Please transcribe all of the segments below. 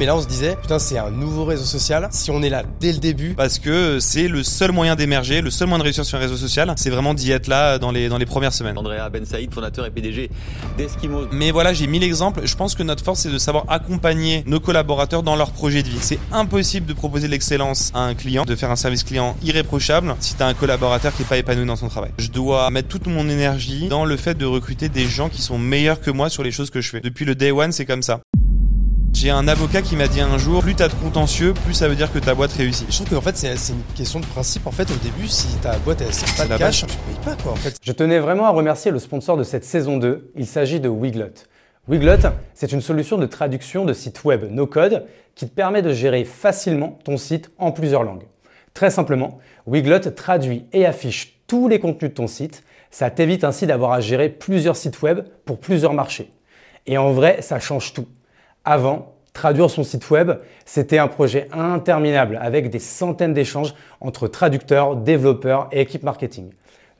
Mais là, on se disait, putain, c'est un nouveau réseau social. Si on est là dès le début, parce que c'est le seul moyen d'émerger, le seul moyen de réussir sur un réseau social, c'est vraiment d'y être là dans les dans les premières semaines. Andrea Ben Saïd, fondateur et PDG d'Eskimo. Mais voilà, j'ai mis l'exemple. Je pense que notre force, c'est de savoir accompagner nos collaborateurs dans leur projet de vie. C'est impossible de proposer l'excellence à un client, de faire un service client irréprochable si t'as un collaborateur qui est pas épanoui dans son travail. Je dois mettre toute mon énergie dans le fait de recruter des gens qui sont meilleurs que moi sur les choses que je fais. Depuis le day one, c'est comme ça. J'ai un avocat qui m'a dit un jour, plus t'as de contentieux, plus ça veut dire que ta boîte réussit. je trouve qu'en fait, c'est une question de principe. En fait, au début, si ta boîte, elle sert pas de la cash, tu payes pas, quoi, en fait. Je tenais vraiment à remercier le sponsor de cette saison 2. Il s'agit de Wiglot. Wiglot, c'est une solution de traduction de site web no-code qui te permet de gérer facilement ton site en plusieurs langues. Très simplement, Wiglot traduit et affiche tous les contenus de ton site. Ça t'évite ainsi d'avoir à gérer plusieurs sites web pour plusieurs marchés. Et en vrai, ça change tout. Avant, traduire son site web, c'était un projet interminable avec des centaines d'échanges entre traducteurs, développeurs et équipes marketing.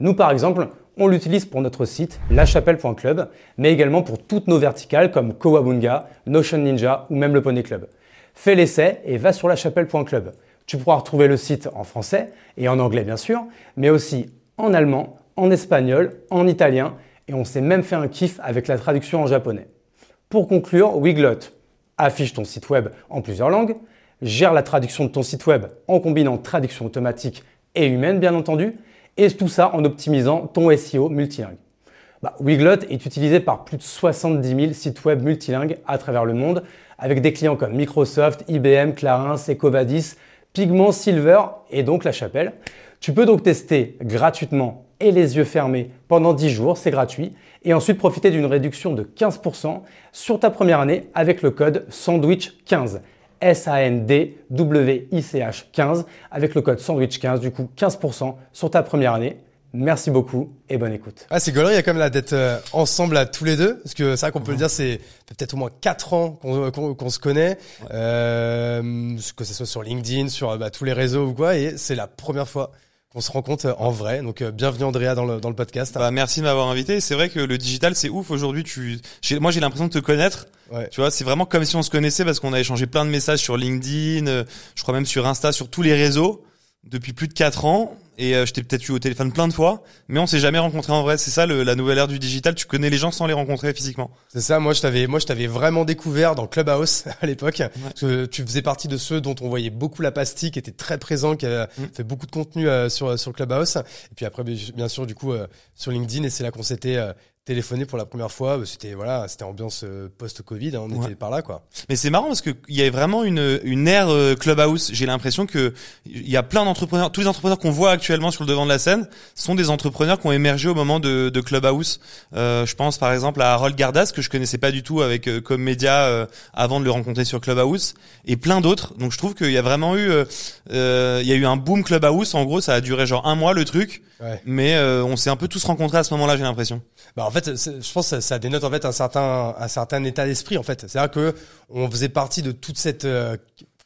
Nous, par exemple, on l'utilise pour notre site lachapelle.club, mais également pour toutes nos verticales comme Kowabunga, Notion Ninja ou même le Pony Club. Fais l'essai et va sur lachapelle.club. Tu pourras retrouver le site en français et en anglais bien sûr, mais aussi en allemand, en espagnol, en italien et on s'est même fait un kiff avec la traduction en japonais. Pour conclure, Wiglot affiche ton site web en plusieurs langues, gère la traduction de ton site web en combinant traduction automatique et humaine bien entendu, et tout ça en optimisant ton SEO multilingue. Bah, Wiglot est utilisé par plus de 70 000 sites web multilingues à travers le monde, avec des clients comme Microsoft, IBM, Clarins, Ecovadis, Pigment, Silver et donc La Chapelle. Tu peux donc tester gratuitement et les yeux fermés pendant 10 jours, c'est gratuit, et ensuite profiter d'une réduction de 15% sur ta première année avec le code SANDWICH15. S-A-N-D-W-I-C-H 15 avec le code SANDWICH15, du coup 15% sur ta première année. Merci beaucoup et bonne écoute. Ah, c'est gaulerie, il y a quand même là d'être euh, ensemble à tous les deux, parce que c'est vrai qu'on peut le dire, c'est peut-être au moins quatre ans qu'on qu'on- se connaît, euh, que ce soit sur LinkedIn, sur euh, bah, tous les réseaux ou quoi, et c'est la première fois qu'on se rencontre en vrai. Donc euh, bienvenue Andrea dans le, dans le podcast. Bah, merci de m'avoir invité. C'est vrai que le digital, c'est ouf. Aujourd'hui, tu, moi, j'ai l'impression de te connaître. Ouais. Tu vois, c'est vraiment comme si on se connaissait parce qu'on a échangé plein de messages sur LinkedIn, euh, je crois même sur Insta, sur tous les réseaux depuis plus de quatre ans. Et euh, je t'ai peut-être eu au téléphone plein de fois, mais on s'est jamais rencontré en vrai. C'est ça le- la nouvelle ère du digital. Tu connais les gens sans les rencontrer physiquement. C'est ça, moi je t'avais moi je t'avais vraiment découvert dans Clubhouse à l'époque parce que tu faisais partie de ceux dont on voyait beaucoup la pastille qui était très présent qui a Mm. fait beaucoup de contenu euh, sur sur Clubhouse et puis après bien bien sûr du coup euh, sur LinkedIn et c'est là qu'on s'était euh, téléphoné pour la première fois, Bah, c'était voilà, c'était ambiance euh, post-Covid, hein, on Ouais. était par là quoi. Mais c'est marrant parce que il y a vraiment une une ère euh, clubhouse. J'ai l'impression que il y a plein d'entrepreneurs, tous les entrepreneurs qu'on voit actuellement sur le devant de la scène sont des entrepreneurs qui ont émergé au moment de, de clubhouse. Euh, je pense par exemple à Harold Gardas que je connaissais pas du tout avec euh, comme média euh, avant de le rencontrer sur clubhouse et plein d'autres. Donc je trouve qu'il y a vraiment eu euh, euh, il y a eu un boom clubhouse. En gros, ça a duré genre un mois le truc, Ouais. mais euh, on s'est un peu tous rencontrés à ce moment-là. J'ai l'impression. Bah en fait, je pense que ça, dénote en fait un certain un certain état d'esprit en fait. C'est-à-dire que on faisait partie de toute cette euh,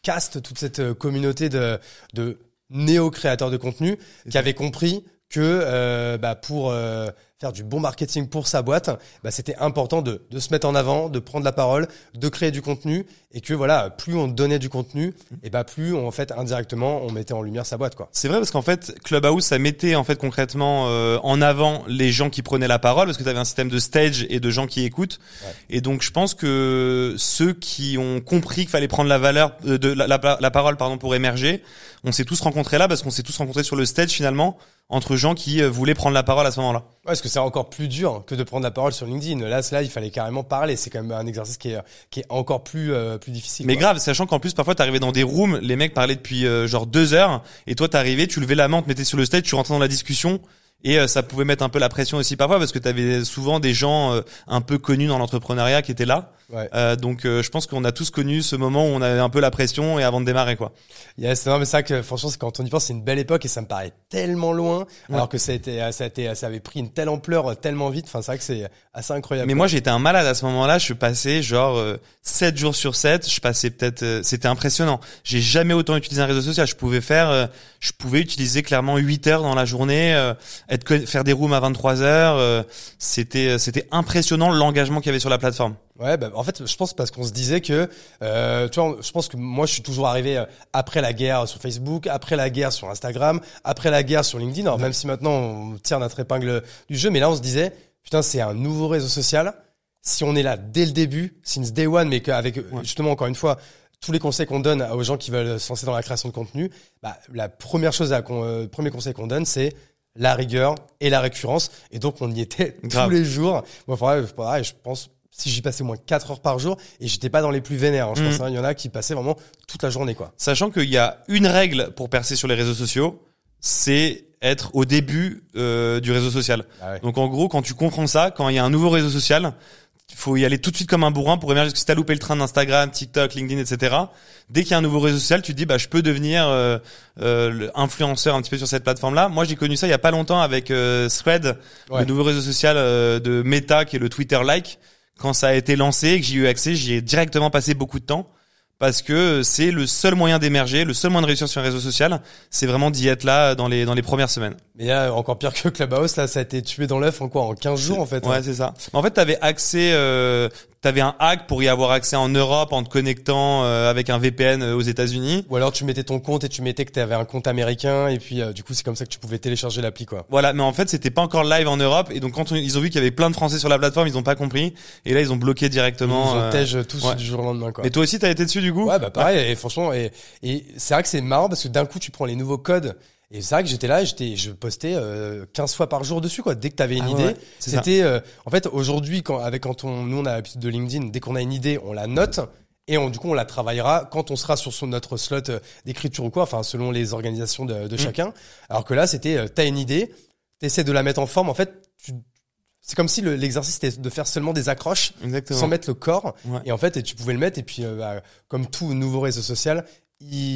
caste, toute cette euh, communauté de de néo créateurs de contenu qui avaient compris que euh, bah, pour euh, faire du bon marketing pour sa boîte, bah, c'était important de, de se mettre en avant, de prendre la parole, de créer du contenu et que voilà, plus on donnait du contenu, et bah plus on, en fait indirectement on mettait en lumière sa boîte quoi. C'est vrai parce qu'en fait Clubhouse ça mettait en fait concrètement euh, en avant les gens qui prenaient la parole parce que tu avais un système de stage et de gens qui écoutent Ouais. et donc je pense que ceux qui ont compris qu'il fallait prendre la valeur euh, de la, la- la parole pardon pour émerger on s'est tous rencontrés là parce qu'on s'est tous rencontrés sur le stage finalement entre gens qui euh, voulaient prendre la parole à ce moment-là. Ouais, parce que c'est encore plus dur que de prendre la parole sur LinkedIn. Là, là, il fallait carrément parler. C'est quand même un exercice qui est, qui est encore plus, euh, plus difficile. Mais quoi. grave, sachant qu'en plus parfois t'arrivais dans des rooms, les mecs parlaient depuis euh, genre deux heures, et toi t'arrivais, tu levais la main, te mettais sur le stage, tu rentrais dans la discussion, et euh, ça pouvait mettre un peu la pression aussi parfois parce que t'avais souvent des gens euh, un peu connus dans l'entrepreneuriat qui étaient là. Ouais. Euh, donc euh, je pense qu'on a tous connu ce moment où on avait un peu la pression et avant de démarrer quoi. Yes, non, mais c'est vrai que franchement, c'est- quand on y pense, c'est une belle époque et ça me paraît tellement loin, Ouais. alors que ça a été, ça a été, ça avait pris une telle ampleur euh, tellement vite. Enfin, c'est vrai que c'est assez incroyable. Mais moi j'étais un malade à ce moment-là, je passais genre euh, 7 jours sur 7, je passais peut-être euh, c'était impressionnant. J'ai jamais autant utilisé un réseau social, je pouvais faire euh, je pouvais utiliser clairement 8 heures dans la journée euh, être faire des rooms à 23 heures, euh, c'était c'était impressionnant l'engagement qu'il y avait sur la plateforme. Ouais, bah, en fait, je pense parce qu'on se disait que, euh, tu vois, je pense que moi, je suis toujours arrivé euh, après la guerre sur Facebook, après la guerre sur Instagram, après la guerre sur LinkedIn. Alors même si maintenant on tire notre épingle du jeu, mais là on se disait, putain, c'est un nouveau réseau social. Si on est là dès le début, since day one, mais qu'avec justement encore une fois tous les conseils qu'on donne aux gens qui veulent se lancer dans la création de contenu, bah, la première chose, à, qu'on, euh, premier conseil qu'on donne, c'est la rigueur et la récurrence. Et donc on y était Grave. tous les jours. Moi, pareil, pareil, je pense si j'y passais au moins 4 heures par jour et j'étais pas dans les plus vénères. hein, je Mhm. pense, hein, il y en a qui passaient vraiment toute la journée, quoi. Sachant qu'il y a une règle pour percer sur les réseaux sociaux, c'est être au début euh, du réseau social. Ah ouais. Donc en gros, quand tu comprends ça, quand il y a un nouveau réseau social, il faut y aller tout de suite comme un bourrin pour émerger. Parce que si t'as loupé le train d'Instagram, TikTok, LinkedIn, etc. Dès qu'il y a un nouveau réseau social, tu te dis bah je peux devenir euh, euh, influenceur un petit peu sur cette plateforme-là. Moi j'ai connu ça il y a pas longtemps avec euh, Thread, Ouais. le nouveau réseau social euh, de Meta qui est le Twitter Like. Quand ça a été lancé et que j'y ai eu accès, j'y ai directement passé beaucoup de temps parce que c'est le seul moyen d'émerger, le seul moyen de réussir sur un réseau social, c'est vraiment d'y être là dans les dans les premières semaines. Mais là, encore pire que Clubhouse, là, ça a été tué dans l'œuf en quoi? En 15 jours, en fait. Ouais, hein. c'est ça. En fait, t'avais accès, euh, t'avais un hack pour y avoir accès en Europe en te connectant euh, avec un VPN aux États-Unis. Ou alors tu mettais ton compte et tu mettais que tu avais un compte américain et puis euh, du coup c'est comme ça que tu pouvais télécharger l'appli quoi. Voilà, mais en fait, c'était pas encore live en Europe et donc quand on- ils ont vu qu'il y avait plein de Français sur la plateforme, ils ont pas compris et là ils ont bloqué Ils directement. nous ont euh, tège tous ouais. du jour au lendemain quoi. Mais toi aussi, t'as été dessus du coup? Ouais bah pareil et franchement et, et c'est vrai que c'est marrant parce que d'un coup tu prends les nouveaux codes et c'est vrai que j'étais là et j'étais je postais euh, 15 fois par jour dessus quoi dès que tu avais une Ah idée ouais, c'était euh, en fait aujourd'hui quand avec quand on nous on a l'habitude de LinkedIn dès qu'on a une idée on la note et on, du coup on la travaillera quand on sera sur son, notre slot euh, d'écriture ou quoi enfin selon les organisations de, Mm. de chacun alors que là c'était euh, t'as une idée t'essaies de la mettre en forme en fait tu- c'est comme si le- l'exercice était de faire seulement des accroches Exactement. sans mettre le corps. Ouais. Et en fait, et tu pouvais le mettre. Et puis, euh, bah, comme tout nouveau réseau social,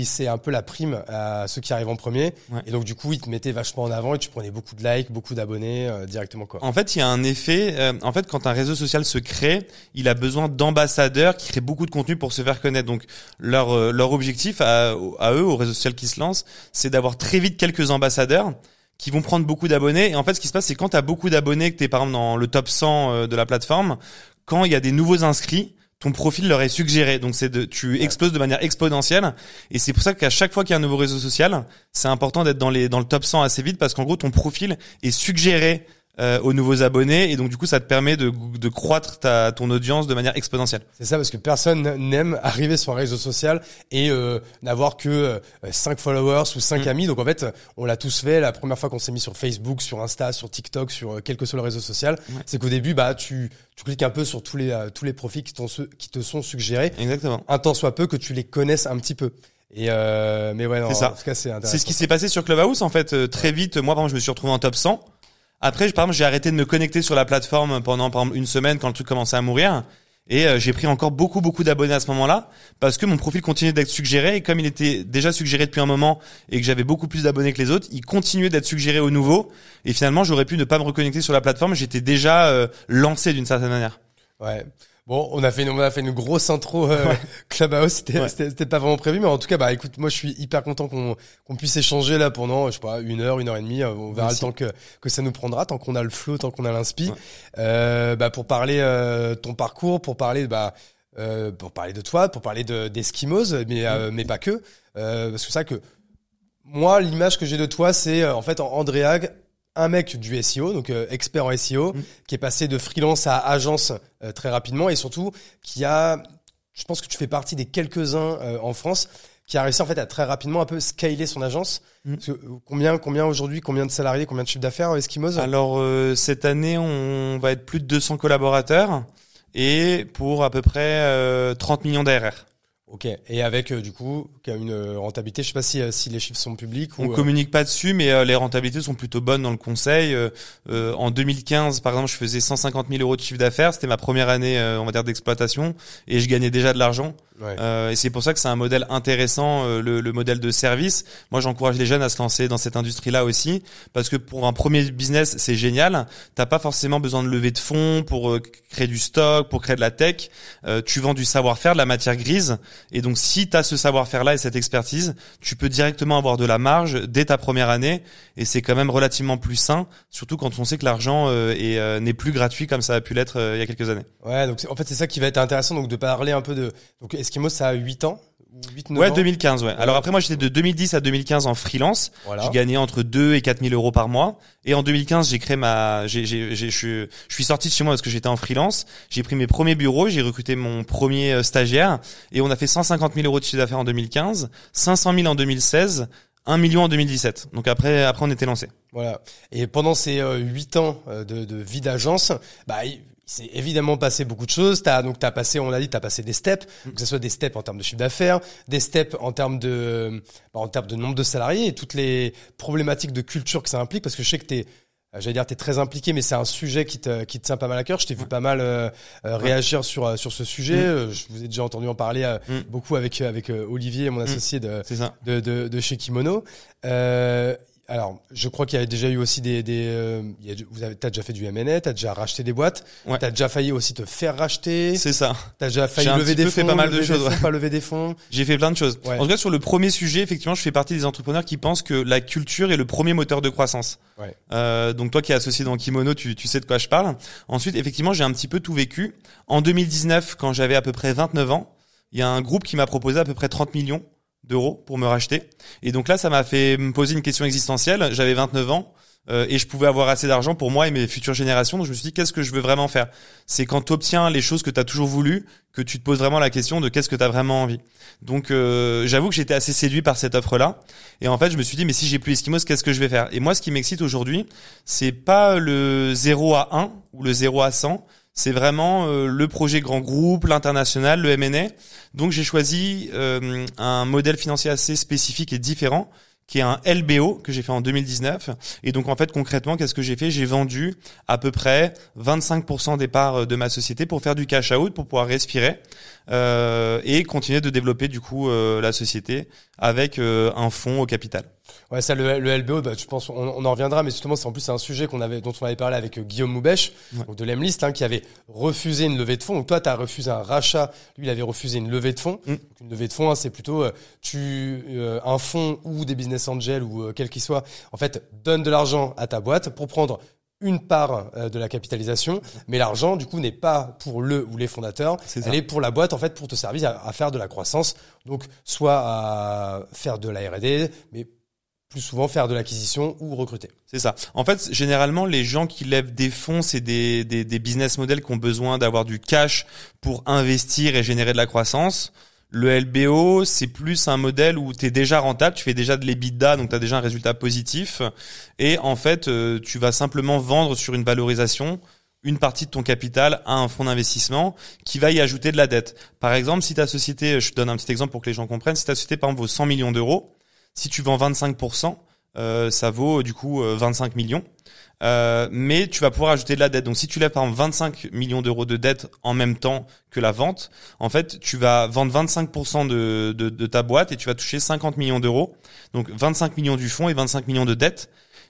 c'est un peu la prime à ceux qui arrivent en premier. Ouais. Et donc, du coup, ils te mettaient vachement en avant et tu prenais beaucoup de likes, beaucoup d'abonnés euh, directement. quoi. En fait, il y a un effet. euh, en fait, quand un réseau social se crée, il a besoin d'ambassadeurs qui créent beaucoup de contenu pour se faire connaître. Donc, leur euh, leur objectif à, à eux, au réseau social qui se lance, c'est d'avoir très vite quelques ambassadeurs qui vont prendre beaucoup d'abonnés. Et en fait, ce qui se passe, c'est quand tu as beaucoup d'abonnés, que tu es par exemple dans le top 100 euh, de la plateforme, quand il y a des nouveaux inscrits, ton profil leur est suggéré. Donc c'est de, tu exploses de manière exponentielle. Et c'est pour ça qu'à chaque fois qu'il y a un nouveau réseau social, c'est important d'être dans les, dans le top 100 assez vite parce qu'en gros, ton profil est suggéré euh, aux nouveaux abonnés et donc du coup ça te permet de, de croître ta, ton audience de manière exponentielle. C'est ça, parce que personne n'aime arriver sur un réseau social et euh, n'avoir que euh, 5 followers ou 5 Mm. amis. Donc, en fait, on l'a tous fait. La première fois qu'on s'est mis sur Facebook, sur Insta, sur TikTok, sur euh, quel que soit le réseau social, Ouais. c'est qu'au début, bah, tu, tu cliques un peu sur tous les, euh, tous les profils qui, qui te sont suggérés. Exactement. un temps soit peu que tu les connaisses un petit peu. Et euh, mais ouais, non, C'est ça. en tout cas, c'est. C'est ce qui s'est passé sur Clubhouse en fait très vite. Moi par exemple je me suis retrouvé en top 100. Après par exemple j'ai arrêté de me connecter sur la plateforme pendant par exemple une semaine quand le truc commençait à mourir. Et euh, j'ai pris encore beaucoup beaucoup d'abonnés à ce moment-là parce que mon profil continuait d'être suggéré et comme il était déjà suggéré depuis un moment et que j'avais beaucoup plus d'abonnés que les autres, il continuait d'être suggéré aux nouveaux et finalement j'aurais pu ne pas me reconnecter sur la plateforme, j'étais déjà euh, lancé d'une certaine manière. Ouais. Bon, on a fait une, on a fait une grosse intro euh, Clubhouse. C'était, Ouais. pas vraiment prévu, mais en tout cas, bah écoute, moi je suis hyper content qu'on, qu'on puisse échanger là pendant, je sais pas, une heure, une heure et demie. Euh, On verra Merci. le temps que que ça nous prendra, tant qu'on a le flow, tant qu'on a l'inspi. Ouais. Euh, bah pour parler euh, ton parcours, pour parler bah euh, pour parler de toi, pour parler de d'Eskimos, mais euh, mais pas que, euh, parce que c'est ça que moi l'image que j'ai de toi, c'est en fait en Andréag un mec du SEO, donc euh, expert en SEO, Mm. qui est passé de freelance à agence euh, très rapidement et surtout qui a, je pense que tu fais partie des quelques-uns euh, en France qui a réussi en fait à très rapidement un peu scaler son agence. Mm. Parce que, euh, combien, combien aujourd'hui, combien de salariés, combien de chiffre d'affaires euh, Eskimos? Alors euh, cette année, on va être plus de 200 collaborateurs et pour à peu près euh, 30 millions d'ARR. Ok. Et avec euh, du coup une euh, rentabilité, je sais pas si, euh, si les chiffres sont publics On ou. euh, communique pas dessus, mais euh, les rentabilités sont plutôt bonnes dans le conseil. Euh, en 2015, par exemple, je faisais 150 000 euros de chiffre d'affaires. C'était ma première année, on va dire, d'exploitation, et je gagnais déjà de l'argent. ouais. Euh, et c'est pour ça que c'est un modèle intéressant, le, le modèle de service. Moi, j'encourage les jeunes à se lancer dans cette industrie-là aussi, parce que pour un premier business, c'est génial. T'as pas forcément besoin de lever de fonds pour créer du stock, pour créer de la tech. Euh, tu vends du savoir-faire, de la matière grise. Et donc, si tu as ce savoir-faire-là et cette expertise, tu peux directement avoir de la marge dès ta première année. Et c'est quand même relativement plus sain, surtout quand on sait que l'argent euh, euh, n'est plus gratuit comme ça a pu l'être euh, il y a quelques années. Ouais, donc en fait c'est ça qui va être intéressant donc de parler un peu de donc Eskimo ça a 8 ans 8 9 Ouais, ans. 2015, ouais. Alors après, moi, j'étais de 2010 à 2015 en freelance. Voilà. Je gagnais entre 2 et 4 000 euros par mois. Et en 2015, j'ai créé ma, j'ai, j'ai, j'ai- je, suis- je suis sorti de chez moi parce que j'étais en freelance. J'ai pris mes premiers bureaux, j'ai recruté mon premier euh, stagiaire et on a fait 150 000 euros de chiffre d'affaires en 2015, 500 000 en 2016, 1 million en 2017. Donc après, après, on était lancé. Voilà. Et pendant ces euh, huit ans euh, de, de vie d'agence, bah, il, il s'est évidemment passé beaucoup de choses. T'as donc t'as passé, on l'a dit, t'as passé des steps, que ce soit des steps en termes de chiffre d'affaires, des steps en termes de, bah, en termes de nombre de salariés et toutes les problématiques de culture que ça implique. Parce que je sais que t'es euh, J'allais dire, t'es très impliqué, mais c'est un sujet qui te, qui te tient pas mal à cœur. Je t'ai vu pas mal euh, euh, réagir sur euh, sur ce sujet. Mm. Je vous ai déjà entendu en parler Mm. beaucoup avec avec Olivier, mon associé de C'est de, de, de chez Kimono. Euh, alors, je crois qu'il y a déjà eu aussi des, des euh, il y a, vous avez, t'as déjà fait du M&A, t'as déjà racheté des boîtes, Ouais. t'as déjà failli aussi te faire racheter, C'est ça. t'as déjà failli J'ai lever petit des peu fonds, fait pas mal de choses, fonds, ouais. pas lever des fonds. J'ai fait plein de choses. Ouais. En tout cas, sur le premier sujet, effectivement, je fais partie des entrepreneurs qui pensent que la culture est le premier moteur de croissance. Ouais. Euh, donc toi qui es associé dans Kimono, tu, tu sais de quoi je parle. Ensuite, effectivement, j'ai un petit peu tout vécu. En 2019, quand j'avais à peu près 29 ans, il y a un groupe qui m'a proposé à peu près 30 millions d'euros pour me racheter. Et donc là, ça m'a fait me poser une question existentielle. J'avais 29 ans. euh, et je pouvais avoir assez d'argent pour moi et mes futures générations. Donc je me suis dit, qu'est-ce que je veux vraiment faire? C'est quand tu obtiens les choses que tu as toujours voulu, que tu te poses vraiment la question de qu'est-ce que tu as vraiment envie. Donc euh, j'avoue que j'étais assez séduit par cette offre-là. Et en fait, je me suis dit, mais si j'ai plus Eskimos, qu'est-ce que je vais faire? Et moi, ce qui m'excite aujourd'hui, c'est pas le 0 à 1 ou le 0 à 100. C'est vraiment euh, le projet grand groupe, l'international, le M&A. Donc j'ai choisi euh, un modèle financier assez spécifique et différent qui est un LBO que j'ai fait en 2019. Et donc en fait concrètement, qu'est-ce que j'ai fait? J'ai vendu à peu près 25% des parts de ma société pour faire du cash out, pour pouvoir respirer euh, et continuer de développer du coup euh, la société avec euh, un fonds au capital. Ouais, ça, le, le LBO, bah, je pense, on, on en reviendra, mais justement, c'est en plus un sujet qu'on avait, dont on avait parlé avec euh, Guillaume Moubèche, Ouais. de l'Emlist, hein, qui avait refusé une levée de fonds. Donc toi, tu as refusé un rachat, lui, il avait refusé une levée de fonds. Mm. Donc, une levée de fonds, hein, c'est plutôt euh, tu euh, un fonds ou des business angels ou euh, quel qu'il soit, en fait, donne de l'argent à ta boîte pour prendre une part de la capitalisation, mais l'argent, du coup, n'est pas pour le ou les fondateurs, C'est ça. elle est pour la boîte, en fait, pour te servir à, à faire de la croissance. Donc, soit à faire de la R&D, mais plus souvent faire de l'acquisition ou recruter. C'est ça. En fait, généralement, les gens qui lèvent des fonds, c'est des, des, des business models qui ont besoin d'avoir du cash pour investir et générer de la croissance. Le LBO, c'est plus un modèle où tu es déjà rentable, tu fais déjà de l'EBITDA, donc tu as déjà un résultat positif. Et en fait, euh, tu vas simplement vendre sur une valorisation une partie de ton capital à un fonds d'investissement qui va y ajouter de la dette. Par exemple, si ta société, je te donne un petit exemple pour que les gens comprennent, si ta société par exemple vaut 100 millions d'euros, si tu vends 25%, euh, ça vaut du coup euh, 25 millions. Euh, mais tu vas pouvoir ajouter de la dette. Donc si tu lèves par exemple 25 millions d'euros de dette en même temps que la vente, en fait tu vas vendre 25% de, de, de ta boîte et tu vas toucher 50 millions d'euros. Donc 25 millions du fonds et 25 millions de dettes.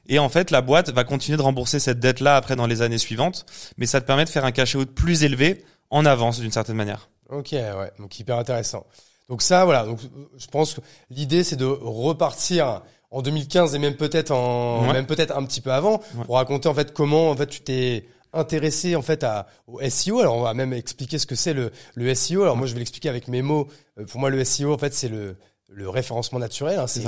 Et en fait, la boîte va continuer de rembourser cette dette-là après dans les années suivantes, mais ça te permet de faire un cash out plus élevé en avance d'une certaine manière. Ok, ouais, donc hyper intéressant. Donc ça, voilà, donc je pense que l'idée c'est de repartir en 2015 et même peut-être en, Ouais. même peut-être un petit peu avant Ouais. pour raconter en fait comment en fait tu t'es intéressé en fait à, au SEO. Alors on va même expliquer ce que c'est le, le SEO. Alors moi je vais l'expliquer avec mes mots. Euh, Pour moi le SEO en fait c'est le, le référencement naturel. hein. C'est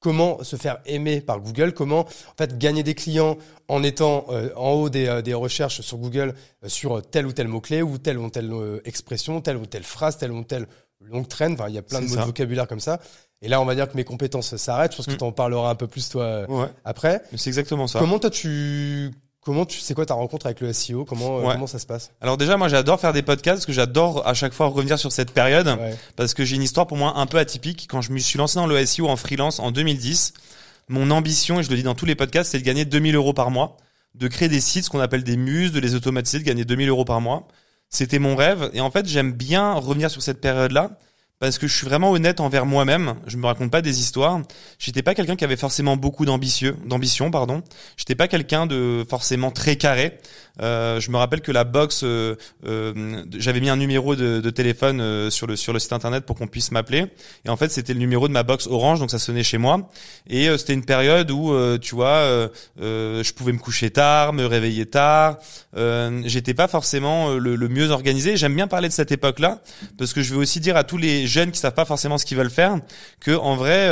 comment se faire aimer par Google, comment en fait gagner des clients en étant euh, en haut des, euh, des recherches sur Google euh, sur tel ou tel mot clé ou telle ou telle expression, telle ou telle phrase, telle ou telle longue traîne. Enfin il y a plein de mots de vocabulaire comme ça. Et là on va dire que mes compétences s'arrêtent. Je pense que Mm. tu en parleras un peu plus toi euh, Ouais, après. c'est exactement ça. Comment toi tu comment tu c'est quoi ta rencontre avec le SEO Comment euh, comment ça se passe? Alors déjà, moi j'adore faire des podcasts parce que j'adore à chaque fois revenir sur cette période. Ouais. parce que j'ai une histoire pour moi un peu atypique. Quand je me suis lancé dans le SEO en freelance en 2010, mon ambition, et je le dis dans tous les podcasts, c'est de gagner 2000 euros par mois, de créer des sites, ce qu'on appelle des muses, de les automatiser, de gagner 2000 euros par mois. C'était mon rêve. Et en fait, j'aime bien revenir sur cette période-là parce que je suis vraiment honnête envers moi-même. Je me raconte pas des histoires. J'étais pas quelqu'un qui avait forcément beaucoup d'ambitieux, d'ambition, pardon. J'étais pas quelqu'un de forcément très carré. Euh, je me rappelle que la box, euh, euh, j'avais mis un numéro de, de téléphone euh, sur le sur le site internet pour qu'on puisse m'appeler. Et en fait, c'était le numéro de ma box Orange, donc ça sonnait chez moi. Et euh, c'était une période où, tu vois, je pouvais me coucher tard, me réveiller tard. J'étais pas forcément le, le mieux organisé. J'aime bien parler de cette époque-là parce que je veux aussi dire à tous les jeunes qui savent pas forcément ce qu'ils veulent faire que en vrai,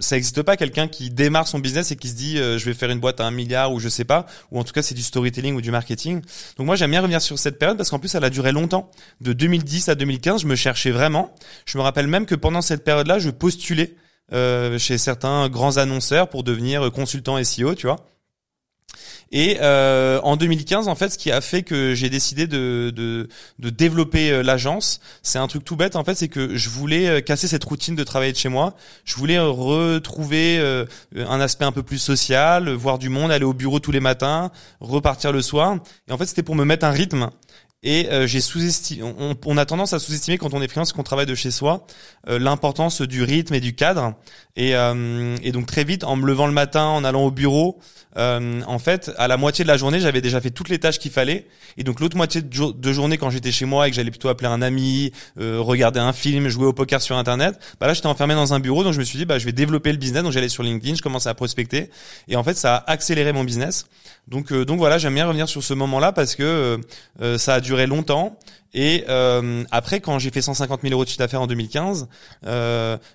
ça n'existe pas quelqu'un qui démarre son business et qui se dit je vais faire une boîte à un milliard ou je sais pas, ou en tout cas c'est du storytelling du marketing. Donc moi j'aime bien revenir sur cette période parce qu'en plus elle a duré longtemps. De 2010 à 2015, je me cherchais vraiment. Je me rappelle même que pendant cette période-là, je postulais euh, chez certains grands annonceurs pour devenir consultant SEO, tu vois. Et euh, en 2015, en fait, ce qui a fait que j'ai décidé de, de, développer euh, l'agence, c'est un truc tout bête. En fait, c'est que je voulais euh, casser cette routine de travailler de chez moi. Je voulais retrouver un aspect un peu plus social, voir du monde, aller au bureau tous les matins, repartir le soir. Et en fait, c'était pour me mettre un rythme. Et j'ai sous-estimé. On, on, a tendance à sous-estimer quand on est freelance, qu'on travaille de chez soi, l'importance du rythme et du cadre. Et, et donc très vite, en me levant le matin, en allant au bureau, euh, en fait, à la moitié de la journée, j'avais déjà fait toutes les tâches qu'il fallait. Et donc l'autre moitié de, journée, quand j'étais chez moi et que j'allais plutôt appeler un ami, euh, regarder un film, jouer au poker sur Internet, bah là j'étais enfermé dans un bureau. Donc je me suis dit, bah je vais développer le business. Donc j'allais sur LinkedIn, je commençais à prospecter. Et en fait, ça a accéléré mon business. Donc euh, donc voilà, j'aime bien revenir sur ce moment-là parce que euh, ça a duré longtemps. Et après, quand j'ai fait 150 000 euros de chiffre d'affaires en 2015,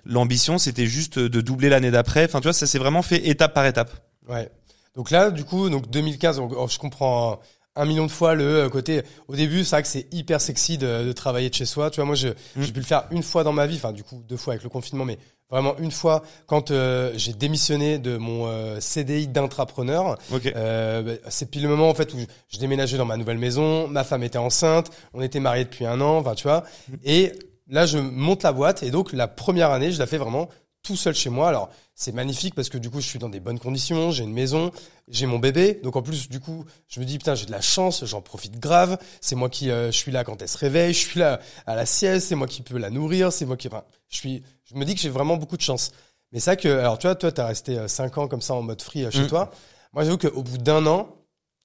l'ambition c'était juste de doubler l'année d'après. Enfin, tu vois, ça s'est vraiment fait étape par étape. Ouais. Donc là, du coup, donc 2015, oh, je comprends un million de fois le euh, côté. Au début, c'est vrai que c'est hyper sexy de, de, travailler de chez soi. Tu vois, moi, mm. j'ai pu le faire une fois dans ma vie, enfin du coup deux fois avec le confinement, mais vraiment une fois quand euh, j'ai démissionné de mon euh, CDI d'intrapreneur. Euh, bah, c'est pile le moment en fait où je déménageais dans ma nouvelle maison, ma femme était enceinte, on était mariés depuis un an, enfin tu vois. Mm. Et là, je monte la boîte et donc la première année, je la fais vraiment tout seul chez moi. Alors c'est magnifique parce que du coup je suis dans des bonnes conditions, j'ai une maison, j'ai mon bébé, donc en plus du coup je me dis putain j'ai de la chance, j'en profite grave. C'est moi qui euh, je suis là quand elle se réveille, je suis là à la sieste, c'est moi qui peux la nourrir, c'est moi qui enfin je suis je me dis que j'ai vraiment beaucoup de chance. Mais ça que alors tu vois toi t'as resté 5 euh, ans comme ça en mode free euh, chez mm. toi. Moi j'avoue qu'au bout d'un an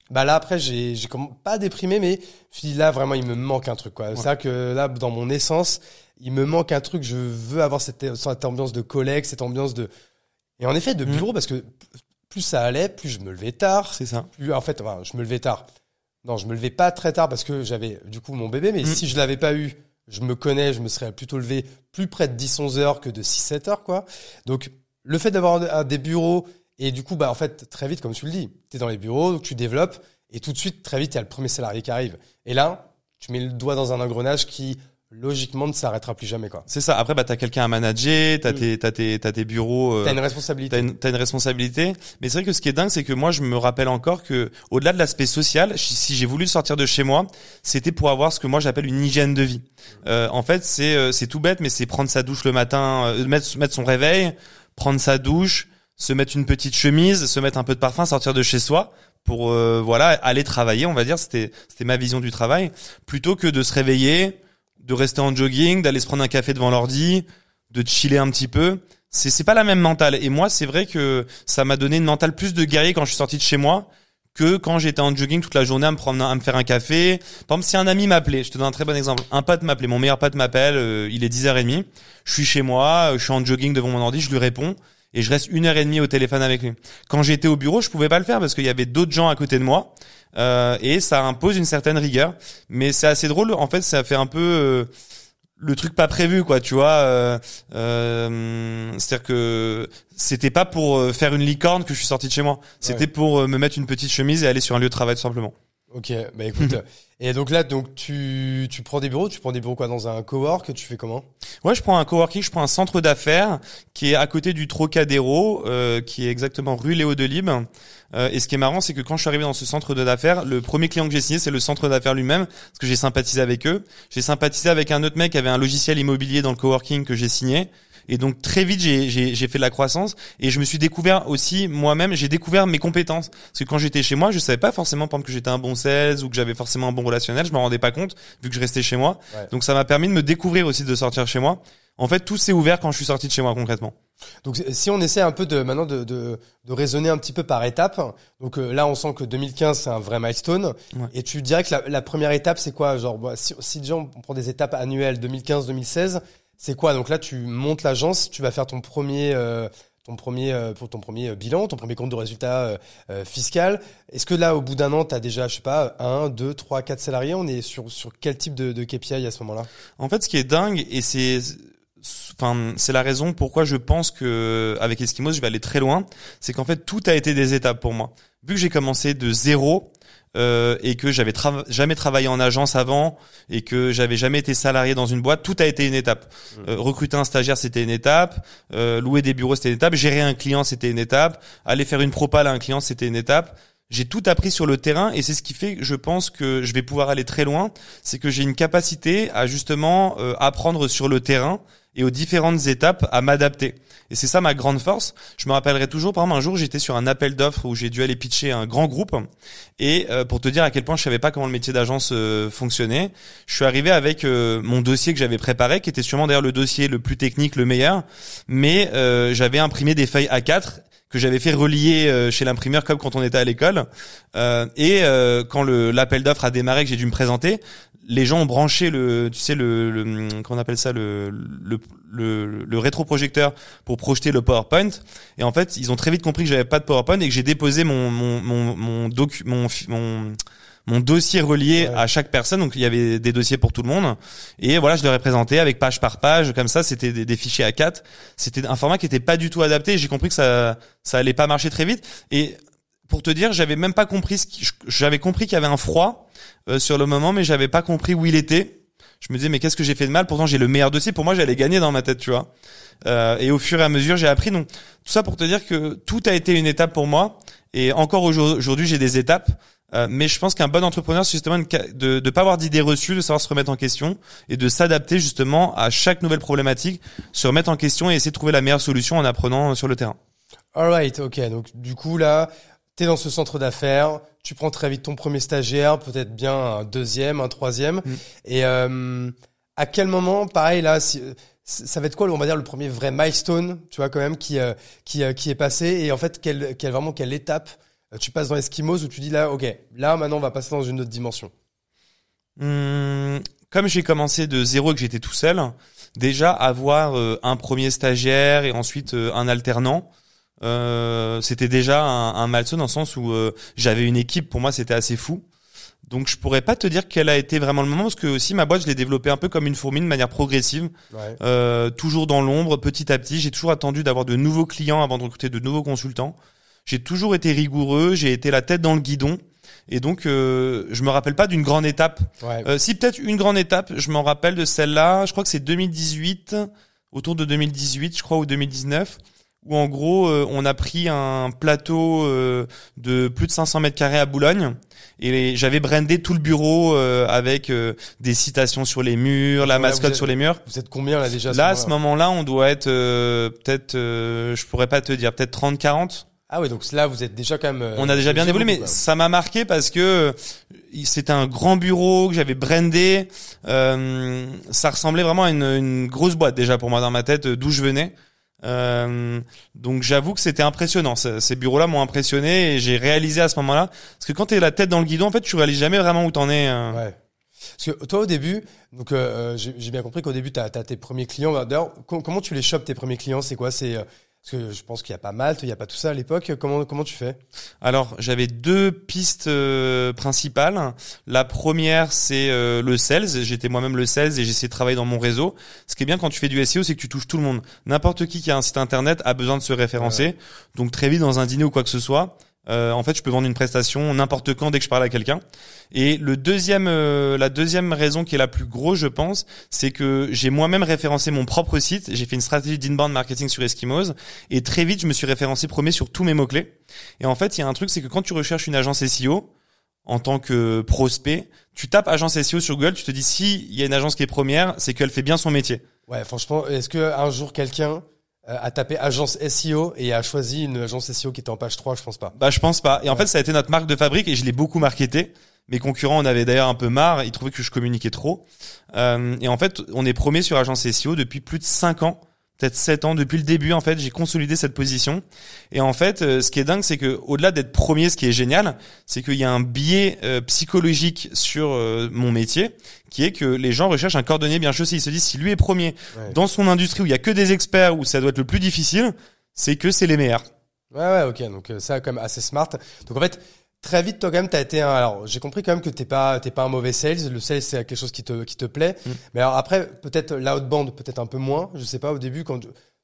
bah là après j'ai j'ai pas déprimé mais je me là vraiment il me manque un truc quoi. C'est ça que là dans mon essence il me manque un truc, je veux avoir cette, cette ambiance de collègue, cette ambiance de... Et en effet, de bureau, parce que plus ça allait, plus je me levais tard. C'est ça. Plus, en fait, je me levais tard. Non, je me levais pas très tard parce que j'avais du coup mon bébé, mais mhm. si je l'avais pas eu, je me connais, je me serais plutôt levé plus près de 10-11 heures que de 6-7 heures, quoi. Donc, le fait d'avoir des bureaux, et du coup, bah, en fait, très vite, comme tu le dis, tu es dans les bureaux, donc tu développes, et tout de suite, très vite, il y a le premier salarié qui arrive. Et là, tu mets le doigt dans un engrenage qui logiquement ne s'arrêtera plus jamais quoi. C'est ça. Après bah t'as quelqu'un à manager, t'as mm. tes t'as tes t'as tes bureaux. Euh, t'as une responsabilité. T'as une, as une responsabilité. Mais c'est vrai que ce qui est dingue, c'est que moi je me rappelle encore que au-delà de l'aspect social, si j'ai voulu sortir de chez moi, c'était pour avoir ce que moi j'appelle une hygiène de vie. Euh, en fait c'est euh, c'est tout bête, mais c'est prendre sa douche le matin, euh, mettre mettre son réveil, prendre sa douche, se mettre une petite chemise, se mettre un peu de parfum, sortir de chez soi pour voilà aller travailler. On va dire c'était c'était ma vision du travail plutôt que de se réveiller de rester en jogging, d'aller se prendre un café devant l'ordi, de chiller un petit peu. C'est c'est pas la même mentale. Et moi, c'est vrai que ça m'a donné une mentale plus de guerrier quand je suis sorti de chez moi que quand j'étais en jogging toute la journée à me prendre à me faire un café. Par exemple, si un ami m'appelait, je te donne un très bon exemple. Un pote m'appelait, mon meilleur pote m'appelle, euh, il est 10h30, je suis chez moi, euh, je suis en jogging devant mon ordi, je lui réponds et je reste une heure et demie au téléphone avec lui. Quand j'étais au bureau, je pouvais pas le faire parce qu'il y avait d'autres gens à côté de moi euh, et ça impose une certaine rigueur. Mais c'est assez drôle. En fait, ça fait un peu euh, le truc pas prévu, quoi. Tu vois. Euh, euh C'est-à-dire que c'était pas pour euh, faire une licorne que je suis sorti de chez moi. C'était pour me mettre une petite chemise et aller sur un lieu de travail tout simplement. Ok, bah écoute, et donc là, donc tu, tu prends des bureaux, tu prends des bureaux quoi dans un cowork, tu fais comment? Ouais, je prends un coworking, je prends un centre d'affaires qui est à côté du Trocadéro, euh, qui est exactement rue Léo Delibes. Euh, et ce qui est marrant, c'est que quand je suis arrivé dans ce centre d'affaires, le premier client que j'ai signé, c'est le centre d'affaires lui-même, parce que j'ai sympathisé avec eux. J'ai sympathisé avec un autre mec qui avait un logiciel immobilier dans le coworking que j'ai signé. Et donc très vite, j'ai j'ai j'ai fait de la croissance et je me suis découvert aussi moi-même. J'ai découvert mes compétences parce que quand j'étais chez moi, je savais pas forcément par exemple, que j'étais un bon sales ou que j'avais forcément un bon relationnel. Je me rendais pas compte vu que je restais chez moi. Ouais. Donc ça m'a permis de me découvrir aussi de sortir chez moi. En fait, tout s'est ouvert quand je suis sorti de chez moi concrètement. Donc si on essaie un peu de maintenant de, de, de raisonner un petit peu par étapes, donc euh, là on sent que 2015 c'est un vrai milestone, Ouais. et tu dirais que la, la première étape c'est quoi? Genre bah, si, si déjà on prend des étapes annuelles 2015-2016, c'est quoi? Donc là tu montes l'agence, tu vas faire ton premier euh, ton premier euh, pour ton premier euh, bilan, ton premier compte de résultat euh, euh, fiscal. Est-ce que là au bout d'un an tu as déjà je sais pas un, deux, trois, quatre salariés? On est sur sur quel type de, de KPI à ce moment-là? En fait, ce qui est dingue, et c'est, enfin, c'est la raison pourquoi je pense que avec Eskimos, je vais aller très loin, c'est qu'en fait, tout a été des étapes pour moi. Vu que j'ai commencé de zéro. Euh, et que j'avais jamais travaillé en agence avant et que j'avais jamais été salarié dans une boîte, tout a été une étape. Euh, recruter un stagiaire, c'était une étape. Euh, louer des bureaux, c'était une étape. Gérer un client, c'était une étape. Aller faire une propale à un client, c'était une étape. J'ai tout appris sur le terrain et c'est ce qui fait que je pense que je vais pouvoir aller très loin. C'est que j'ai une capacité à justement euh, apprendre sur le terrain et aux différentes étapes à m'adapter. Et c'est ça ma grande force. Je me rappellerai toujours, par exemple, un jour j'étais sur un appel d'offres où j'ai dû aller pitcher un grand groupe et euh, pour te dire à quel point je savais pas comment le métier d'agence euh, fonctionnait, je suis arrivé avec euh, mon dossier que j'avais préparé, qui était sûrement d'ailleurs le dossier le plus technique, le meilleur, mais euh, j'avais imprimé des feuilles A4 que j'avais fait relier euh, chez l'imprimeur comme quand on était à l'école. Euh, et euh, quand l'appel d'offres a démarré, que j'ai dû me présenter, les gens ont branché le, tu sais le, le comment on appelle ça le le, le, le rétroprojecteur pour projeter le PowerPoint. Et en fait, ils ont très vite compris que j'avais pas de PowerPoint et que j'ai déposé mon mon mon mon, docu, mon, mon mon dossier relié Ouais. à chaque personne, donc il y avait des dossiers pour tout le monde. Et voilà, je leur ai présenté avec page par page, comme ça, c'était des, des fichiers A4. C'était un format qui était pas du tout adapté. J'ai compris que ça, ça allait pas marcher très vite. Et pour te dire, j'avais même pas compris ce qui, j'avais compris qu'il y avait un froid euh, sur le moment, mais j'avais pas compris où il était. Je me disais, mais qu'est-ce que j'ai fait de mal? Pourtant, j'ai le meilleur dossier. Pour moi, j'allais gagner dans ma tête, tu vois. Euh, et au fur et à mesure, j'ai appris. Donc, tout ça pour te dire que tout a été une étape pour moi. Et encore aujourd'hui, j'ai des étapes. Euh, mais je pense qu'un bon entrepreneur, c'est justement de ne pas avoir d'idées reçues, de savoir se remettre en question et de s'adapter justement à chaque nouvelle problématique, se remettre en question et essayer de trouver la meilleure solution en apprenant sur le terrain. Alright, ok. Donc du coup là, t'es dans ce centre d'affaires, tu prends très vite ton premier stagiaire, peut-être bien un deuxième, un troisième. Mm. Et euh, à quel moment, pareil là, si, ça va être quoi, on va dire le premier vrai milestone, tu vois quand même, qui euh, qui euh, qui est passé? Et en fait, quelle, quelle vraiment quelle étape euh, tu passes dans Eskimos où tu dis là, ok, là maintenant on va passer dans une autre dimension? Hum, comme j'ai commencé de zéro et que j'étais tout seul, déjà avoir euh, un premier stagiaire et ensuite euh, un alternant, euh, c'était déjà un, un milestone dans le sens où euh, j'avais une équipe. Pour moi, c'était assez fou. Donc je pourrais pas te dire quel a été vraiment le moment parce que aussi ma boîte je l'ai développée un peu comme une fourmi de manière progressive, Ouais. euh, toujours dans l'ombre, petit à petit. J'ai toujours attendu d'avoir de nouveaux clients avant de recruter de nouveaux consultants. J'ai toujours été rigoureux, j'ai été la tête dans le guidon et donc euh, je me rappelle pas d'une grande étape Ouais. euh, si peut-être une grande étape, je m'en rappelle de celle-là. Je crois que c'est 2018, autour de 2018, je crois, ou 2019, où en gros euh, on a pris un plateau euh, de plus de 500 mètres carrés à Boulogne et j'avais brandé tout le bureau euh, avec euh, des citations sur les murs, la Voilà, mascotte êtes- sur les murs. Vous êtes combien là déjà Là, à ce moment-là on doit être euh, peut-être, euh, je pourrais pas te dire, peut-être 30, 40. Ah ouais, donc là vous êtes déjà quand même. On a déjà bien évolué, mais ça m'a marqué parce que c'était un grand bureau que j'avais brandé. Euh, ça ressemblait vraiment à une, une grosse boîte déjà pour moi dans ma tête, d'où je venais. Euh, donc j'avoue que c'était impressionnant. Ce- Ces bureaux-là m'ont impressionné et j'ai réalisé à ce moment-là parce que quand t'es la tête dans le guidon, en fait, tu réalises jamais vraiment où t'en es. euh. Ouais. Parce que toi au début, donc euh, j'ai j'ai bien compris qu'au début tu as, tes premiers clients. D'ailleurs, com- comment tu les chopes tes premiers clients? C'est quoi? C'est euh, parce que je pense qu'il y a pas Malte, il y a pas tout ça à l'époque. Comment comment tu fais? Alors, j'avais deux pistes euh, principales. La première, c'est euh, le sales. J'étais moi-même le sales et j'essayais de travailler dans mon réseau. Ce qui est bien quand tu fais du SEO, c'est que tu touches tout le monde. N'importe qui qui a un site internet a besoin de se référencer. Donc très vite dans un dîner ou quoi que ce soit, euh, en fait, je peux vendre une prestation n'importe quand dès que je parle à quelqu'un. Et le deuxième, euh, la deuxième raison qui est la plus grosse, je pense, c'est que j'ai moi-même référencé mon propre site. J'ai fait une stratégie d'inbound marketing sur Eskimos et très vite, je me suis référencé premier sur tous mes mots clés. Et en fait, il y a un truc, c'est que quand tu recherches une agence SEO, en tant que prospect, tu tapes agence SEO sur Google, tu te dis si il y a une agence qui est première, c'est qu'elle fait bien son métier. Ouais, franchement, est-ce que un jour quelqu'un a tapé agence SEO et a choisi une agence SEO qui était en page 3 Je pense pas. Bah, je pense pas. Et en fait, ça a été notre marque de fabrique et je l'ai beaucoup marketé. Mes concurrents en avaient d'ailleurs un peu marre. Ils trouvaient que je communiquais trop. Euh, et en fait, on est premier sur agence SEO depuis plus de 5 ans peut-être 7 ans. Depuis le début en fait j'ai consolidé cette position. Et en fait euh, ce qui est dingue c'est que au-delà d'être premier ce qui est génial c'est qu'il y a un biais euh, psychologique sur euh, mon métier qui est que les gens recherchent un cordonnier bien chaussé. Ils se disent si lui est premier dans son industrie où il y a que des experts où ça doit être le plus difficile c'est que c'est les meilleurs. Ouais ouais ok. Donc ça quand même assez smart. Donc en fait Très vite, toi, quand même, t'as été un, alors, j'ai compris quand même que t'es pas, t'es pas un mauvais sales. Le sales, c'est quelque chose qui te, qui te plaît. Mm. Mais alors après, peut-être l'outbound, peut-être un peu moins. Je sais pas, au début, quand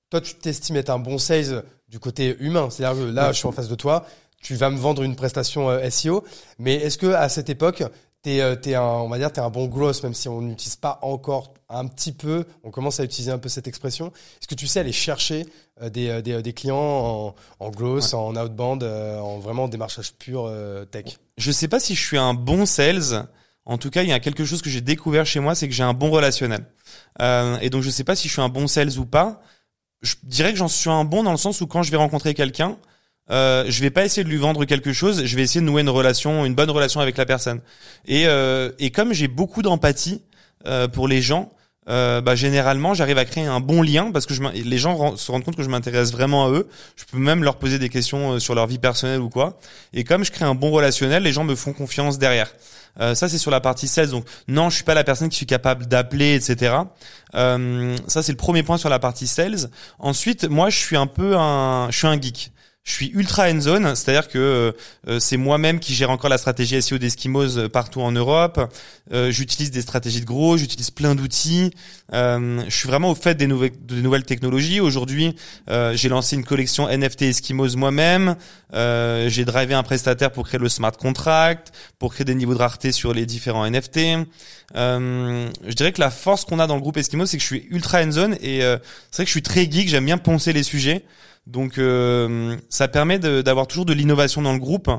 toi, tu t'estimes être un bon sales du côté humain. C'est-à-dire que là, je suis en face de toi. Tu vas me vendre une prestation euh, SEO. Mais est-ce que, à cette époque, t'es, euh, t'es un, on va dire, t'es un bon gross, même si on n'utilise pas encore un petit peu, on commence à utiliser un peu cette expression. Est-ce que tu sais aller chercher euh, des, euh, des, des clients en, en gloss, en outbound, en vraiment démarchage pur tech? Je sais pas si je suis un bon sales. En tout cas, il y a quelque chose que j'ai découvert chez moi, c'est que j'ai un bon relationnel. Euh, et donc, je sais pas si je suis un bon sales ou pas. Je dirais que j'en suis un bon dans le sens où quand je vais rencontrer quelqu'un, euh, je vais pas essayer de lui vendre quelque chose, je vais essayer de nouer une relation, une bonne relation avec la personne. Et, euh, et comme j'ai beaucoup d'empathie euh, pour les gens, euh, bah, généralement, j'arrive à créer un bon lien parce que je les gens se rendent compte que je m'intéresse vraiment à eux. Je peux même leur poser des questions euh, sur leur vie personnelle ou quoi. Et comme je crée un bon relationnel, les gens me font confiance derrière. Euh, ça, c'est sur la partie sales. Donc, non, je suis pas la personne qui suis capable d'appeler, etc. Euh, ça, c'est le premier point sur la partie sales. Ensuite, moi, je suis un peu un, je suis un geek je suis ultra end zone, c'est-à-dire que euh, c'est moi-même qui gère encore la stratégie SEO d'Eskimos euh, partout en Europe. Euh, j'utilise des stratégies de gros, j'utilise plein d'outils. je suis vraiment au fait des nouvelles, des nouvelles technologies. Aujourd'hui, j'ai lancé une collection NFT Eskimos moi-même. j'ai drivé un prestataire pour créer le smart contract, pour créer des niveaux de rareté sur les différents NFT. je dirais que la force qu'on a dans le groupe Eskimos, c'est que je suis ultra end zone et c'est vrai que je suis très geek. J'aime bien poncer les sujets. Donc euh, ça permet d'avoir toujours de l'innovation dans le groupe.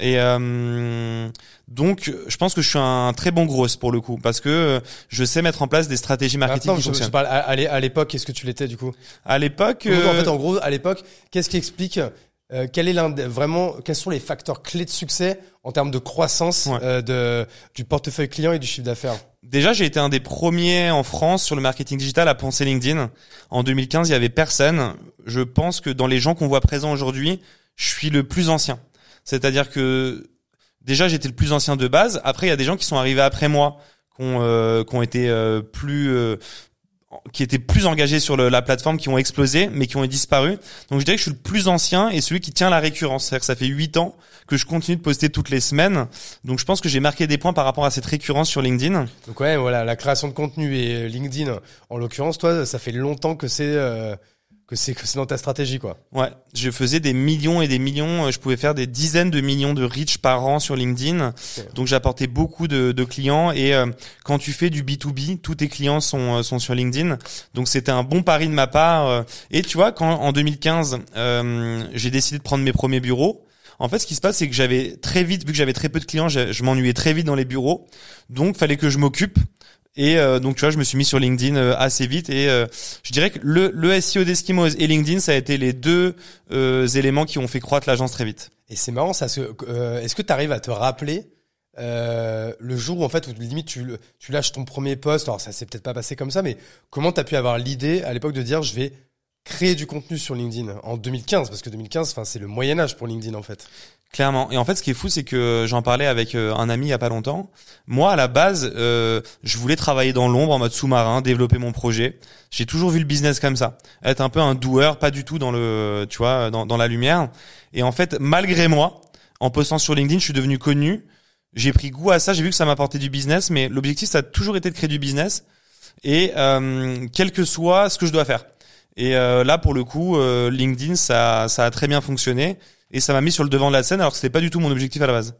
Et euh, donc, je pense que je suis un très bon gros pour le coup, parce que je sais mettre en place des stratégies marketing qui fonctionnent. Je parle à, l'époque, qu'est-ce que tu l'étais du coup? À l'époque, en fait, euh, en gros, à l'époque, qu'est-ce qui explique euh, quel est l'un vraiment quels sont les facteurs clés de succès en termes de croissance euh, de du portefeuille client et du chiffre d'affaires? Déjà, j'ai été un des premiers en France sur le marketing digital à penser LinkedIn. En 2015, il y avait personne. Je pense que dans les gens qu'on voit présents aujourd'hui, je suis le plus ancien. C'est-à-dire que déjà, j'étais le plus ancien de base. Après, il y a des gens qui sont arrivés après moi, qui ont, euh, qui ont été euh, plus euh, qui étaient plus engagés sur la plateforme, qui ont explosé, mais qui ont disparu. Donc je dirais que je suis le plus ancien et celui qui tient la récurrence. C'est-à-dire que ça fait huit ans que je continue de poster toutes les semaines. Donc je pense que j'ai marqué des points par rapport à cette récurrence sur LinkedIn. Donc ouais, voilà, la création de contenu et LinkedIn, en l'occurrence, toi, ça fait longtemps que c'est euh, que c'est que c'est dans ta stratégie quoi. Ouais, je faisais des millions et des millions, euh, je pouvais faire des dizaines de millions de reach par an sur LinkedIn. Donc j'apportais beaucoup de, de, clients et euh, quand tu fais du B2B, tous tes clients sont euh, sont sur LinkedIn. Donc c'était un bon pari de ma part et tu vois quand en 2015, j'ai décidé de prendre mes premiers bureaux, en fait, ce qui se passe, c'est que j'avais très vite, vu que j'avais très peu de clients, je, je m'ennuyais très vite dans les bureaux. Donc, fallait que je m'occupe et euh, donc tu vois, je me suis mis sur LinkedIn euh, assez vite et euh, je dirais que le, le SEO d'Eskimos et LinkedIn, ça a été les deux éléments qui ont fait croître l'agence très vite. Et c'est marrant, ça. Est-ce que tu arrives à te rappeler le jour où en fait, où limite tu, tu lâches ton premier poste Alors ça s'est peut-être pas passé comme ça, mais comment tu as pu avoir l'idée à l'époque de dire je vais créer du contenu sur LinkedIn en 2015 parce que 2015, enfin c'est le Moyen Âge pour LinkedIn en fait. Clairement. Et en fait, ce qui est fou, c'est que j'en parlais avec euh, un ami il y a pas longtemps. Moi, à la base, euh, je voulais travailler dans l'ombre en mode sous-marin, développer mon projet. J'ai toujours vu le business comme ça, être un peu un doueur, pas du tout dans le, tu vois, dans, la lumière. Et en fait, malgré moi, en postant sur LinkedIn, je suis devenu connu. J'ai pris goût à ça. J'ai vu que ça m'apportait du business, mais l'objectif, ça a toujours été de créer du business et euh, quel que soit ce que je dois faire. Et euh, là, pour le coup, euh, LinkedIn, ça, ça a très bien fonctionné et ça m'a mis sur le devant de la scène alors que c'était pas du tout mon objectif à la base.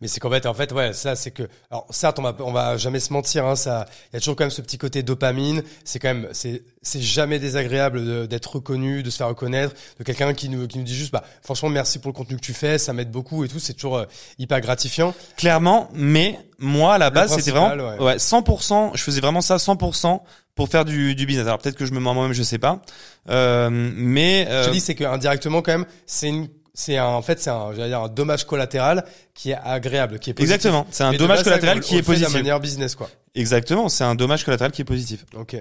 Mais c'est qu'en fait, en fait, ouais, ça, c'est que, alors, certes, on va, on va jamais se mentir, hein, ça, il y a toujours quand même ce petit côté dopamine. C'est quand même, c'est, c'est jamais désagréable d'être reconnu, de se faire reconnaître, de quelqu'un qui nous, qui nous dit juste, bah, franchement, merci pour le contenu que tu fais, ça m'aide beaucoup et tout. C'est toujours euh, hyper gratifiant. Clairement, mais moi à la base c'était vraiment ouais. ouais. 100%. Je faisais vraiment ça 100% pour faire du, du business. Alors peut-être que je me mens moi-même, je sais pas. Euh, mais euh, Je te dis, c'est que indirectement, quand même, c'est une, c'est un, en fait, c'est un, j'allais dire, un dommage collatéral qui est agréable, qui est positif. exactement, c'est un Mais de dommage collatéral qui est de positif. la manière business, quoi. Exactement, c'est un dommage collatéral qui est positif. Ok.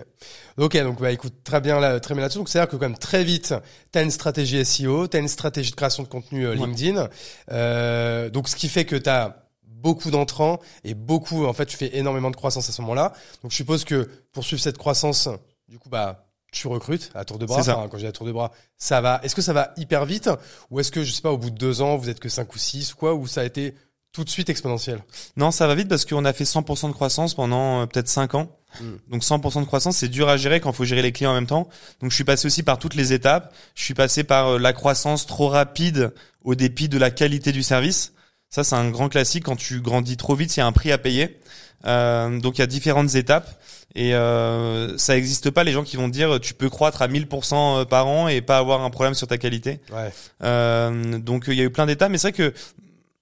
Ok, donc bah écoute, très bien là, très bien là-dessus. Donc c'est à dire que quand même très vite, t'as une stratégie SEO, t'as une stratégie de création de contenu euh, Ouais. LinkedIn. Euh, donc ce qui fait que t'as beaucoup d'entrants et beaucoup, en fait, tu fais énormément de croissance à ce moment-là. Donc je suppose que pour suivre cette croissance, du coup bah tu recrutes à tour de bras. Enfin, quand j'ai à tour de bras, ça va. Est-ce que ça va hyper vite ou est-ce que je sais pas, au bout de deux ans, vous êtes que cinq ou six ou quoi, ou ça a été tout de suite exponentiel? Non, ça va vite parce qu'on a fait 100% de croissance pendant euh, peut-être 5 ans. Mm. Donc 100% de croissance, c'est dur à gérer quand faut gérer les clients en même temps. Donc je suis passé aussi par toutes les étapes. Je suis passé par euh, la croissance trop rapide au dépit de la qualité du service. Ça, c'est un grand classique. Quand tu grandis trop vite, il y a un prix à payer. Euh, donc il y a différentes étapes. Et euh, ça n'existe pas les gens qui vont dire tu peux croître à 1000% par an et pas avoir un problème sur ta qualité. Ouais. Euh, donc il y a eu plein d'étapes, mais c'est vrai que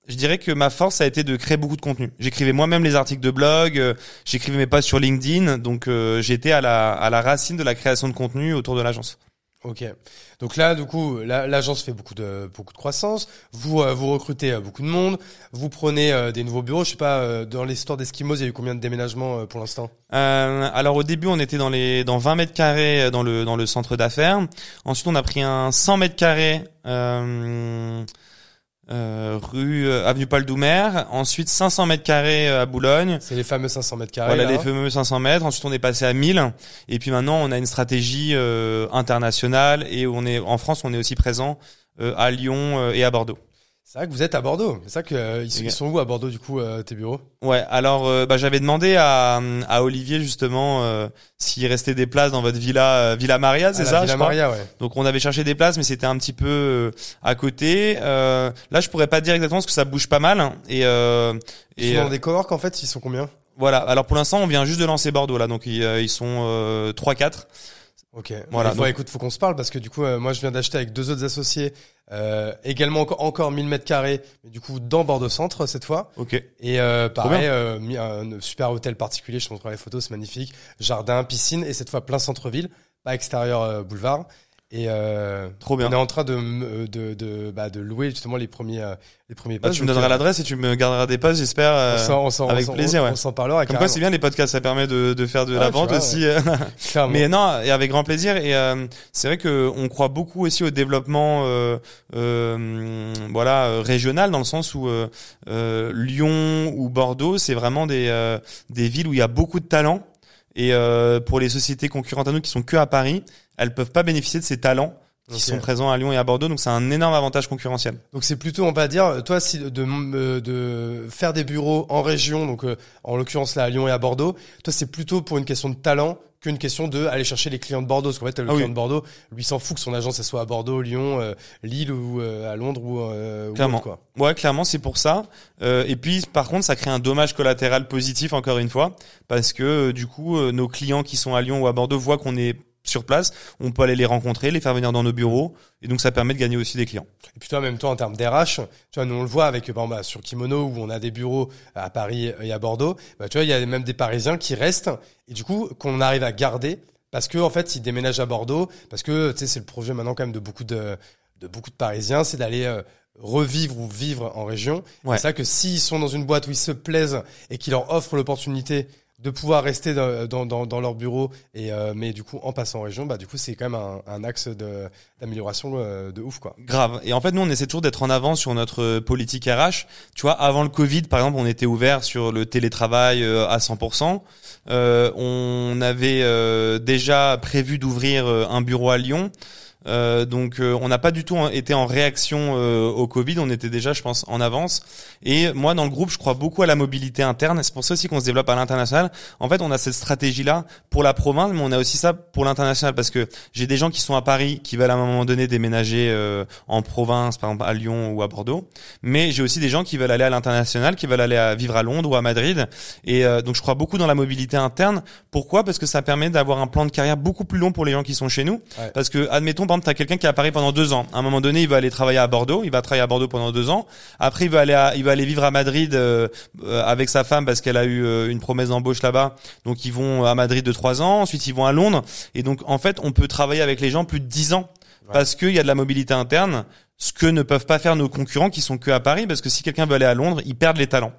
je dirais que ma force a été de créer beaucoup de contenu. J'écrivais moi-même les articles de blog, euh, j'écrivais mes posts sur LinkedIn, donc euh, j'étais à la, à la racine de la création de contenu autour de l'agence. Ok. Donc là, du coup, la- l'agence fait beaucoup de beaucoup de croissance. Vous euh, vous recrutez euh, beaucoup de monde. Vous prenez euh, des nouveaux bureaux. Je sais pas euh, dans l'histoire d'Eskimos, il y a eu combien de déménagements pour l'instant? Alors au début, on était dans les dans 20 mètres carrés dans le dans le centre d'affaires. Ensuite, on a pris un 100 mètres carrés euh, rue euh, avenue Paul Doumer. Ensuite, 500 mètres carrés euh, à Boulogne. C'est les fameux 500 mètres carrés. Voilà là. les fameux 500 mètres. Ensuite, on est passé à 1000. Et puis maintenant, on a une stratégie euh, internationale et on est en France, on est aussi présent euh, à Lyon euh, et à Bordeaux. C'est vrai que vous êtes à Bordeaux. C'est ça que euh, ils, sont- ils où à Bordeaux du coup euh, tes bureaux? Ouais. Alors, euh, bah, j'avais demandé à, à Olivier justement euh, s'il restait des places dans votre villa euh, Villa Maria, c'est ça Villa je crois? Maria, ouais. Donc, on avait cherché des places, mais c'était un petit peu à côté. Euh, là, je pourrais pas dire exactement parce que ça bouge pas mal. Et, euh, Ils sont dans des coworks en fait. Ils sont combien? voilà. Alors pour l'instant, on vient juste de lancer Bordeaux là, donc ils, euh, ils sont euh, 3-4. Ok. Voilà, donc- écoute, faut qu'on se parle parce que du coup, euh, moi, je viens d'acheter avec deux autres associés, euh, également encore, encore 1000 mètres carrés, mais du coup dans Bordeaux Centre cette fois. Ok. Et euh, pareil, euh, un super hôtel particulier, je te montrerai les photos, c'est magnifique. Jardin, piscine, et cette fois plein centre-ville, pas extérieur euh, boulevard. Et euh, Trop bien. on est en train de, de, de, bah, de louer justement les premiers, euh, les premiers Bah, tu me donneras euh, l'adresse et tu me garderas des postes, j'espère. euh, on s'en- on avec on plaisir, on- ouais. On s'en parlera. Comme quoi, c'est bien les podcasts, ça permet de, de faire de Ouais, la vente vois, aussi. Mais non, et avec grand plaisir. Et euh, c'est vrai que on croit beaucoup aussi au développement, euh, euh, voilà, régional dans le sens où Lyon ou Bordeaux, c'est vraiment des euh, des villes où il y a beaucoup de talents. Et euh, pour les sociétés concurrentes à nous qui sont que à Paris, elles peuvent pas bénéficier de ces talents qui sont présents à Lyon et à Bordeaux. Donc c'est un énorme avantage concurrentiel. Donc c'est plutôt, on va dire, toi, si de, de, de faire des bureaux en région, donc euh, en l'occurrence là à Lyon et à Bordeaux, toi c'est plutôt pour une question de talent qu'une question de aller chercher les clients de Bordeaux. Parce qu'en fait, le Ah oui. client de Bordeaux, lui s'en fout que son agence elle soit à Bordeaux, Lyon, euh, Lille ou euh, à Londres ou, euh, ou Clairement. autre, quoi. Ouais, clairement, c'est pour ça. Euh, et puis, par contre, ça crée un dommage collatéral positif, encore une fois, parce que du coup, nos clients qui sont à Lyon ou à Bordeaux voient qu'on est sur place, on peut aller les rencontrer, les faire venir dans nos bureaux, et donc ça permet de gagner aussi des clients. Et puis toi, en même temps, en termes d'RH, tu vois, nous on le voit avec, exemple, bah, sur Kimono où on a des bureaux à Paris et à Bordeaux. Bah, tu vois, il y a même des Parisiens qui restent et du coup qu'on arrive à garder parce que en fait, ils déménagent à Bordeaux parce que tu sais, c'est le projet maintenant quand même de beaucoup de de beaucoup de Parisiens, c'est d'aller euh, revivre ou vivre en région. Ouais. C'est ça que s'ils sont dans une boîte où ils se plaisent et qui leur offrent l'opportunité de pouvoir rester dans, dans, dans, leur bureau et euh, mais du coup en passant en région bah du coup c'est quand même un, axe de d'amélioration euh, de ouf quoi Grave. Et en fait, nous, on essaie toujours d'être en avance sur notre euh, politique RH. Tu vois, avant le Covid, par exemple, on était ouvert sur le télétravail à 100%. Euh, on avait déjà prévu d'ouvrir un bureau à Lyon. Euh, donc euh, on n'a pas du tout été en réaction euh, au Covid, on était déjà, je pense, en avance. Et moi, dans le groupe, je crois beaucoup à la mobilité interne. C'est pour ça aussi qu'on se développe à l'international. En fait, on a cette stratégie-là pour la province, mais on a aussi ça pour l'international parce que j'ai des gens qui sont à Paris, qui veulent à un moment donné déménager euh, en province, par exemple à Lyon ou à Bordeaux. Mais j'ai aussi des gens qui veulent aller à l'international, qui veulent aller à vivre à Londres ou à Madrid. Et euh, donc je crois beaucoup dans la mobilité interne. Pourquoi? Parce que ça permet d'avoir un plan de carrière beaucoup plus long pour les gens qui sont chez nous. Ouais. Parce que admettons exemple t'as quelqu'un qui est à Paris pendant deux ans. À un moment donné, il va aller travailler à Bordeaux. Il va travailler à Bordeaux pendant deux ans. Après, il va aller à, il va aller vivre à Madrid euh, euh, avec sa femme parce qu'elle a eu euh, une promesse d'embauche là-bas. Donc ils vont à Madrid de trois ans. Ensuite, ils vont à Londres. Et donc en fait, on peut travailler avec les gens plus de dix ans parce qu'il y a de la mobilité interne. Ce que ne peuvent pas faire nos concurrents qui sont que à Paris, parce que si quelqu'un veut aller à Londres, ils perdent les talents.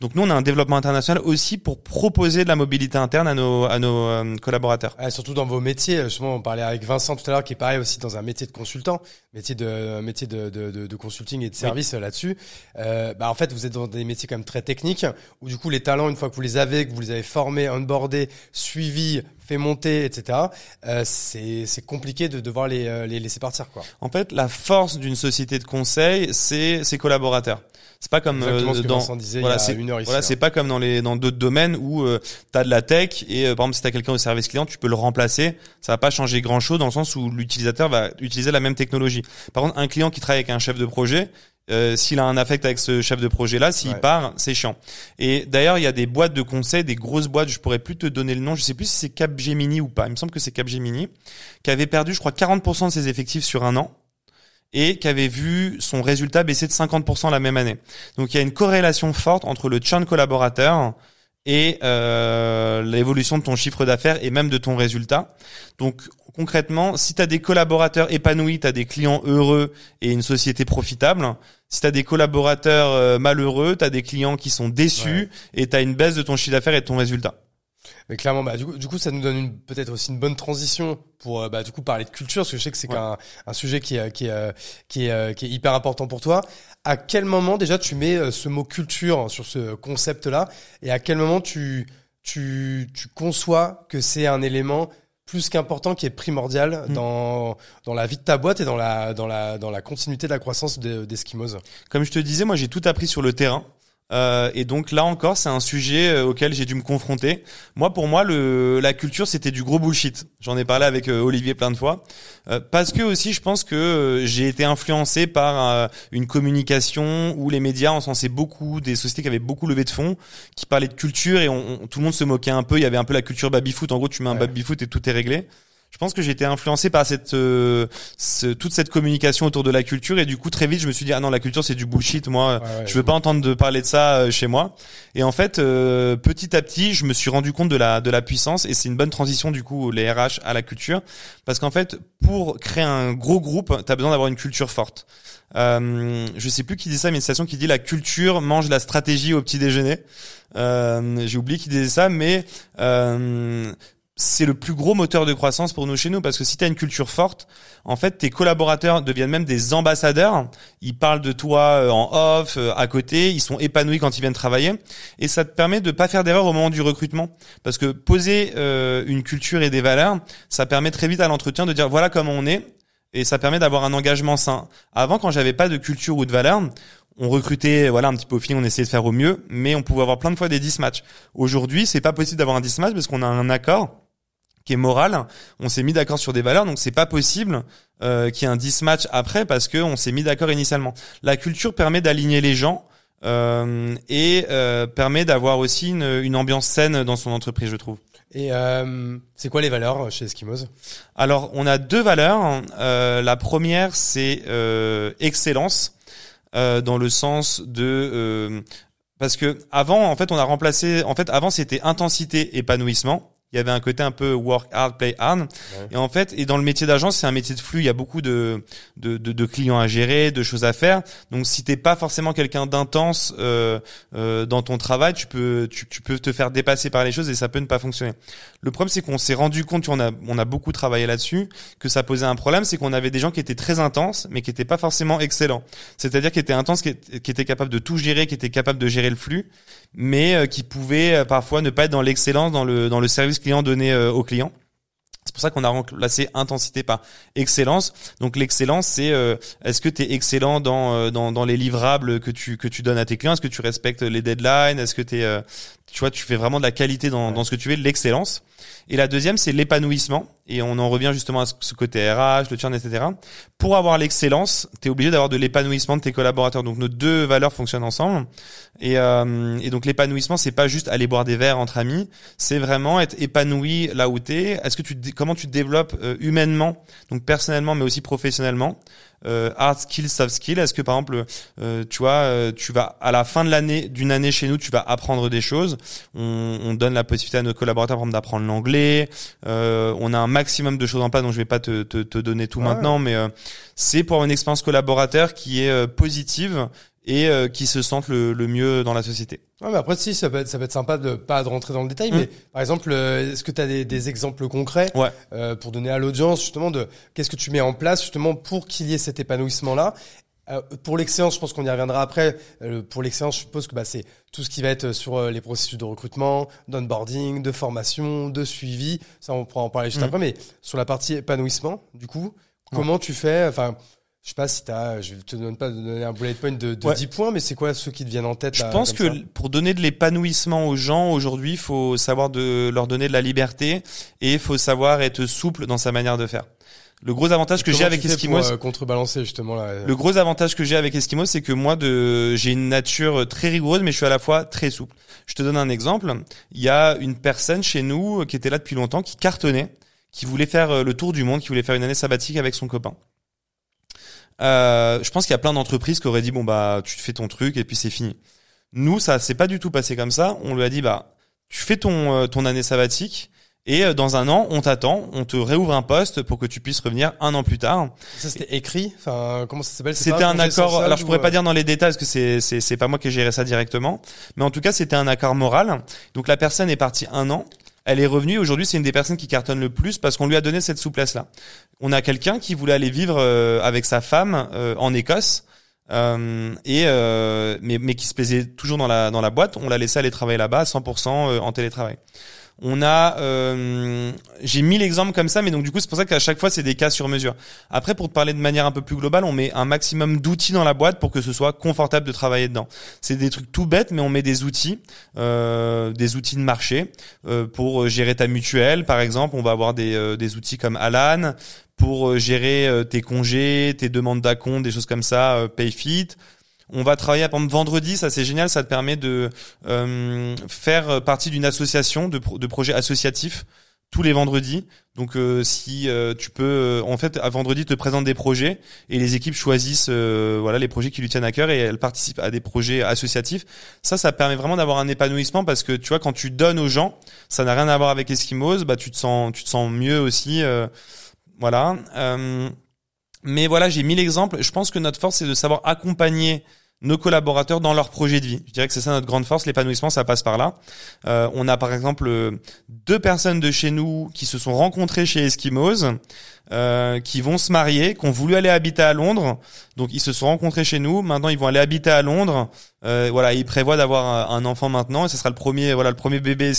Donc nous, on a un développement international aussi pour proposer de la mobilité interne à nos à nos euh, collaborateurs. Ouais, surtout dans vos métiers, justement, on parlait avec Vincent tout à l'heure, qui est pareil aussi dans un métier de consultant, métier de métier de, de, de, de consulting et de service euh, là-dessus. Euh, bah en fait, vous êtes dans des métiers quand même très techniques, où du coup les talents, une fois que vous les avez, que vous les avez formés, onboardés, suivis, fait monter, etc. Euh, c'est compliqué de devoir les euh, les laisser partir, quoi. En fait, la force d'une société de conseil, c'est ses collaborateurs. C'est pas comme euh, ce que dans disait voilà, hein. c'est pas comme dans les dans d'autres domaines où euh, tu as de la tech et euh, par exemple si tu as quelqu'un au service client, tu peux le remplacer, ça va pas changer grand-chose dans le sens où l'utilisateur va utiliser la même technologie. Par contre, un client qui travaille avec un chef de projet, euh, s'il a un affect avec ce chef de projet là, s'il Ouais. part, c'est chiant. Et d'ailleurs, il y a des boîtes de conseil, des grosses boîtes, je pourrais plus te donner le nom, je sais plus si c'est Capgemini ou pas. Il me semble que c'est Capgemini qui avait perdu je crois 40% de ses effectifs sur un an et qui avait vu son résultat baisser de 50% la même année. Donc il y a une corrélation forte entre le churn collaborateur et euh, l'évolution de ton chiffre d'affaires et même de ton résultat. Donc concrètement, si tu as des collaborateurs épanouis, tu as des clients heureux et une société profitable. Si tu as des collaborateurs euh, malheureux, tu as des clients qui sont déçus et tu as une baisse de ton chiffre d'affaires et de ton résultat. Mais clairement, bah, du, coup, du coup, ça nous donne une- peut-être aussi une bonne transition pour euh, bah, du coup parler de culture, parce que je sais que c'est Ouais. un, un sujet qui est, qui, est, euh, qui, est, qui est hyper important pour toi. À quel moment déjà tu mets euh, ce mot culture sur ce concept-là, et à quel moment tu, tu, tu conçois que c'est un élément plus qu'important qui est primordial Mm. dans, dans la vie de ta boîte et dans la, dans la, dans la continuité de la croissance de- d'Eskimos? Comme je te disais, moi j'ai tout appris sur le terrain. Euh, et donc là encore, c'est un sujet euh, auquel j'ai dû me confronter. Moi, pour moi, le, la culture, c'était du gros bullshit. J'en ai parlé avec euh, Olivier plein de fois. Euh, parce que aussi, je pense que euh, j'ai été influencé par une communication où les médias encensaient beaucoup, des sociétés qui avaient beaucoup levé de fonds, qui parlaient de culture et on, on- tout le monde se moquait un peu. Il y avait un peu la culture baby-foot. En gros, tu mets un Ouais. baby-foot et tout est réglé. Je pense que j'ai été influencé par cette euh, ce- toute cette communication autour de la culture et du coup très vite je me suis dit ah non la culture c'est du bullshit moi. Ouais, ouais, je veux pas entendre de parler de ça euh, chez moi. Et en fait euh, petit à petit je me suis rendu compte de la de la puissance et c'est une bonne transition du coup les RH à la culture. Parce qu'en fait pour créer un gros groupe tu as besoin d'avoir une culture forte. Euh, je sais plus qui dit ça mais une citation qui dit la culture mange la stratégie au petit déjeuner. Euh, j'ai oublié qui disait ça mais euh, c'est le plus gros moteur de croissance pour nous chez nous parce que si tu as une culture forte, en fait, tes collaborateurs deviennent même des ambassadeurs. Ils parlent de toi euh, en off, euh, à côté, ils sont épanouis quand ils viennent travailler et ça te permet de pas faire d'erreur au moment du recrutement parce que poser euh, une culture et des valeurs, ça permet très vite à l'entretien de dire voilà comment on est et ça permet d'avoir un engagement sain. Avant quand j'avais pas de culture ou de valeurs, on recrutait voilà un petit peu au feeling, on essayait de faire au mieux, mais on pouvait avoir plein de fois des 10 matchs. Aujourd'hui, c'est pas possible d'avoir un 10 match parce qu'on a un accord qui est moral. On s'est mis d'accord sur des valeurs, donc c'est pas possible euh, qu'il y ait un 10 match après parce que on s'est mis d'accord initialement. La culture permet d'aligner les gens euh, et euh, permet d'avoir aussi une, une ambiance saine dans son entreprise, je trouve. Et euh, c'est quoi les valeurs chez Eskimos? Alors, on a deux valeurs. Euh, la première, c'est euh, excellence, euh, dans le sens de euh, parce que avant, en fait, on a remplacé. En fait, avant, c'était intensité, épanouissement. Il y avait un côté un peu work hard, play hard. Et en fait, et dans le métier d'agence, c'est un métier de flux. Il y a beaucoup de, de, de, de clients à gérer, de choses à faire. Donc, si t'es pas forcément quelqu'un d'intense euh, euh, dans ton travail, tu peux, tu, tu peux te faire dépasser par les choses et ça peut ne pas fonctionner. Le problème, c'est qu'on s'est rendu compte, on a, on a beaucoup travaillé là-dessus, que ça posait un problème, c'est qu'on avait des gens qui étaient très intenses, mais qui étaient pas forcément excellents. C'est-à-dire qui étaient intenses, qui qui étaient capables de tout gérer, qui étaient capables de gérer le flux, mais euh, qui pouvaient euh, parfois ne pas être dans l'excellence, dans le, dans le service client donné euh, au client. C'est pour ça qu'on a remplacé intensité par excellence. Donc l'excellence, c'est euh, est-ce que tu es excellent dans, euh, dans, dans les livrables que tu que tu donnes à tes clients? Est-ce que tu respectes les deadlines? Est-ce que tu es tu vois, tu fais vraiment de la qualité dans, dans ce que tu fais, de l'excellence. Et la deuxième, c'est l'épanouissement. Et on en revient justement à ce côté RH, le churn, etc. Pour avoir l'excellence, tu es obligé d'avoir de l'épanouissement de tes collaborateurs. Donc nos deux valeurs fonctionnent ensemble. Et, euh, et donc l'épanouissement, c'est pas juste aller boire des verres entre amis, c'est vraiment être épanoui là où t'es. Est-ce que tu comment tu te développes euh, humainement, donc personnellement, mais aussi professionnellement? Euh, hard skills, soft skills Est-ce que par exemple, euh, tu vois, euh, tu vas à la fin de l'année, d'une année chez nous, tu vas apprendre des choses. On, on donne la possibilité à nos collaborateurs, par exemple, d'apprendre l'anglais. Euh, on a un maximum de choses en place, donc je vais pas te, te, te donner tout maintenant, mais euh, c'est pour une expérience collaborateur qui est positive et qui se sentent le, le mieux dans la société. Ouais, mais après, si, ça peut être, ça peut être sympa de pas de rentrer dans le détail, mais par exemple, est-ce que tu as des, des, exemples concrets ouais. euh, pour donner à l'audience justement de qu'est-ce que tu mets en place justement pour qu'il y ait cet épanouissement-là? Euh, Pour l'excellence, je pense qu'on y reviendra après. Euh, pour l'excellence, je suppose que bah, c'est tout ce qui va être sur les processus de recrutement, d'onboarding, de formation, de suivi. Ça, on pourra en parler juste Mm. après. Mais sur la partie épanouissement, du coup, comment tu fais Enfin. Je sais pas si t'as, je te donne pas de donner un bullet point de, de Ouais. 10 points, mais c'est quoi ceux qui te viennent en tête Je là, pense que pour donner de l'épanouissement aux gens aujourd'hui, il faut savoir de leur donner de la liberté et il faut savoir être souple dans sa manière de faire. Le gros avantage que j'ai avec Eskimos, pour, euh, contrebalancer justement là. le gros avantage que j'ai avec Eskimos, c'est que moi, de, j'ai une nature très rigoureuse, mais je suis à la fois très souple. Je te donne un exemple. Il y a une personne chez nous qui était là depuis longtemps, qui cartonnait, qui voulait faire euh, le tour du monde, qui voulait faire une année sabbatique avec son copain. Euh, je pense qu'il y a plein d'entreprises qui auraient dit bon bah tu fais ton truc et puis c'est fini. Nous ça s'est pas du tout passé comme ça. On lui a dit bah tu fais ton euh, ton année sabbatique et euh, dans un an on t'attend, on te réouvre un poste pour que tu puisses revenir un an plus tard. Ça c'était écrit? Enfin, comment ça s'appelle? C'était un accord. Alors je ou, pourrais euh, pas dire dans les détails parce que c'est c'est c'est pas moi qui ai géré ça directement, mais en tout cas c'était un accord moral. Donc la personne est partie un an. Elle est revenue. Aujourd'hui, c'est une des personnes qui cartonne le plus parce qu'on lui a donné cette souplesse-là. On a quelqu'un qui voulait aller vivre euh, avec sa femme euh, en Écosse. euh, et euh, mais, mais qui se plaisait toujours dans la dans la boîte, on l'a laissé aller travailler là-bas, 100% euh, en télétravail. On a, euh, j'ai mis l'exemple comme ça, mais donc du coup c'est pour ça qu'à chaque fois c'est des cas sur mesure. Après, pour te parler de manière un peu plus globale, on met un maximum d'outils dans la boîte pour que ce soit confortable de travailler dedans. C'est des trucs tout bêtes, mais on met des outils, euh, des outils de marché euh, pour gérer ta mutuelle, par exemple. On va avoir des, des outils comme Alan pour gérer tes congés, tes demandes d'acompte, des choses comme ça, Payfit. On va travailler par vendredi, ça c'est génial, ça te permet de euh, faire partie d'une association de, pro- de projets associatifs tous les vendredis. Donc euh, si euh, tu peux, en fait, à vendredi te présente des projets et les équipes choisissent voilà les projets qui lui tiennent à cœur et elles participent à des projets associatifs. Ça, ça permet vraiment d'avoir un épanouissement parce que tu vois quand tu donnes aux gens, ça n'a rien à voir avec Eskimos, bah tu te sens tu te sens mieux aussi. voilà. Mais voilà, j'ai mis l'exemple. Je pense que notre force, c'est de savoir accompagner nos collaborateurs dans leur projet de vie. Je dirais que c'est ça notre grande force. L'épanouissement, ça passe par là. Euh, on a par exemple euh, deux personnes de chez nous qui se sont rencontrées chez Eskimos, euh, qui vont se marier, qui ont voulu aller habiter à Londres. Donc ils se sont rencontrés chez nous. Maintenant, ils vont aller habiter à Londres. Euh, voilà, ils prévoient d'avoir un un enfant maintenant. Et ce sera le premier, voilà, le premier bébé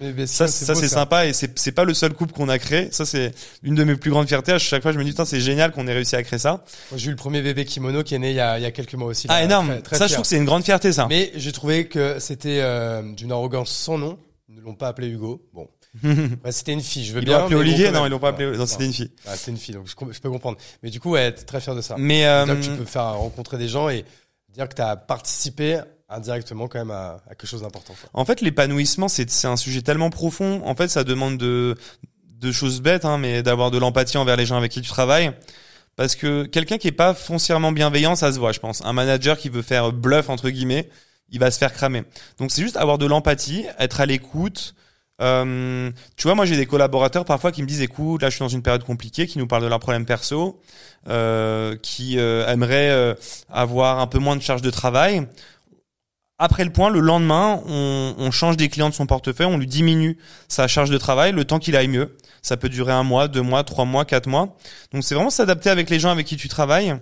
mais- mais Ça, c'est sympa et c'est c'est pas le seul couple qu'on a créé. Ça, c'est une de mes plus grandes fiertés. À chaque fois, je me dis putain, c'est génial qu'on ait réussi à créer ça. J'ai eu le premier bébé kimono qui est né il y a, il y a quelques mois aussi. Ah là, énorme. très- très ça, je trouve que c'est une grande fierté, ça. Mais j'ai trouvé que c'était euh, d'une arrogance sans nom. Ils ne l'ont pas appelé Hugo. Bon, Ouais, c'était une fille. Je veux Ils bien. l'ont appelé bon, Olivier. non, ils l'ont pas appelé. Non, c'était une fille. Ah, c'était une fille, donc je, peux comprendre. Mais du coup, ouais, t'es très fier de ça. Mais euh, que tu peux faire rencontrer des gens et dire que tu as participé indirectement quand même à, à quelque chose d'important. en fait, l'épanouissement, c'est c'est un sujet tellement profond. En fait, ça demande de de choses bêtes, hein, mais d'avoir de l'empathie envers les gens avec qui tu travailles. Parce que quelqu'un qui est pas foncièrement bienveillant, ça se voit, je pense. Un manager qui veut faire bluff entre guillemets, il va se faire cramer. Donc c'est juste avoir de l'empathie, être à l'écoute. Euh, tu vois, moi j'ai des collaborateurs parfois qui me disent, écoute, là je suis dans une période compliquée, qui nous parlent de leurs problèmes perso, euh, qui euh, aimeraient euh, avoir un peu moins de charge de travail. Après le point, le lendemain, on, on change des clients de son portefeuille, on lui diminue sa charge de travail, le temps qu'il aille mieux. Ça peut durer un mois, deux mois, trois mois, quatre mois. Donc c'est vraiment s'adapter avec les gens avec qui tu travailles.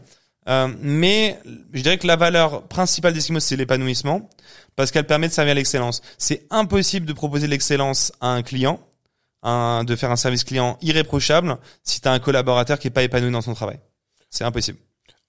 Euh, mais je dirais que la valeur principale d'Eskimos, c'est l'épanouissement, parce qu'elle permet de servir l'excellence. C'est impossible de proposer l'excellence à un client, un, de faire un service client irréprochable si tu as un collaborateur qui est pas épanoui dans son travail. C'est impossible.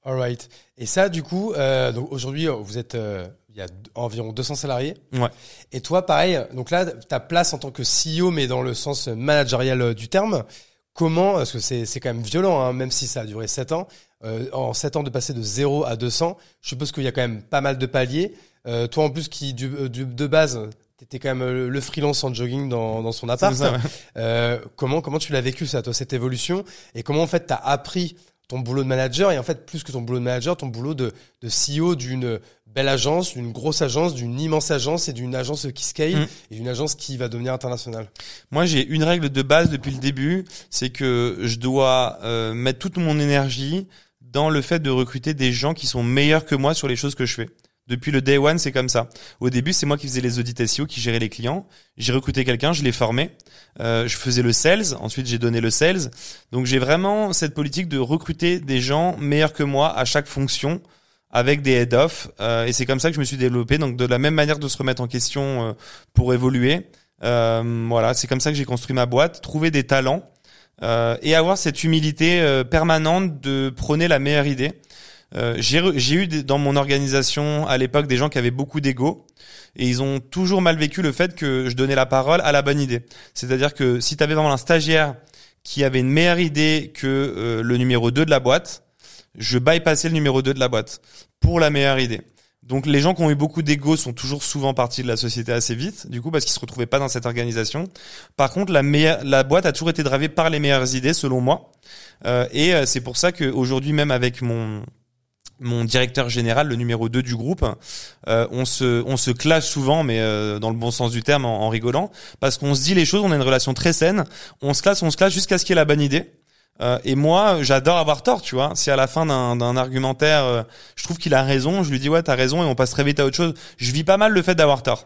Alright. Et ça, du coup, euh, donc aujourd'hui, vous êtes, euh, il y a environ 200 salariés. Ouais. Et toi, pareil. Donc là, ta place en tant que CEO, mais dans le sens managérial euh, du terme. Comment, parce que c'est c'est quand même violent, hein, même si ça a duré 7 ans. Euh, en 7 ans de passer de 0 à 200, je suppose qu'il y a quand même pas mal de paliers. Euh, toi, en plus, qui du, euh, du- de base, t'étais quand même euh, le freelance en jogging dans, dans son appart. Ça, ouais. Euh, comment comment tu l'as vécu ça, toi, cette évolution? Et comment en fait t'as appris ton boulot de manager? Et en fait plus que ton boulot de manager, ton boulot de, de CEO d'une belle agence, d'une grosse agence, d'une immense agence et d'une agence qui scale Mm. et d'une agence qui va devenir internationale. Moi, j'ai une règle de base depuis le début, c'est que je dois euh, mettre toute mon énergie dans le fait de recruter des gens qui sont meilleurs que moi sur les choses que je fais. Depuis le day one, c'est comme ça. Au début, c'est moi qui faisais les audits SEO, qui gérais les clients. J'ai recruté quelqu'un, je l'ai formé. Euh, je faisais le sales. Ensuite, j'ai donné le sales. Donc, j'ai vraiment cette politique de recruter des gens meilleurs que moi à chaque fonction avec des head-off. Euh, et c'est comme ça que je me suis développé. Donc, de la même manière de se remettre en question euh, pour évoluer. Euh, voilà, c'est comme ça que j'ai construit ma boîte. Trouver des talents euh, et avoir cette humilité euh, permanente de prôner la meilleure idée. Euh, j'ai eu dans mon organisation à l'époque des gens qui avaient beaucoup d'ego et ils ont toujours mal vécu le fait que je donnais la parole à la bonne idée. C'est-à-dire que si tu avais vraiment un stagiaire qui avait une meilleure idée que euh, le numéro 2 de la boîte, je bypassais le numéro 2 de la boîte pour la meilleure idée. Donc les gens qui ont eu beaucoup d'ego sont toujours souvent partis de la société assez vite, du coup parce qu'ils se retrouvaient pas dans cette organisation. Par contre, la meilleure, la boîte a toujours été dravée par les meilleures idées, selon moi. Euh, et euh, c'est pour ça qu'aujourd'hui, même avec mon mon directeur général, le numéro 2 du groupe, euh, on se on se clash souvent, mais euh, dans le bon sens du terme, en, en rigolant, parce qu'on se dit les choses, on a une relation très saine, on se classe, on se clash jusqu'à ce qu'il y ait la bonne idée. Euh, et moi, j'adore avoir tort, tu vois. Si à la fin d'un d'un argumentaire, euh, je trouve qu'il a raison, je lui dis ouais, t'as raison, et on passe très vite à autre chose. Je vis pas mal le fait d'avoir tort.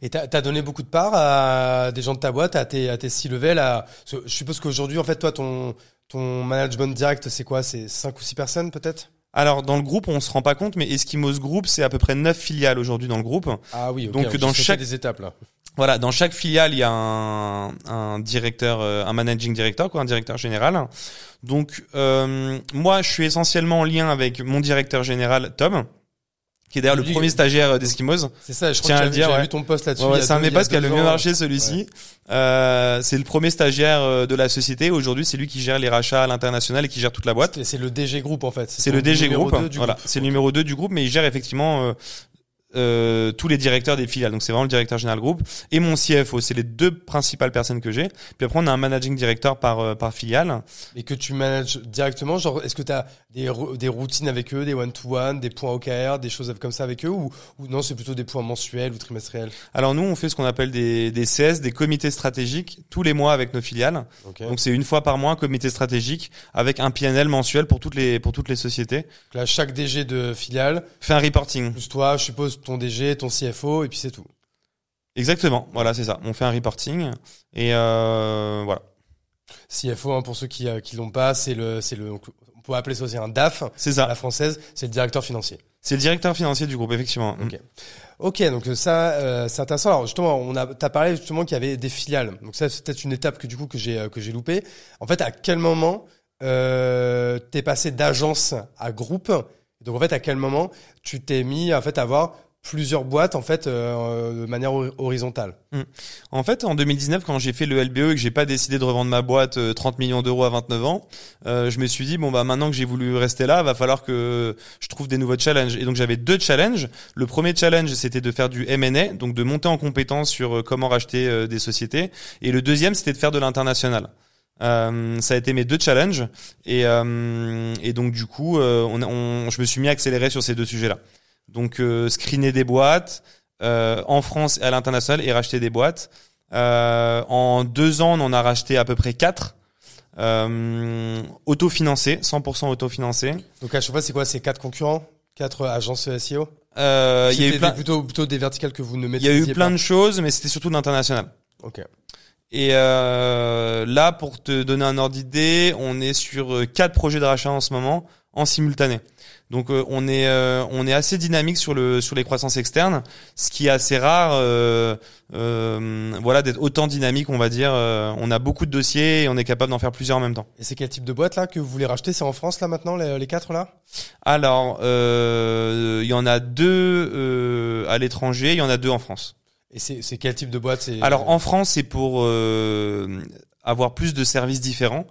Et t'as as donné beaucoup de part à des gens de ta boîte, à tes à tes six levels. À... Je suppose qu'aujourd'hui, en fait, toi, ton ton management direct, c'est quoi? C'est cinq ou six personnes peut-être? Alors dans le groupe, on se rend pas compte, mais Eskimos Group, c'est à peu près neuf filiales aujourd'hui dans le groupe. Ah oui. ok, Donc, dans chaque- des étapes là. Voilà, dans chaque filiale, il y a un, un directeur, euh, un managing director, quoi, un directeur général. Donc, euh, moi, je suis essentiellement en lien avec mon directeur général, Tom, qui est d'ailleurs le premier stagiaire euh, d'Eskimos. C'est ça. Je Tiens crois à que le j'avais dire, ouais. vu ton post là-dessus. Ouais, c'est un des postes qui a le mieux marché, celui-ci. Euh, c'est le premier stagiaire euh, de la société. Aujourd'hui, c'est lui qui gère les rachats à l'international et qui gère toute la boîte. Et C'est le DG Group en fait. C'est le DG Group. Voilà, c'est le numéro 2 du groupe, mais il gère effectivement euh, euh, tous les directeurs des filiales. Donc c'est vraiment le directeur général groupe et mon CFO. C'est les deux principales personnes que j'ai. Puis après on a un managing director par euh, par filiale. Et que tu manages directement, genre, est-ce que tu as des, des routines avec eux, des one-to-one, des points OKR, des choses comme ça avec eux, ou, ou non, c'est plutôt des points mensuels ou trimestriels? Alors nous on fait ce qu'on appelle des des CS, des comités stratégiques tous les mois avec nos filiales. Donc c'est une fois par mois un comité stratégique avec un PNL mensuel pour toutes les pour toutes les sociétés. Donc là, chaque DG de filiale, Fait un reporting. plus toi, je suppose ton DG, ton CFO, et puis c'est tout. Exactement. Voilà c'est ça. On fait un reporting et euh, voilà. CFO, hein, pour ceux qui euh, qui l'ont pas, c'est le c'est le on peut appeler ça aussi un DAF C'est ça. la française, c'est le directeur financier. C'est le directeur financier du groupe effectivement. Ok. Ok, donc euh, ça euh, c'est intéressant. Alors justement, on a t'as parlé justement qu'il y avait des filiales. Donc ça c'est peut-être une étape que du coup que j'ai euh, que j'ai loupé. En fait, à quel moment euh, t'es passé d'agence à groupe? Donc en fait, à quel moment tu t'es mis en fait à avoir plusieurs boîtes en fait euh, de manière hori- horizontale En fait, en 2019, quand j'ai fait le LBE et que j'ai pas décidé de revendre ma boîte euh, 30 millions d'euros à 29 ans, euh, je me suis dit bon bah maintenant que j'ai voulu rester là, va falloir que je trouve des nouveaux challenges. Et donc j'avais deux challenges. Le premier challenge, c'était de faire du M&A, donc de monter en compétence sur euh, comment racheter euh, des sociétés. Et le deuxième, c'était de faire de l'international. Euh, ça a été mes deux challenges et, euh, et donc du coup, euh, on, on- je me suis mis à accélérer sur ces deux sujets-là. Donc euh, screener des boîtes euh, en France et à l'international et racheter des boîtes. Euh, en deux ans, on en a racheté à peu près quatre. Euh, autofinancés, 100% autofinancés. Donc à chaque fois, c'est quoi? C'est quatre concurrents, quatre agences SEO. Euh, Il y a eu plein, plutôt plutôt des verticales que vous ne il y a eu plein pas. de choses, mais c'était surtout de l'international. Ok. Et euh, là, pour te donner un ordre d'idée, on est sur quatre projets de rachat en ce moment en simultané. Donc euh, on est euh, on est assez dynamique sur le sur les croissances externes, ce qui est assez rare. Euh, voilà d'être autant dynamique, on va dire. on a beaucoup de dossiers et on est capable d'en faire plusieurs en même temps. Et c'est quel type de boîte là que vous voulez racheter? C'est en France là maintenant les, les quatre là? Alors il y en a deux à l'étranger, il y en a deux en France. Et c'est quel type de boîte? Alors en France, c'est pour avoir plus de services différents.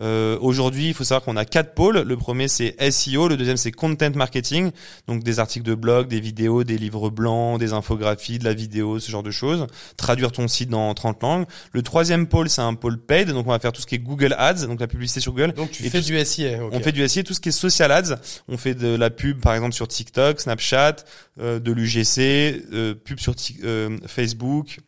Euh, Aujourd'hui, il faut savoir qu'on a quatre pôles. Le premier, c'est SEO. Le deuxième, c'est content marketing. Donc des articles de blog, des vidéos, des livres blancs, des infographies, de la vidéo, ce genre de choses. Traduire ton site dans 30 langues. Le troisième pôle, c'est un pôle paid. Donc on va faire tout ce qui est Google Ads, donc la publicité sur Google. Donc tu fais du SIA. On fait du SIA, tout ce qui est social ads. On fait de la pub, par exemple, sur TikTok, Snapchat, euh, de l'UGC, euh, pub sur euh, Facebook,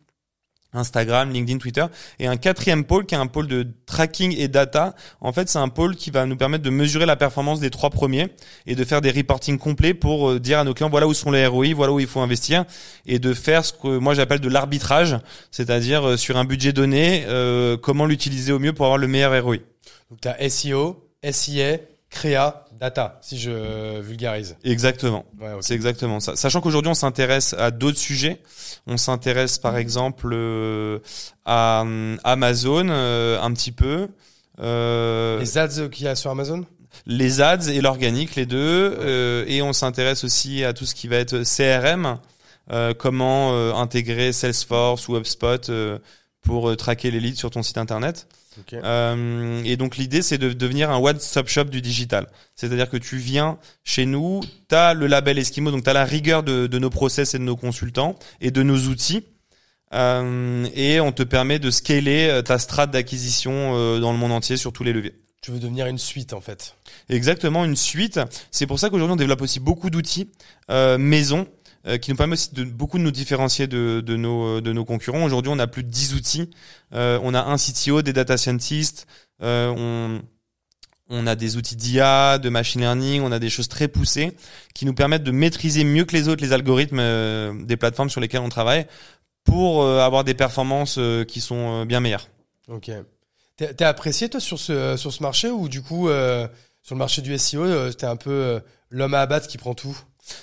Instagram, LinkedIn, Twitter, et un quatrième pôle qui est un pôle de tracking et data. En fait, c'est un pôle qui va nous permettre de mesurer la performance des trois premiers et de faire des reporting complets pour euh, dire à nos clients voilà où sont les ROI, voilà où il faut investir, et de faire ce que moi j'appelle de l'arbitrage, c'est-à-dire euh, sur un budget donné, euh, comment l'utiliser au mieux pour avoir le meilleur ROI. Donc tu as SEO, SIA, Créa, data, si je vulgarise. Exactement. C'est exactement ça. Sachant qu'aujourd'hui, on s'intéresse à d'autres sujets. On s'intéresse, par exemple, euh, à euh, Amazon euh, un petit peu. les ads qu'il y a sur Amazon? Les ads et l'organique, les deux. et on s'intéresse aussi à tout ce qui va être CRM. comment intégrer Salesforce ou HubSpot pour traquer les leads sur ton site internet. Euh, et donc l'idée c'est de devenir un one-stop shop du digital. C'est-à-dire que tu viens chez nous, tu as le label Eskimo, donc tu as la rigueur de, de, nos process et de nos consultants et de nos outils. Euh, et on te permet de scaler euh, ta strate d'acquisition dans le monde entier sur tous les leviers. Tu veux devenir une suite en fait. Exactement, une suite. C'est pour ça qu'aujourd'hui on développe aussi beaucoup d'outils euh, maison euh, qui nous permet aussi de beaucoup de nous différencier de, nos, euh, de nos concurrents. Aujourd'hui, on a plus de 10 outils. Euh, on a un CTO, des data scientists, on, on a des outils d'IA, de machine learning, on a des choses très poussées qui nous permettent de maîtriser mieux que les autres les algorithmes des plateformes sur lesquelles on travaille pour avoir des performances qui sont bien meilleures. Ok. T'es apprécié toi sur ce sur ce marché ou du coup sur le marché du SEO t'es un peu l'homme à abattre qui prend tout?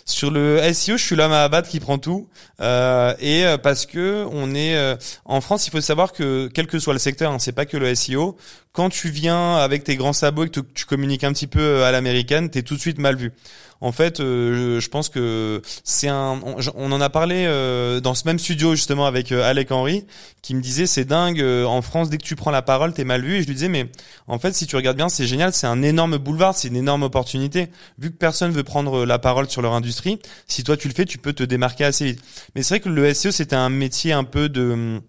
Sur le SEO, je suis l'homme à abattre qui prend tout. Euh, et euh, parce que on est euh, en France, il faut savoir que quel que soit le secteur, hein, c'est pas que le SEO. Quand tu viens avec tes grands sabots et que tu communiques un petit peu à l'américaine, t'es tout de suite mal vu. En fait, euh, je pense que c'est un. On, en a parlé euh, dans ce même studio justement avec euh, Alec Henry, qui me disait c'est dingue en France dès que tu prends la parole t'es mal vu. Et je lui disais mais en fait si tu regardes bien c'est génial, c'est un énorme boulevard, c'est une énorme opportunité. Vu que personne veut prendre la parole sur leur industrie, si toi tu le fais, tu peux te démarquer assez vite. Mais c'est vrai que le SEO c'était un métier un peu de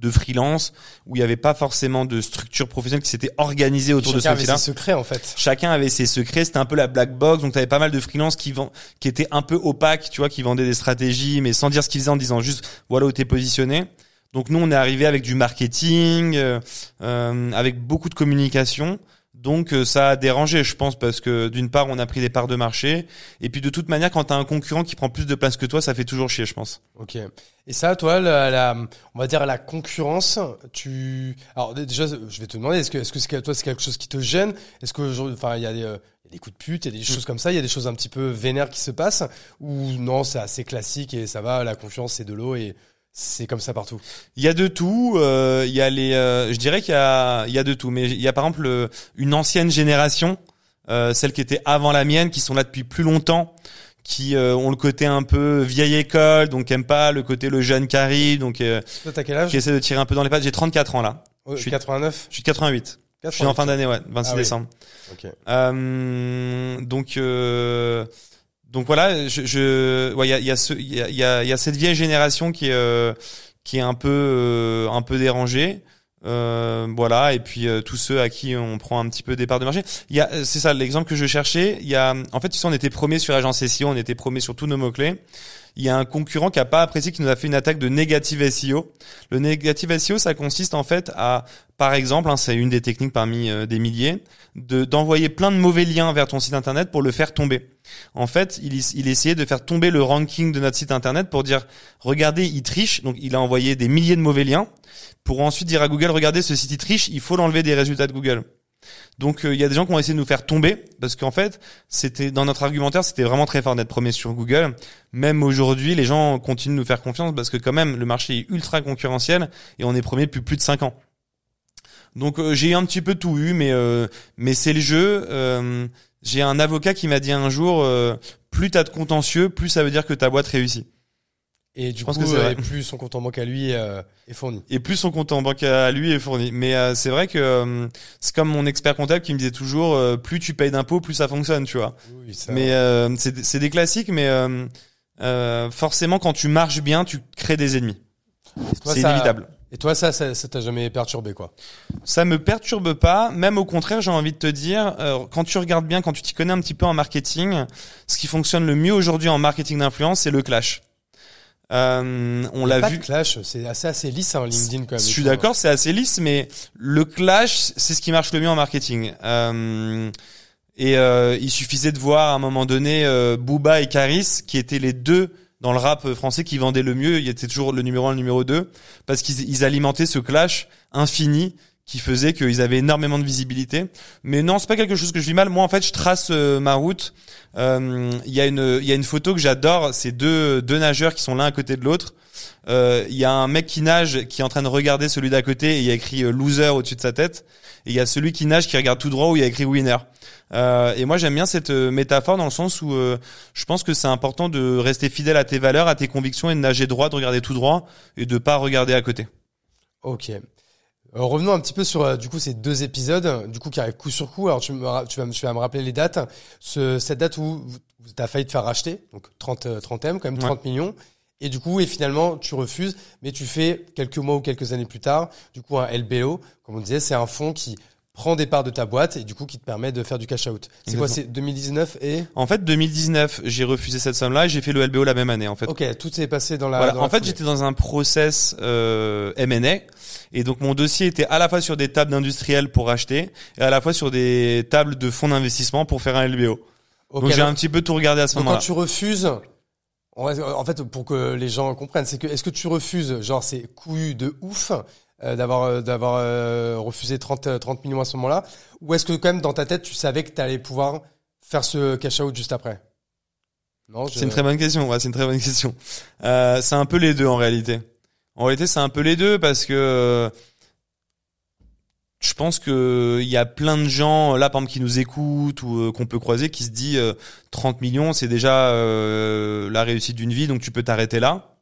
de freelance où il n'y avait pas forcément de structure professionnelle qui s'était organisée autour de ce. Chacun avait ses secrets en fait. Chacun avait ses secrets, c'était un peu la black box, donc tu avais pas mal de freelance qui vend, qui étaient un peu opaques, tu vois, qui vendaient des stratégies mais sans dire ce qu'ils faisaient en disant juste voilà où t'es positionné. Donc nous on est arrivé avec du marketing, euh, euh avec beaucoup de communication. Donc euh, ça a dérangé, je pense, parce que d'une part, on a pris des parts de marché, et puis de toute manière, quand tu as un concurrent qui prend plus de place que toi, ça fait toujours chier, je pense. Ok. Et ça, toi, la, on va dire la concurrence, tu... Alors déjà, je vais te demander, est-ce que, est-ce que toi, c'est quelque chose qui te gêne? Est-ce que, enfin, il y a des... Euh, des coups de pute, il y a des choses comme ça, il y a des choses un petit peu vénères qui se passent, ou non, c'est assez classique et ça va, la confiance c'est de l'eau et c'est comme ça partout. Il y a de tout. Euh, il y a les, euh, je dirais qu'il y a, il y a de tout. Mais il y a par exemple une ancienne génération, euh, celle qui était avant la mienne, qui sont là depuis plus longtemps, qui ont le côté un peu vieille école, donc aiment pas le côté le jeune qui arrive, donc Toi, t'as quel âge qui essaie de tirer un peu dans les pattes. J'ai 34 ans là. je suis 89. Je suis 88. Je suis en fin d'année, ouais, 26 ah décembre. Okay. donc donc voilà, je, je il y a, cette vieille génération qui est euh, euh, un peu dérangée. Euh, voilà et puis tous ceux à qui on prend un petit peu des parts de marché c'est ça l'exemple que je cherchais en fait tu sais on était premier sur agence SEO on était premier sur tous nos mots clés il y a un concurrent qui a pas apprécié, qui nous a fait une attaque de négative SEO. Le négative SEO, ça consiste en fait à, par exemple, hein, c'est une des techniques parmi euh, des milliers, de d'envoyer plein de mauvais liens vers ton site internet pour le faire tomber. En fait, il essayait de faire tomber le ranking de notre site internet pour dire, regardez, il triche. Donc, il a envoyé des milliers de mauvais liens pour ensuite dire à Google, regardez, ce site il triche, il faut l'enlever des résultats de Google. Donc euh, il y a des gens qui ont essayé de nous faire tomber parce qu'en fait, c'était dans notre argumentaire, c'était vraiment très fort d'être premier sur Google. Même aujourd'hui, les gens continuent de nous faire confiance parce que quand même le marché est ultra concurrentiel et on est premier depuis plus de 5 ans. Donc euh, j'ai un petit peu tout eu mais euh, mais c'est le jeu j'ai un avocat qui m'a dit un jour plus t'as de contentieux, plus ça veut dire que ta boîte réussit. Et du coup, que plus son compte en banque à lui euh, est fourni. Et plus son compte en banque à lui est fourni. Mais euh, c'est vrai que euh, c'est comme mon expert comptable qui me disait toujours, plus tu payes d'impôts, plus ça fonctionne, tu vois. Oui, ça mais c'est des classiques, mais forcément, quand tu marches bien, tu crées des ennemis. C'est inévitable. Et toi, ça, ça, t'a jamais perturbé, quoi? Ça me perturbe pas. Même au contraire, j'ai envie de te dire, quand tu regardes bien, quand tu t'y connais un petit peu en marketing, ce qui fonctionne le mieux aujourd'hui en marketing d'influence, c'est le clash. Euh, on l'a vu. clash, c'est assez assez lisse hein, LinkedIn quand même. Je suis d'accord, c'est assez lisse, mais le clash, c'est ce qui marche le mieux en marketing. Euh, et euh, il suffisait de voir à un moment donné euh, Booba et Caris, qui étaient les deux dans le rap français qui vendaient le mieux. Il était toujours le numéro un, le numéro deux, parce qu'ils alimentaient ce clash infini qui faisait qu'ils avaient énormément de visibilité. Mais non, c'est pas quelque chose que je vis mal. Moi, en fait, je trace euh, ma route. Euh, il y a une, il y a une photo que j'adore. C'est deux, deux nageurs qui sont l'un à côté de l'autre. Euh, il y a un mec qui nage qui est en train de regarder celui d'à côté et il y a écrit loser au-dessus de sa tête. Et il y a celui qui nage qui regarde tout droit où il y a écrit winner. et moi, j'aime bien cette métaphore dans le sens où je pense que c'est important de rester fidèle à tes valeurs, à tes convictions et de nager droit, de regarder tout droit et de pas regarder à côté. Ok. Euh, revenons un petit peu sur euh, du coup ces deux épisodes, du coup qui arrivent coup sur coup. Alors tu, me, tu, vas, tu vas me rappeler les dates. Ce, cette date où tu as failli te faire racheter, donc 30 30 M, quand même 30 millions. Et du coup, et finalement, tu refuses, mais tu fais quelques mois ou quelques années plus tard, du coup, un LBO, comme on disait, c'est un fonds qui prend des parts de ta boîte et du coup qui te permet de faire du cash out. C'est quoi C'est 2019 et En fait 2019, j'ai refusé cette somme-là et j'ai fait le LBO la même année en fait. Ok, tout s'est passé dans la. Voilà. en fait, j'étais dans un process euh, M&A et donc mon dossier était à la fois sur des tables d'industriels pour acheter et à la fois sur des tables de fonds d'investissement pour faire un LBO. donc j'ai un petit peu tout regardé à ce moment-là. Quand tu refuses, en fait, pour que les gens comprennent, c'est que est-ce que tu refuses, genre c'est couillu de ouf, euh, d'avoir euh, d'avoir euh, refusé 30 30 millions à ce moment-là ou est-ce que quand même dans ta tête tu savais que tu allais pouvoir faire ce cash out juste après? C'est une très bonne question. C'est une très bonne question. Euh, c'est un peu les deux en réalité. En réalité, c'est un peu les deux parce que je pense que il y a plein de gens là par qui nous écoutent ou qu'on peut croiser qui se dit 30 millions, c'est déjà la réussite d'une vie donc tu peux t'arrêter là.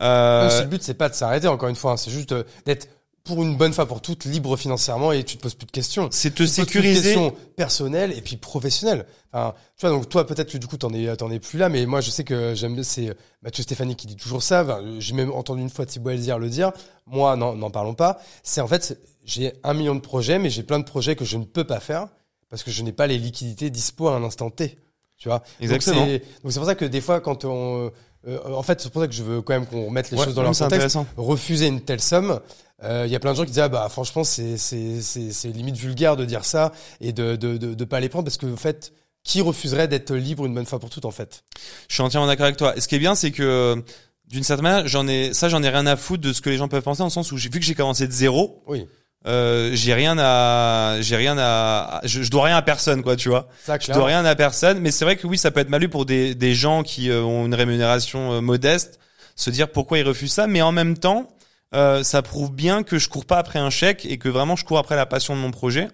Euh... le but, c'est pas de s'arrêter, encore une fois. Hein. C'est juste euh, d'être pour une bonne fois pour toutes libre financièrement et tu te poses plus de questions. C'est te sécuriser. questions personnelles et puis professionnelles. Enfin, tu vois, donc toi, peut-être que du coup, t'en es, t'en es plus là, mais moi, je sais que j'aime, c'est Mathieu Stéphanie qui dit toujours ça. j'ai même entendu une fois Thibaut Elzir le dire. Moi, non, n'en parlons pas. C'est en fait, j'ai un million de projets, mais j'ai plein de projets que je ne peux pas faire parce que je n'ai pas les liquidités dispo à un instant T. Tu vois? Exactement. Donc c'est pour ça que des fois, quand on, euh, en fait, c'est pour ça que je veux quand même qu'on remette les choses dans leur contexte. Refuser une telle somme, il euh, y a plein de gens qui disent ah bah franchement c'est c'est c'est limite vulgaire de dire ça et de de de, de pas les prendre parce que en fait qui refuserait d'être libre une bonne fois pour toutes en fait? Je suis entièrement d'accord avec toi. Et ce qui est bien c'est que d'une certaine manière j'en ai ça j'en ai rien à foutre de ce que les gens peuvent penser en le sens où vu que j'ai commencé de zéro. Oui euh, j'ai rien à j'ai rien à je, dois rien à personne quoi tu vois. Je dois rien à personne mais c'est vrai que oui ça peut être malu pour des des gens qui euh, ont une rémunération euh, modeste se dire pourquoi ils refusent ça mais en même temps euh, ça prouve bien que je cours pas après un chèque et que vraiment je cours après la passion de mon projet.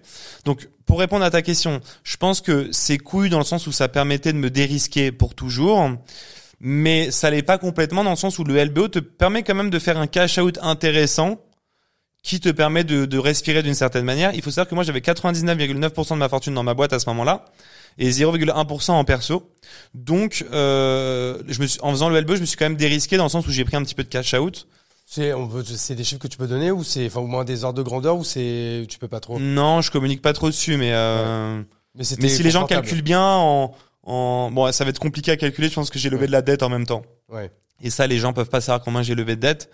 Donc pour répondre à ta question je pense que c'est couillu dans le sens où ça permettait de me dérisquer pour toujours mais ça l'est pas complètement dans le sens où le LBO te permet quand même de faire un cash out intéressant qui te permet de, de respirer d'une certaine manière. Il faut savoir que moi j'avais 99,9% de ma fortune dans ma boîte à ce moment-là et 0,1% en perso. Donc, euh, je me suis, en faisant le LBO, je me suis quand même dérisqué dans le sens où j'ai pris un petit peu de cash out. C'est, c'est des chiffres que tu peux donner ou c'est, enfin, au moins des ordres de grandeur ou c'est, tu peux pas trop? Non, je communique pas trop dessus, mais euh, mais, mais, si les gens calculent bien en en bon, ça va être compliqué à calculer. Je pense que j'ai levé de la dette en même temps. Ouais. Et ça, les gens peuvent pas savoir combien j'ai levé de dette.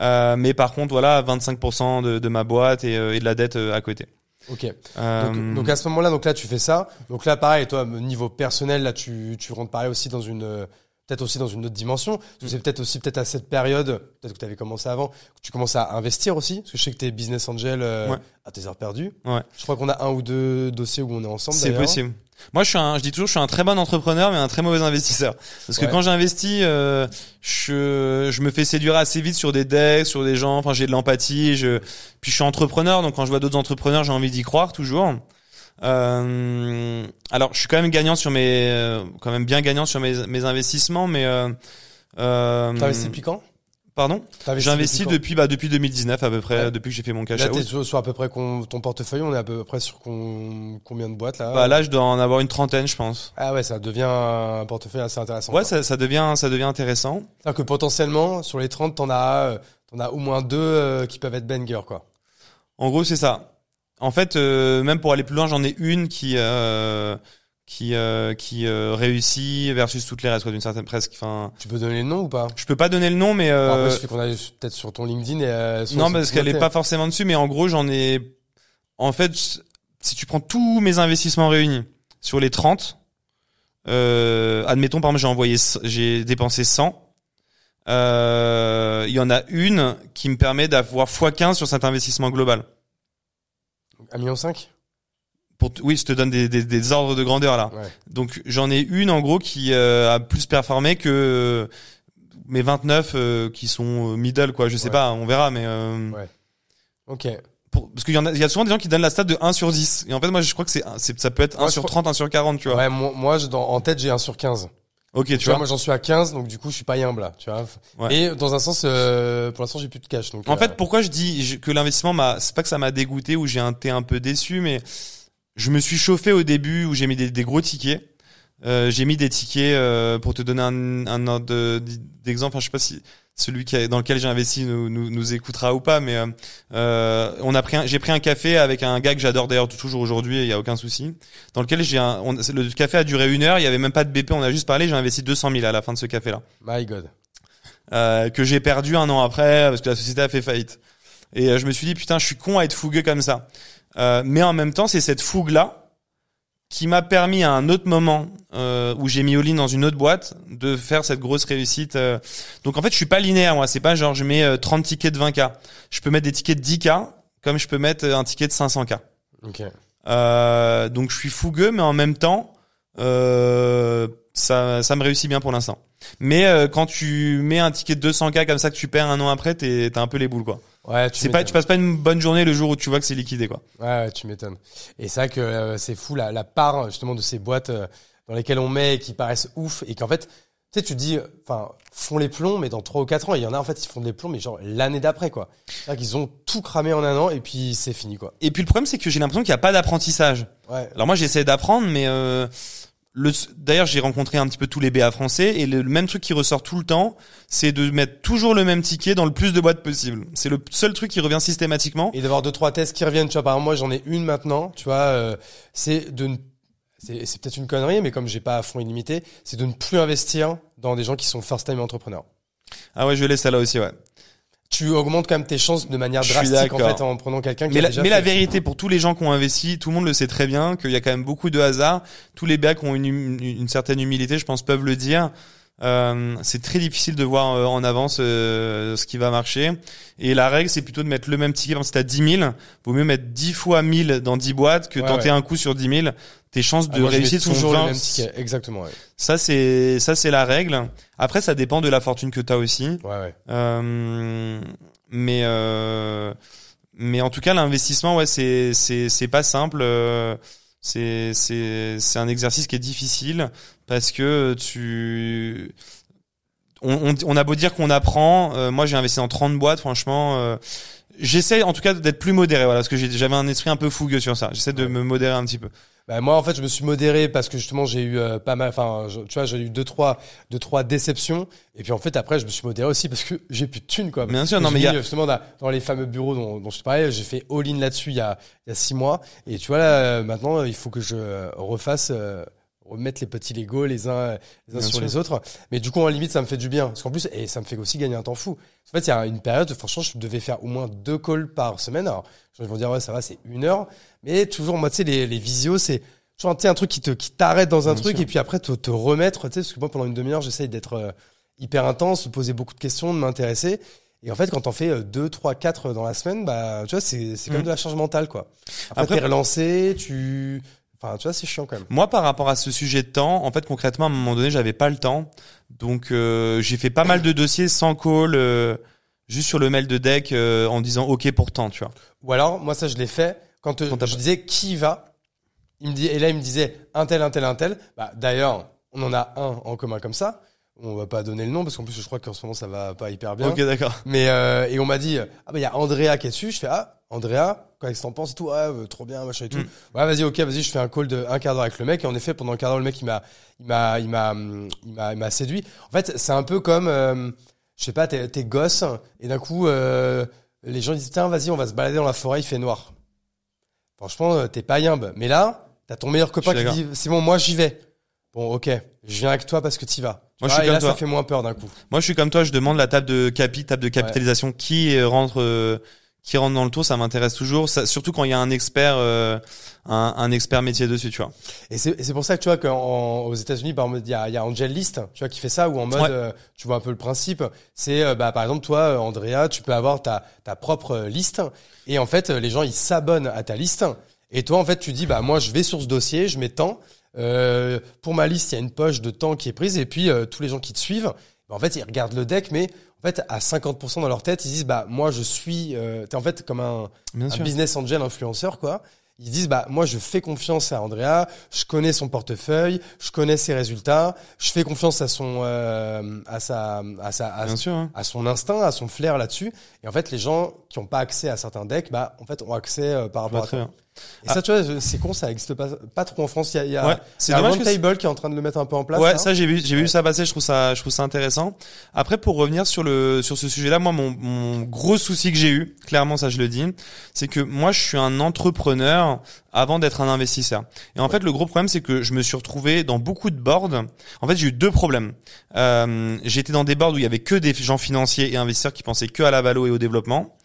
Euh, mais par contre, voilà, 25% de, de ma boîte et, euh, et de la dette euh, à côté. Ok. Euh, Donc, donc à ce moment-là, donc là tu fais ça. Donc là pareil, toi niveau personnel, là tu tu rentres pareil aussi dans une peut-être aussi dans une autre dimension. C'est peut-être aussi peut-être à cette période, peut-être que tu avais commencé avant, que tu commences à investir aussi. Parce que je sais que tu es business angel euh, Ouais. à tes heures perdues. Ouais. Je crois qu'on a un ou deux dossiers où on est ensemble. C'est possible. Moi, je suis un, je dis toujours, je suis un très bon entrepreneur, mais un très mauvais investisseur. Parce que Ouais. quand j'investis, euh, je, je me fais séduire assez vite sur des decks, sur des gens. Enfin, j'ai de l'empathie. Je, puis je suis entrepreneur, donc quand je vois d'autres entrepreneurs, j'ai envie d'y croire toujours. Euh, alors, je suis quand même gagnant sur mes, euh, quand même bien gagnant sur mes, mes investissements, mais euh, euh, T'as investi depuis quand? Pardon J'investis depuis bah depuis 2019 à peu près, Ouais. depuis que j'ai fait mon cash Là, out. sur, sur à peu près ton portefeuille, on est à peu près sur con- combien de boîtes là Bah là, je dois en avoir une trentaine, je pense. Ah ouais, ça devient un portefeuille assez intéressant. Ouais, ça, ça devient, ça devient intéressant. C'est-à-dire que potentiellement, sur les 30, t'en as, euh, t'en as au moins deux euh, qui peuvent être banger, quoi. En gros, c'est ça. En fait, euh, même pour aller plus loin, j'en ai une qui euh, qui euh, qui euh, réussit versus toutes les restes, d'une certaine presque. Enfin, Tu peux donner le nom ou pas? Je peux pas donner le nom, mais euh, Après, qu'on aille peut-être sur ton LinkedIn et euh, sur non, parce qu'elle est pas forcément dessus. Mais en gros, j'en ai. En fait, si tu prends tous mes investissements réunis sur les 30, euh, admettons par exemple, j'ai envoyé, j'ai dépensé 100. euh, Il y en a une qui me permet d'avoir x15 sur cet investissement global. 1,5 million cinq? Pour oui, je te donne des, des, des ordres de grandeur là. Ouais. Donc j'en ai une en gros qui euh, a plus performé que mes 29 euh, qui sont euh, middle quoi. Je sais Ouais. pas, on verra, mais euh, Ouais. Ok. pour- parce qu'il y en a, il y a souvent des gens qui donnent la stat de 1 sur 10. Et en fait moi je crois que c'est, ça peut être 1 Moi, je sur crois- 30, 1 sur 40, tu vois. Ouais, moi, moi, je- dans, en tête, j'ai 1 sur 15. Ok, tu, Tu, vois, vois. moi, j'en suis à 15, donc du coup, je suis pas humble, là, tu vois. Ouais. Et dans un sens, euh, pour l'instant, j'ai plus de cash. Donc, En euh, fait, pourquoi je dis que l'investissement m'a, c'est pas que ça m'a dégoûté ou j'ai été un peu déçu, mais je me suis chauffé au début où j'ai mis des, des gros tickets. Euh, j'ai mis des tickets euh, pour te donner un, un ordre de- d'exemple. Enfin, je sais pas si celui qui a- dans lequel j'ai investi nous, nous, nous écoutera ou pas, mais euh, euh, on a pris, j'ai pris un café avec un gars que j'adore d'ailleurs toujours aujourd'hui, il y a aucun souci. Dans lequel j'ai un, on- le café a duré une heure, il y avait même pas de BP, on a juste parlé. J'ai investi 200 000 à la fin de ce café-là My God. euh, que j'ai perdu un an après parce que la société a fait faillite. Et euh, je me suis dit putain, je suis con à être fougueux comme ça. Euh, mais en même temps, c'est cette fougue là qui m'a permis à un autre moment euh, où j'ai mis all-in dans une autre boîte de faire cette grosse réussite. euh. Donc en fait, je suis pas linéaire moi, c'est pas genre je mets euh, 30 tickets de 20k. Je peux mettre des tickets de 10k comme je peux mettre euh, un ticket de 500k. Ok. Euh, donc je suis fougueux, mais en même temps, euh, ça, ça me réussit bien pour l'instant. Mais euh, quand tu mets un ticket de 200k comme ça que tu perds un an après, t'es t'as un peu les boules quoi. Ouais, tu pas, tu passes pas une bonne journée le jour où tu vois que c'est liquidé quoi. Ouais, tu m'étonnes. Et c'est vrai que euh, c'est fou la, la part justement de ces boîtes euh, dans lesquelles on met et qui paraissent ouf et qu'en fait, tu sais, tu dis, euh, enfin, font les plombs, mais dans trois ou quatre ans, il y en a en fait, ils font des plombs, mais genre l'année d'après quoi. C'est-à-dire qu'ils ont tout cramé en un an et puis c'est fini quoi. Et puis le problème c'est que j'ai l'impression qu'il y a pas d'apprentissage. Ouais. Alors moi j'essaie d'apprendre, mais euh, d'ailleurs j'ai rencontré un petit peu tous les BA français et le, le même truc qui ressort tout le temps, c'est de mettre toujours le même ticket dans le plus de boîtes possible. C'est le seul truc qui revient systématiquement. Et d'avoir deux trois tests qui reviennent. Tu vois, par exemple, moi j'en ai une maintenant. Tu vois, euh, c'est de ne c'est c'est peut-être une connerie, mais comme j'ai pas à fond illimité, c'est de ne plus investir dans des gens qui sont first time entrepreneurs. Ah ouais, je laisse ça là aussi ouais. Tu augmentes quand même tes chances de manière drastique en fait en prenant quelqu'un qui Mais, a la, déjà mais fait. la vérité, pour tous les gens qui ont investi, tout le monde le sait très bien, qu'il y a quand même beaucoup de hasard. Tous les BA qui ont une, une certaine humilité, je pense, peuvent le dire. Euh, c'est très difficile de voir euh, en avance euh, ce qui va marcher. Et la règle, c'est plutôt de mettre le même ticket. Par exemple, si t'as 10 000, vaut mieux mettre 10 fois 1000 dans 10 boîtes que Ouais, tenter ouais. un coup sur 10 000. Tes chances Ah, de moi, je mets réussite sont toujours le 20. même ticket. Exactement. Ouais. Ça, c'est ça, c'est la règle. Après, ça dépend de la fortune que t'as aussi. Ouais, ouais. Euh, mais euh, mais en tout cas l'investissement ouais c'est c'est c'est pas simple euh, c'est c'est c'est un exercice qui est difficile parce que tu on, on, on a beau dire qu'on apprend euh, moi j'ai investi dans 30 boîtes franchement euh, j'essaie en tout cas d'être plus modéré voilà parce que j'ai- j'avais un esprit un peu fougueux sur ça. J'essaie de me modérer un petit peu Bah, moi en fait je me suis modéré parce que justement j'ai eu euh, pas mal enfin tu vois j'ai eu deux trois deux trois déceptions et puis en fait après je me suis modéré aussi parce que j'ai plus de thunes quoi. bien sûr non mais il y a justement dans, dans les fameux bureaux dont, dont je te parlais, j'ai fait all in là-dessus il y a il y a six mois et tu vois là euh, maintenant il faut que je euh, refasse euh, remettre les petits Lego les uns, les uns sur sûr. les autres. Mais du coup, en limite, ça me fait du bien. Parce qu'en plus, et ça me fait aussi gagner un temps fou. En fait, il y a une période, franchement, je devais faire au moins deux calls par semaine. Alors, je vais dire, ouais, ça va, c'est une heure. Mais toujours, moi, tu sais, les, les visios, c'est toujours un truc qui te, qui t'arrête dans un Bien truc sûr. et puis après, te, te remettre, tu sais, parce que moi, pendant une demi-heure, j'essaye d'être euh, hyper intense, de poser beaucoup de questions, de m'intéresser. Et en fait, quand t'en fais euh, deux, trois, quatre dans la semaine, bah, tu vois, c'est, c'est quand même Mm. de la charge mentale, quoi. Après, Après- t'es relancé, tu, enfin, tu vois, c'est chiant quand même. Moi, par rapport à ce sujet de temps, en fait, concrètement, à un moment donné, j'avais pas le temps. Donc, euh, j'ai fait pas mal de dossiers sans call, euh, juste sur le mail de deck, euh, en disant OK pour temps, tu vois. Ou alors, moi, ça, je l'ai fait quand, euh, Quand je disais qui va. Il me dit, et là, il me disait un tel, un tel, un tel. Bah, d'ailleurs, on en a un en commun comme ça. On va pas donner le nom parce qu'en plus, je crois qu'en ce moment, ça va pas hyper bien. Ok, d'accord. Mais euh, et on m'a dit ah bah il y a Andrea qui est dessus. Je fais ah Andrea, qu'est-ce que t'en penses et tout? Ah euh, trop bien machin et tout. Mm. Ouais vas-y ok vas-y je fais un call de un quart d'heure avec le mec et en effet pendant un quart d'heure le mec il m'a il m'a il m'a il m'a il m'a séduit. En fait c'est un peu comme euh, je sais pas t'es t'es gosse et d'un coup euh, les gens disent tiens vas-y on va se balader dans la forêt il fait noir. Franchement t'es pas yimbe mais là t'as ton meilleur copain qui dit c'est bon moi j'y vais. Bon ok je viens avec toi parce que t'y vas. Moi, je vois, suis comme là toi. ça fait moins peur d'un coup. Moi, je suis comme toi, je demande la table de capi, table de capitalisation qui rentre, euh, qui rentre dans le tour, ça m'intéresse toujours. Ça, surtout quand il y a un expert, euh, un, un expert métier dessus, tu vois. Et c'est pour ça que tu vois qu'aux États-Unis, par exemple, il y a, il y a Angel List, tu vois, qui fait ça, où en mode, Ouais. euh, tu vois un peu le principe. C'est, euh, bah, par exemple, toi, euh, Andrea, tu peux avoir ta, ta propre liste, et en fait, les gens ils s'abonnent à ta liste, et toi, en fait, tu dis, bah moi, je vais sur ce dossier, je mets tant. Euh, pour ma liste, il y a une poche de temps qui est prise, et puis euh, tous les gens qui te suivent, bah, en fait, ils regardent le deck, mais en fait, à 50% dans leur tête, ils disent, bah moi, je suis, euh, t'es en fait comme un un business angel influenceur quoi. Ils disent bah moi je fais confiance à Andrea, je connais son portefeuille, je connais ses résultats, je fais confiance à son euh, à sa à sa à, Bien sûr. hein. à son instinct, à son flair là-dessus. Et en fait les gens qui ont pas accès à certains decks bah en fait ont accès euh, par rapport à bien. Et ça tu vois c'est con ça existe pas pas trop en France. Il y a, y a, Ouais, c'est a dommage que Roundtable qui est en train de le mettre un peu en place. ouais, là. ça j'ai vu, j'ai vu ça passer. Je trouve ça, je trouve ça intéressant. Après, pour revenir sur le sur ce sujet-là, moi, mon, mon gros souci que j'ai eu, clairement, ça je le dis, c'est que moi, je suis un entrepreneur avant d'être un investisseur. Et en fait, le gros problème, c'est que je me suis retrouvé dans beaucoup de boards. En fait, j'ai eu deux problèmes. Euh, J'étais dans des boards où il y avait que des gens financiers et investisseurs qui pensaient que à la valo et au développement.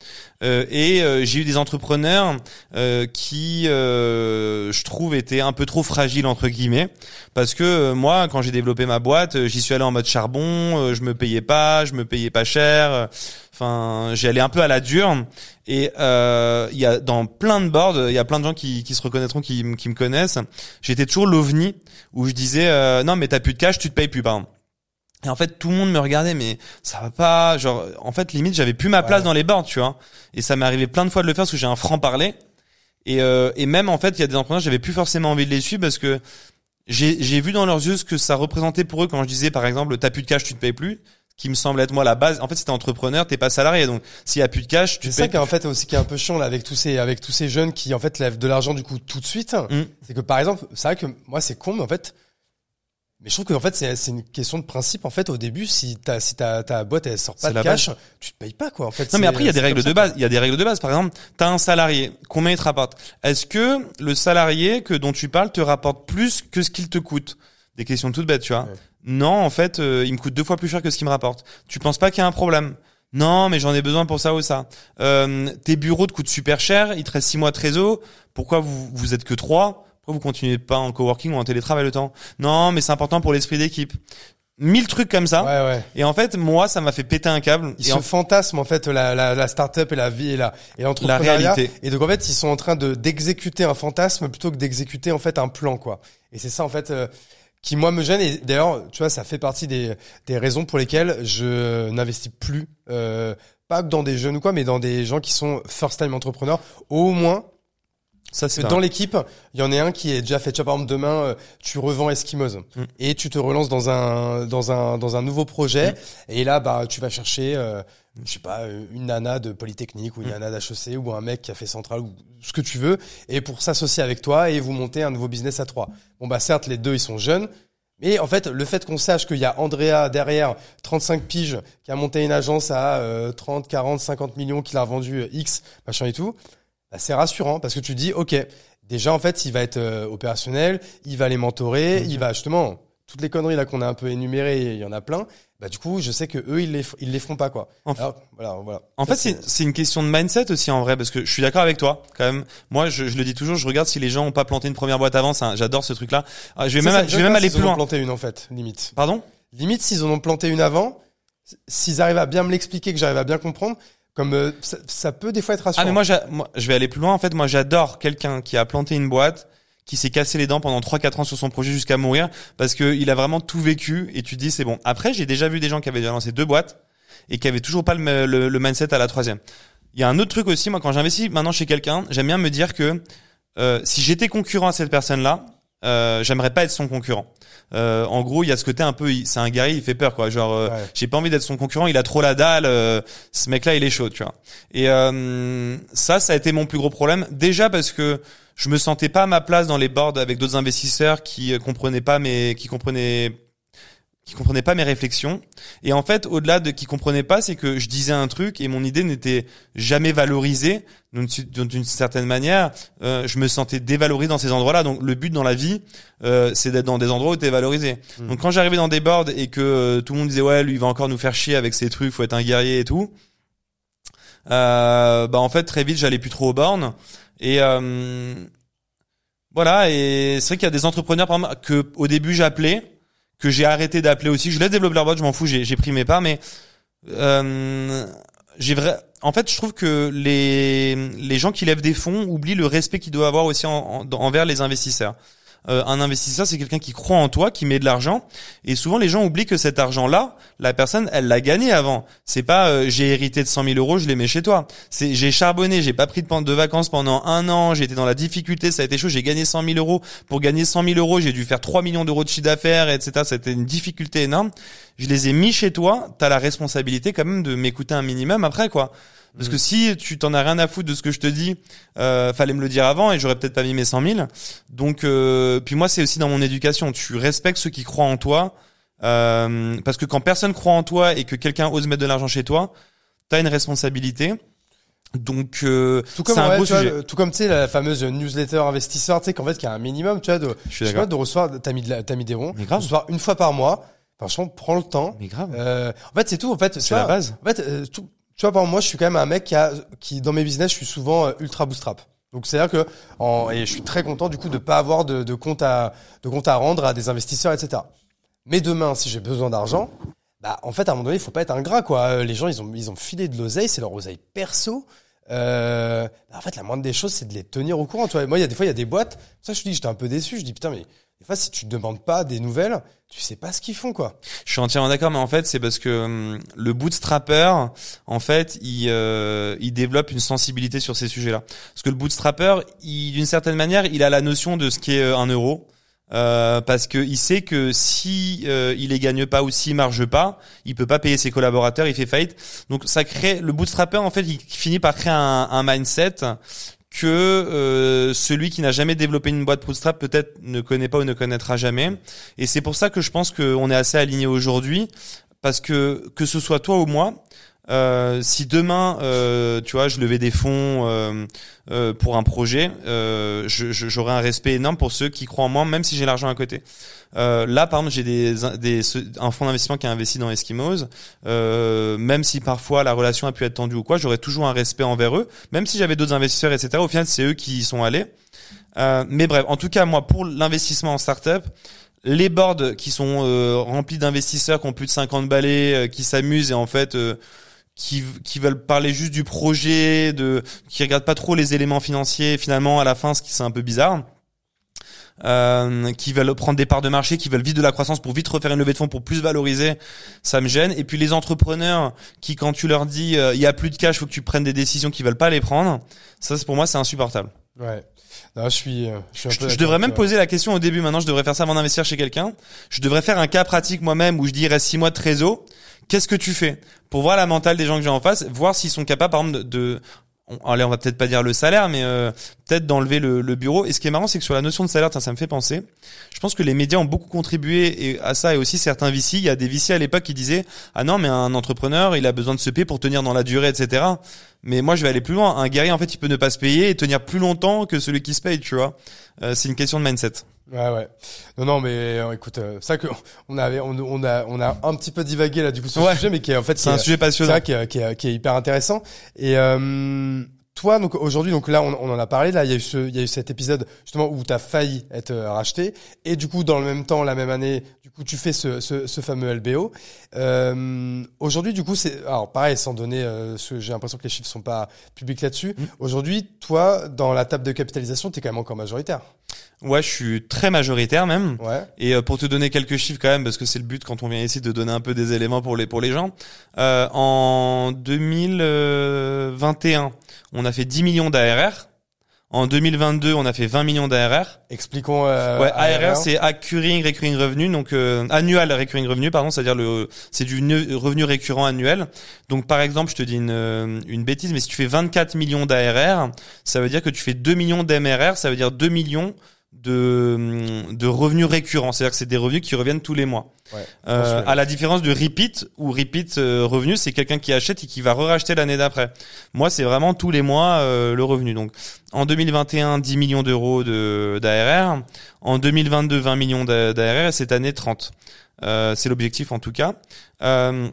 Euh, et euh, j'ai eu des entrepreneurs euh, qui, euh, je trouve, étaient un peu trop fragiles entre guillemets, parce que euh, moi, quand j'ai développé ma boîte, j'y suis allé en mode charbon, euh, je me payais pas, je me payais pas cher. Enfin, j'y allais un peu à la dure. Et euh, il y a dans plein de boards, il y a plein de gens qui, qui se reconnaîtront, qui, qui me connaissent. J'étais toujours l'ovni où je disais euh, non mais t'as plus de cash, tu te payes plus par exemple. Et en fait, tout le monde me regardait, mais ça va pas. Genre, en fait, limite, j'avais plus ma place Ouais. dans les boards, tu vois. Et ça m'est arrivé plein de fois de le faire parce que j'ai un franc parler. Et, euh, et même en fait, il y a des entrepreneurs, j'avais plus forcément envie de les suivre parce que j'ai j'ai vu dans leurs yeux ce que ça représentait pour eux quand je disais, par exemple, t'as plus de cash, tu te payes plus. Qui me semble être moi la base. En fait, si t'es entrepreneur, t'es pas salarié, donc s'il y a plus de cash, tu C'est ça qui en fait aussi qui est un peu chiant là avec tous ces avec tous ces jeunes qui en fait lèvent de l'argent du coup tout de suite. Mm. C'est que par exemple, c'est vrai que moi c'est con mais en fait mais je trouve que en fait c'est c'est une question de principe en fait au début si ta si ta ta boîte elle sort pas de cash, tu te payes pas quoi en fait. Non mais après il y a des règles de base. Il y a des règles de base. Par exemple, t'as un salarié, combien il te rapporte? Est-ce que le salarié que dont tu parles te rapporte plus que ce qu'il te coûte? Des questions toutes bêtes, tu vois. Ouais. Non, en fait, euh, il me coûte deux fois plus cher que ce qu'il me rapporte. Tu penses pas qu'il y a un problème? Non, mais j'en ai besoin pour ça ou ça. Euh, tes bureaux te coûtent super cher. Il te reste six mois de trésor. Pourquoi vous vous êtes que trois? Pourquoi vous continuez pas en coworking ou en télétravail le temps Non, mais c'est important pour l'esprit d'équipe. Mille trucs comme ça. Ouais ouais. Et en fait, moi, ça m'a fait péter un câble. Ils et se en- fantasment en fait la la, la start-up et la vie et la et la l'entrepreneuriat réalité. et donc en fait ils sont en train de d'exécuter un fantasme plutôt que d'exécuter en fait un plan quoi. Et c'est ça en fait euh, qui moi me gêne et d'ailleurs tu vois ça fait partie des des raisons pour lesquelles je n'investis plus euh, pas que dans des jeunes ou quoi mais dans des gens qui sont first time entrepreneurs au moins Ça, c'est dans l'équipe, il y en a un qui est déjà fait. Tu vois, par exemple, demain, euh, tu revends Eskimos Mm. et tu te relances dans un dans un dans un nouveau projet. Mm. Et là, bah, tu vas chercher, euh, je sais pas, euh, une nana de Polytechnique ou une Mm. nana d'HEC ou un mec qui a fait Centrale ou ce que tu veux, et pour s'associer avec toi et vous monter un nouveau business à trois. Bon, bah, certes, les deux, ils sont jeunes. Mais en fait, le fait qu'on sache qu'il y a Andrea derrière, 35 piges, qui a monté une agence à euh, 30, 40, 50 millions, qu'il a revendu euh, X, machin et tout, bah, c'est rassurant parce que tu dis, ok, déjà en fait, il va être euh, opérationnel, il va les mentorer, Mhm. il va justement toutes les conneries là qu'on a un peu énumérées, il y en a plein. Bah du coup, je sais que eux ils les ils les feront pas quoi. En- Alors, voilà, voilà. En Ça, fait, c'est c'est une question de mindset aussi en vrai, parce que je suis d'accord avec toi quand même. Moi, je, je le dis toujours, je regarde si les gens ont pas planté une première boîte avant. ça, J'adore ce truc-là. Ah, Je vais Ça, même, me je vais même aller plus en ont loin. planté une en fait, limite. Pardon? Limite s'ils en ont planté une avant, s'ils arrivent à bien me l'expliquer, que j'arrive à bien comprendre, comme euh, ça, peut des fois être Ah rassurant. mais moi, moi, je vais aller plus loin. En fait, moi, j'adore quelqu'un qui a planté une boîte, qui s'est cassé les dents pendant 3-4 ans sur son projet jusqu'à mourir, parce que il a vraiment tout vécu. Et tu te dis c'est bon. Après, j'ai déjà vu des gens qui avaient déjà lancé deux boîtes et qui avaient toujours pas le, le, le mindset à la troisième. Il y a un autre truc aussi. Moi, quand j'investis maintenant chez quelqu'un, j'aime bien me dire que euh, si j'étais concurrent à cette personne-là, euh, j'aimerais pas être son concurrent. Euh, en gros, il y a ce côté un peu, c'est un guerrier, il fait peur quoi. Genre, euh, Ouais. j'ai pas envie d'être son concurrent, il a trop la dalle. euh, ce mec-là, il est chaud, tu vois. Et euh, ça, ça a été mon plus gros problème. Déjà parce que je me sentais pas à ma place dans les boards avec d'autres investisseurs qui euh, comprenaient pas mes, qui comprenaient qui comprenaient pas mes réflexions. Et en fait, au-delà de qui comprenaient pas, c'est que je disais un truc et mon idée n'était jamais valorisée. D'une certaine manière, euh, je me sentais dévalorisé dans ces endroits-là. Donc, le but dans la vie, euh, c'est d'être dans des endroits où tu es valorisé. Mm. Donc, quand j'arrivais dans des boards et que euh, tout le monde disait ouais, lui il va encore nous faire chier avec ses trucs, faut être un guerrier et tout. Euh, bah en fait très vite j'allais plus trop aux bornes et euh, voilà et c'est vrai qu'il y a des entrepreneurs par exemple, que au début j'appelais que j'ai arrêté d'appeler aussi. Je laisse développer leur boîte je m'en fous j'ai pris mes parts mais euh, j'ai vrai en fait je trouve que les les gens qui lèvent des fonds oublient le respect qu'ils doivent avoir aussi en- envers les investisseurs Euh, un investisseur c'est quelqu'un qui croit en toi qui met de l'argent. Et souvent les gens oublient que cet argent là la personne elle l'a gagné avant. C'est pas euh, j'ai hérité de 100 000 euros je les mets chez toi. C'est j'ai charbonné j'ai pas pris de, de vacances pendant un an j'ai été dans la difficulté ça a été chaud j'ai gagné 100 000 euros. Pour gagner 100 000 euros j'ai dû faire 3 millions d'euros de chiffre d'affaires etc c'était une difficulté énorme. Je les ai mis chez toi. T'as la responsabilité quand même de m'écouter un minimum après quoi parce que si tu t'en as rien à foutre de ce que je te dis, euh, fallait me le dire avant et j'aurais peut-être pas mis mes 100 000. Donc, euh, puis moi, c'est aussi dans mon éducation. Tu respectes ceux qui croient en toi, euh, parce que quand personne croit en toi et que quelqu'un ose mettre de l'argent chez toi, t'as une responsabilité. Donc, euh, Tout comme, c'est un ouais, gros tu sujet. tout comme tu sais la fameuse newsletter investisseur, tu sais qu'en fait qu'il y a un minimum, tu vois, de, Je suis je sais pas, de recevoir, t'as mis de la- t'as mis des ronds, Mais grave. de recevoir une fois par mois. Franchement, prends le temps. Mais grave. Euh, en fait, c'est tout. En fait, c'est la vois, base. En fait, euh, tout- tu vois, par moi, je suis quand même un mec qui a, qui dans mes business, je suis souvent euh, ultra bootstrap. Donc c'est à dire que, en, et je suis très content du coup de pas avoir de, de compte à, de compte à rendre à des investisseurs, etc. Mais demain, si j'ai besoin d'argent, bah en fait, à un moment donné, il faut pas être ingrat, quoi. Euh, Les gens, ils ont, ils ont filé de l'oseille, c'est leur oseille perso. Euh, bah, en fait, la moindre des choses, c'est de les tenir au courant. Tu vois, moi, il y a des fois, il y a des boîtes. Ça, je te dis, j'étais un peu déçu. Je dis putain, mais des fois, si tu demandes pas des nouvelles, tu sais pas ce qu'ils font, quoi. Je suis entièrement d'accord, mais en fait, c'est parce que hum, le bootstrapper, en fait, il, euh, il développe une sensibilité sur ces sujets-là. Parce que le bootstrapper, d'une certaine manière, il a la notion de ce qu'est euh, un euro. Euh, parce que il sait que si euh, il les gagne pas ou s'il marche pas, il peut pas payer ses collaborateurs, il fait faillite. Donc ça crée le bootstrapper en fait, il finit par créer un, un mindset que euh, celui qui n'a jamais développé une boîte bootstrap peut-être ne connaît pas ou ne connaîtra jamais. Et c'est pour ça que je pense qu'on est assez aligné aujourd'hui, parce que que ce soit toi ou moi, euh, si demain, euh, tu vois, je levais des fonds euh, euh, pour un projet, euh, j'aurais un respect énorme pour ceux qui croient en moi, même si j'ai l'argent à côté. Euh, là, par exemple, j'ai des, des, un fonds d'investissement qui a investi dans Eskimos. Même si parfois la relation a pu être tendue ou quoi, j'aurais toujours un respect envers eux. Même si j'avais d'autres investisseurs, etc. Au final, c'est eux qui y sont allés. Mais bref, en tout cas, moi, pour l'investissement en startup, les boards qui sont remplis d'investisseurs qui ont plus de 50 balais, qui s'amusent et en fait qui, qui veulent parler juste du projet, de qui regardent pas trop les éléments financiers. Finalement, à la fin, ce qui c'est un peu bizarre. Euh, qui veulent prendre des parts de marché, qui veulent vite de la croissance pour vite refaire une levée de fonds pour plus valoriser, ça me gêne. Et puis les entrepreneurs qui, quand tu leur dis euh, il y a plus de cash, faut que tu prennes des décisions, qui veulent pas les prendre, ça c'est pour moi c'est insupportable. Ouais. Non, je suis, euh, je suis un peu je devrais même poser la question au début. Maintenant, je devrais faire ça avant d'investir chez quelqu'un. Je devrais faire un cas pratique moi-même où je dis il reste six mois de trésor. Qu'est-ce que tu fais pour voir la mentale des gens que j'ai en face, voir s'ils sont capables, par exemple, de, on, allez, on va peut-être pas dire le salaire, mais euh, peut-être d'enlever le, le, bureau. Et ce qui est marrant, c'est que sur la notion de salaire, ça, me fait penser. Je pense que les médias ont beaucoup contribué et, à ça et aussi certains VC. Il y a des VC à l'époque qui disaient ah non, mais un entrepreneur, il a besoin de se payer pour tenir dans la durée, etc. Mais moi, je vais aller plus loin. Un guerrier, en fait, il peut ne pas se payer et tenir plus longtemps que celui qui se paye, tu vois. Euh, c'est une question de mindset. Ouais ouais. Non non mais euh, écoute euh, ça que on avait on, on, a on a un petit peu divagué là du coup sur ce sujet mais qui est en fait c'est un sujet passionnant. C'est qui est, qui, est, qui est hyper intéressant et euh, toi, donc aujourd'hui, donc là, on, on, en a parlé. Là, il y a eu ce, il y a eu cet épisode justement où tu as failli être euh, racheté, et du coup, dans le même temps, la même année, du coup, tu fais ce, ce, ce fameux LBO. Euh, aujourd'hui, du coup, c'est alors pareil, sans donner, euh, j'ai l'impression que les chiffres sont pas publics là-dessus. Mmh. Aujourd'hui, toi, dans la table de capitalisation, tu es quand même encore majoritaire. Ouais, je suis très majoritaire même. Ouais. Et euh, pour te donner quelques chiffres quand même, parce que c'est le but quand on vient ici de donner un peu des éléments pour les pour les gens. Euh, en 2021 on a fait 10 millions d'ARR. En 2022, on a fait 20 millions d'ARR. Expliquons. Euh, ouais, ARR, c'est Accruing Recurring Revenue, donc euh, annual Recurring Revenue, pardon, c'est-à-dire le, c'est du revenu récurrent annuel. Donc par exemple, je te dis une, euh, une bêtise, mais si tu fais 24 millions d'ARR, ça veut dire que tu fais 2 millions d'MRR, ça veut dire 2 millions de, de revenus récurrents, c'est-à-dire que c'est des revenus qui reviennent tous les mois. Ouais, euh, à la différence de repeat, où repeat euh, revenu, c'est quelqu'un qui achète et qui va re-racheter l'année d'après. Moi, c'est vraiment tous les mois euh, le revenu. Donc, en 2021, 10 millions d'euros de d'ARR. En 2022, 20 millions d'ARR. Et cette année, 30. Euh, c'est l'objectif en tout cas. Euh,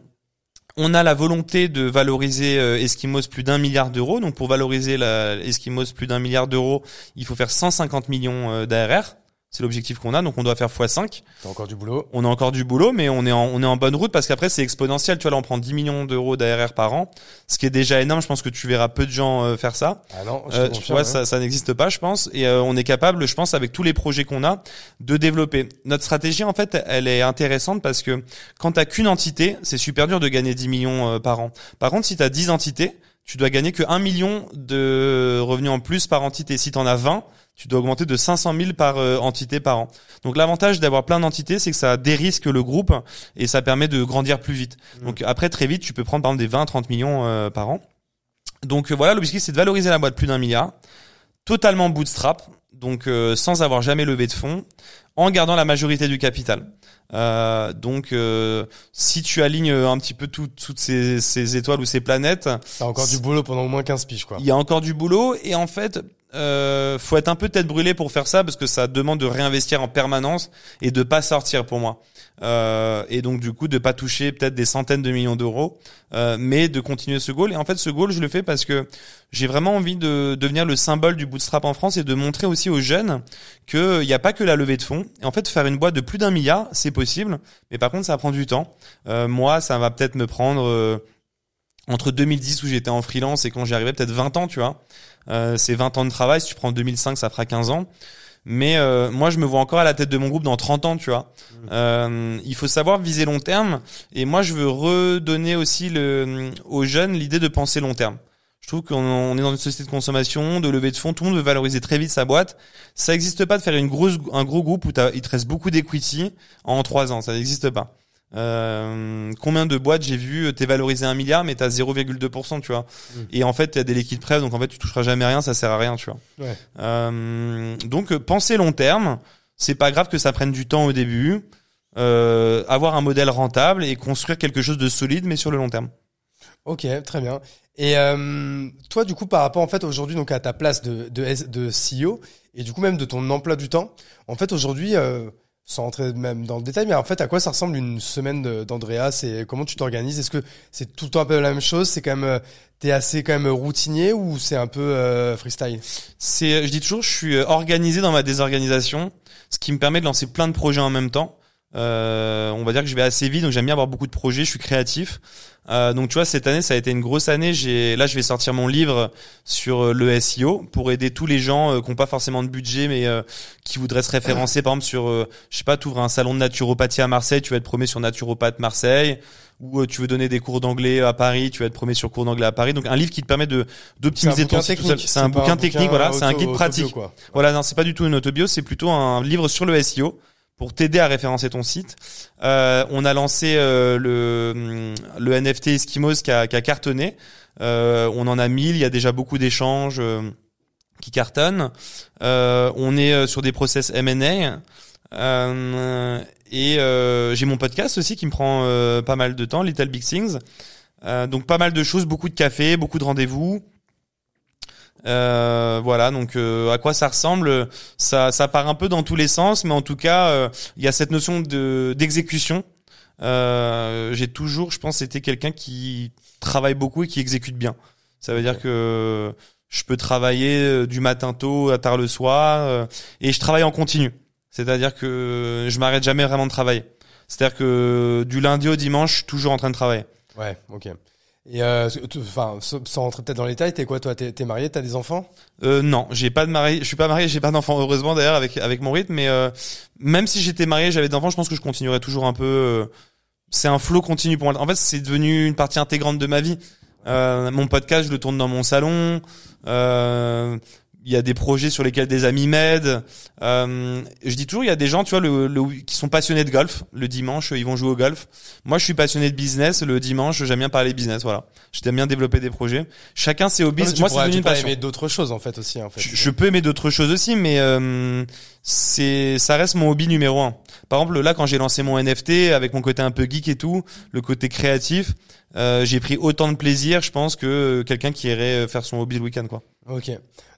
on a la volonté de valoriser euh, Eskimos plus d'un milliard d'euros. Donc pour valoriser la Eskimos plus d'un milliard d'euros, il faut faire 150 millions euh, d'ARR. C'est l'objectif qu'on a, donc on doit faire x5. T'as encore du boulot. On a encore du boulot, mais on est en, on est en bonne route parce qu'après c'est exponentiel. Tu vois, là on prend 10 millions d'euros d'ARR par an, ce qui est déjà énorme. Je pense que tu verras peu de gens euh, faire ça. Ah non, je euh, tu vois, ça, ça n'existe pas, je pense. Et euh, on est capable, je pense, avec tous les projets qu'on a, de développer. Notre stratégie, en fait, elle est intéressante parce que quand t'as qu'une entité, c'est super dur de gagner 10 millions euh, par an. Par contre, si t'as 10 entités, tu dois gagner que 1 million de revenus en plus par entité. Si t'en as 20, tu dois augmenter de 500 000 par euh, entité par an. Donc l'avantage d'avoir plein d'entités, c'est que ça dérisque le groupe et ça permet de grandir plus vite. Mmh. Donc après très vite, tu peux prendre par exemple des 20-30 millions euh, par an. Donc euh, voilà, l'objectif c'est de valoriser la boîte plus d'un milliard, totalement bootstrap, donc euh, sans avoir jamais levé de fonds, en gardant la majorité du capital. Euh, donc, euh, si tu alignes un petit peu tout, toutes ces, ces, étoiles ou ces planètes, t'as encore du boulot pendant au moins 15 piges, quoi. Il y a encore du boulot et en fait, euh, faut être un peu tête brûlée pour faire ça parce que ça demande de réinvestir en permanence et de pas sortir pour moi. Euh, et donc du coup de pas toucher peut-être des centaines de millions d'euros, euh, mais de continuer ce goal. Et en fait, ce goal, je le fais parce que j'ai vraiment envie de devenir le symbole du bootstrap en France et de montrer aussi aux jeunes qu'il n'y a pas que la levée de fonds. Et en fait, faire une boîte de plus d'un milliard, c'est possible, mais par contre, ça prend du temps. Euh, moi, ça va peut-être me prendre euh, entre 2010 où j'étais en freelance et quand j'y arrivais peut-être 20 ans, tu vois. Euh, c'est 20 ans de travail. Si tu prends 2005, ça fera 15 ans. Mais euh, moi, je me vois encore à la tête de mon groupe dans 30 ans, tu vois. Mmh. Euh, il faut savoir viser long terme. Et moi, je veux redonner aussi le, aux jeunes l'idée de penser long terme. Je trouve qu'on est dans une société de consommation, de levée de fonds. Tout le monde veut valoriser très vite sa boîte. Ça n'existe pas de faire une grosse, un gros groupe où il te reste beaucoup d'equity en trois ans. Ça n'existe pas. Euh, combien de boîtes j'ai vu euh, t'es valorisé un milliard mais t'as 0,2% tu vois mmh. et en fait t'as des liquides prêts donc en fait tu toucheras jamais rien ça sert à rien tu vois ouais. euh, donc penser long terme c'est pas grave que ça prenne du temps au début euh, avoir un modèle rentable et construire quelque chose de solide mais sur le long terme ok très bien et toi du coup par rapport en fait aujourd'hui donc à ta place de, de, de CEO et du coup même de ton emploi du temps en fait aujourd'hui sans rentrer même dans le détail, mais en fait, à quoi ça ressemble une semaine d'Andrea? C'est comment tu t'organises? Est-ce que c'est tout le temps un peu la même chose? C'est quand même euh, t'es assez quand même routinier ou c'est un peu euh, freestyle? C'est, je dis toujours, je suis euh, organisé dans ma désorganisation, ce qui me permet de lancer plein de projets en même temps. Euh, on va dire que je vais assez vite, donc j'aime bien avoir beaucoup de projets. Je suis créatif. Euh, donc tu vois, cette année, ça a été une grosse année. J'ai là, je vais sortir mon livre sur euh, le SEO pour aider tous les gens euh, qui n'ont pas forcément de budget, mais euh, qui voudraient se référencer, par exemple sur, euh, je sais pas, tu ouvres un salon de naturopathie à Marseille, tu vas être promis sur naturopathe Marseille, ou tu veux donner des cours d'anglais à Paris, tu vas être promis sur cours d'anglais à Paris. Donc un livre qui te permet de d'optimiser ton site. C'est un, bouquin technique, voilà, c'est un guide pratique. Voilà, non, c'est pas du tout une autobio, c'est plutôt un livre sur le SEO pour t'aider à référencer ton site. Euh, on a lancé euh, le, le NFT Eskimos qui a, qui a cartonné. Euh, on en a 1000, il y a déjà beaucoup d'échanges euh, qui cartonnent. Euh, on est euh, sur des process M&A. Et j'ai mon podcast aussi qui me prend pas mal de temps, Little Big Things. Donc pas mal de choses, beaucoup de café, beaucoup de rendez-vous. Euh, voilà, donc euh, à quoi ça ressemble Ça, ça part un peu dans tous les sens, mais en tout cas, euh, il y a cette notion de d'exécution. Euh, j'ai toujours, je pense, été quelqu'un qui travaille beaucoup et qui exécute bien. Ça veut dire que je peux travailler euh, du matin tôt à tard le soir euh, et je travaille en continu. C'est-à-dire que je m'arrête jamais vraiment de travailler. C'est-à-dire que du lundi au dimanche, je suis toujours en train de travailler. Ouais, ok. Et euh, enfin, sans rentrer peut-être dans les détails, t'es quoi toi? T'es marié T'as des enfants? Euh, non, j'ai pas de mari, je suis pas marié, j'ai pas d'enfant heureusement d'ailleurs avec avec mon rythme. Mais euh, même si j'étais marié, j'avais d'enfants, je pense que je continuerais toujours un peu. euh, c'est un flow continu pour moi. En fait, c'est devenu une partie intégrante de ma vie. Euh, mon podcast, je le tourne dans mon salon. Il y a des projets sur lesquels des amis m'aident. Euh, je dis toujours, il y a des gens, tu vois, le, le- qui sont passionnés de golf. Le dimanche, ils vont jouer au golf. Moi, je suis passionné de business. Le dimanche, j'aime bien parler business. Voilà, j'aime bien développer des projets. Chacun ses hobbies. Moi, c'est devenu une passion. aimer d'autres choses en fait aussi. En fait. Je, je peux aimer d'autres choses aussi, mais euh, c'est ça reste mon hobby numéro un. Par exemple, là, quand j'ai lancé mon NFT avec mon côté un peu geek et tout, le côté créatif, euh, j'ai pris autant de plaisir, je pense, que quelqu'un qui irait faire son hobby le week-end, quoi. Ok,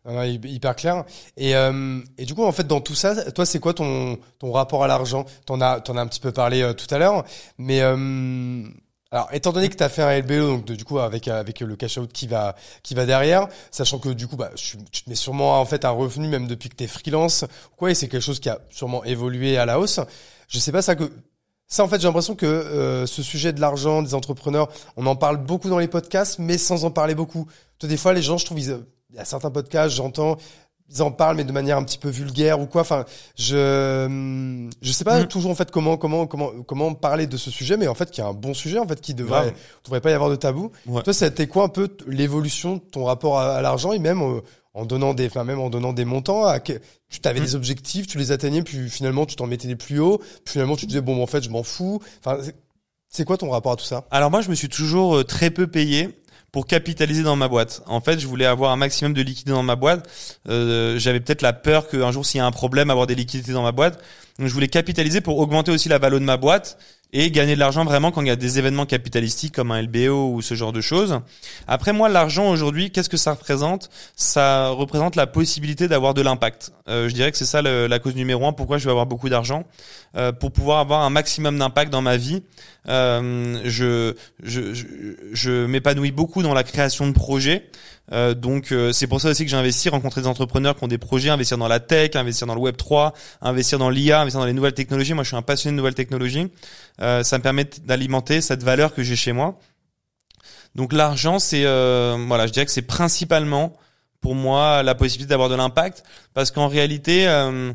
Hy- hyper clair. Et, euh, et du coup, en fait, dans tout ça, toi, c'est quoi ton, ton rapport à l'argent? T'en as, t'en as un petit peu parlé euh, tout à l'heure, mais euh, alors, étant donné que tu as fait un LBO, donc du coup avec avec le cash out qui va qui va derrière, sachant que du coup, bah, tu te mets sûrement en fait un revenu même depuis que t'es freelance, quoi, et c'est quelque chose qui a sûrement évolué à la hausse. Je sais pas ça que ça, en fait, j'ai l'impression que euh, ce sujet de l'argent, des entrepreneurs, on en parle beaucoup dans les podcasts, mais sans en parler beaucoup. Toi, des fois, les gens, je trouve, ils, il y a certains podcasts, j'entends, ils en parlent, mais de manière un petit peu vulgaire ou quoi. Enfin, je, je sais pas Mm. toujours en fait comment, comment, comment, comment parler de ce sujet, mais en fait, qui est un bon sujet, en fait, qui devrait, Grave. devrait pas y avoir de tabou. Ouais. Toi, c'était quoi un peu l'évolution de ton rapport à, à l'argent et même euh, en donnant des, enfin, même en donnant des montants, à que, tu t'avais Mm. des objectifs, tu les atteignais, puis finalement, tu t'en mettais des plus hauts, puis finalement, tu disais bon, en fait, je m'en fous. Enfin, c'est- c'est quoi ton rapport à tout ça? Alors moi, je me suis toujours euh, très peu payé pour capitaliser dans ma boîte. En fait, je voulais avoir un maximum de liquidités dans ma boîte. Euh, J'avais peut-être la peur qu'un jour, s'il y a un problème, avoir des liquidités dans ma boîte. Donc, je voulais capitaliser pour augmenter aussi la valeur de ma boîte et gagner de l'argent vraiment quand il y a des événements capitalistiques comme un LBO ou ce genre de choses. Après, moi, l'argent aujourd'hui, qu'est-ce que ça représente? Ça représente la possibilité d'avoir de l'impact. Euh, je dirais que c'est ça la cause numéro un. Pourquoi je vais avoir beaucoup d'argent Euh, Pour pouvoir avoir un maximum d'impact dans ma vie. Euh, je je, je, je m'épanouis beaucoup dans la création de projets. Euh, donc euh, c'est pour ça aussi que j'ai rencontrer des entrepreneurs qui ont des projets, investir dans la tech, investir dans le Web 3, investir dans l'IA, investir dans les nouvelles technologies. Moi, je suis un passionné de nouvelles technologies. Euh, ça me permet d'alimenter cette valeur que j'ai chez moi. Donc l'argent, c'est euh, voilà, je dirais que c'est principalement pour moi la possibilité d'avoir de l'impact, parce qu'en réalité, euh,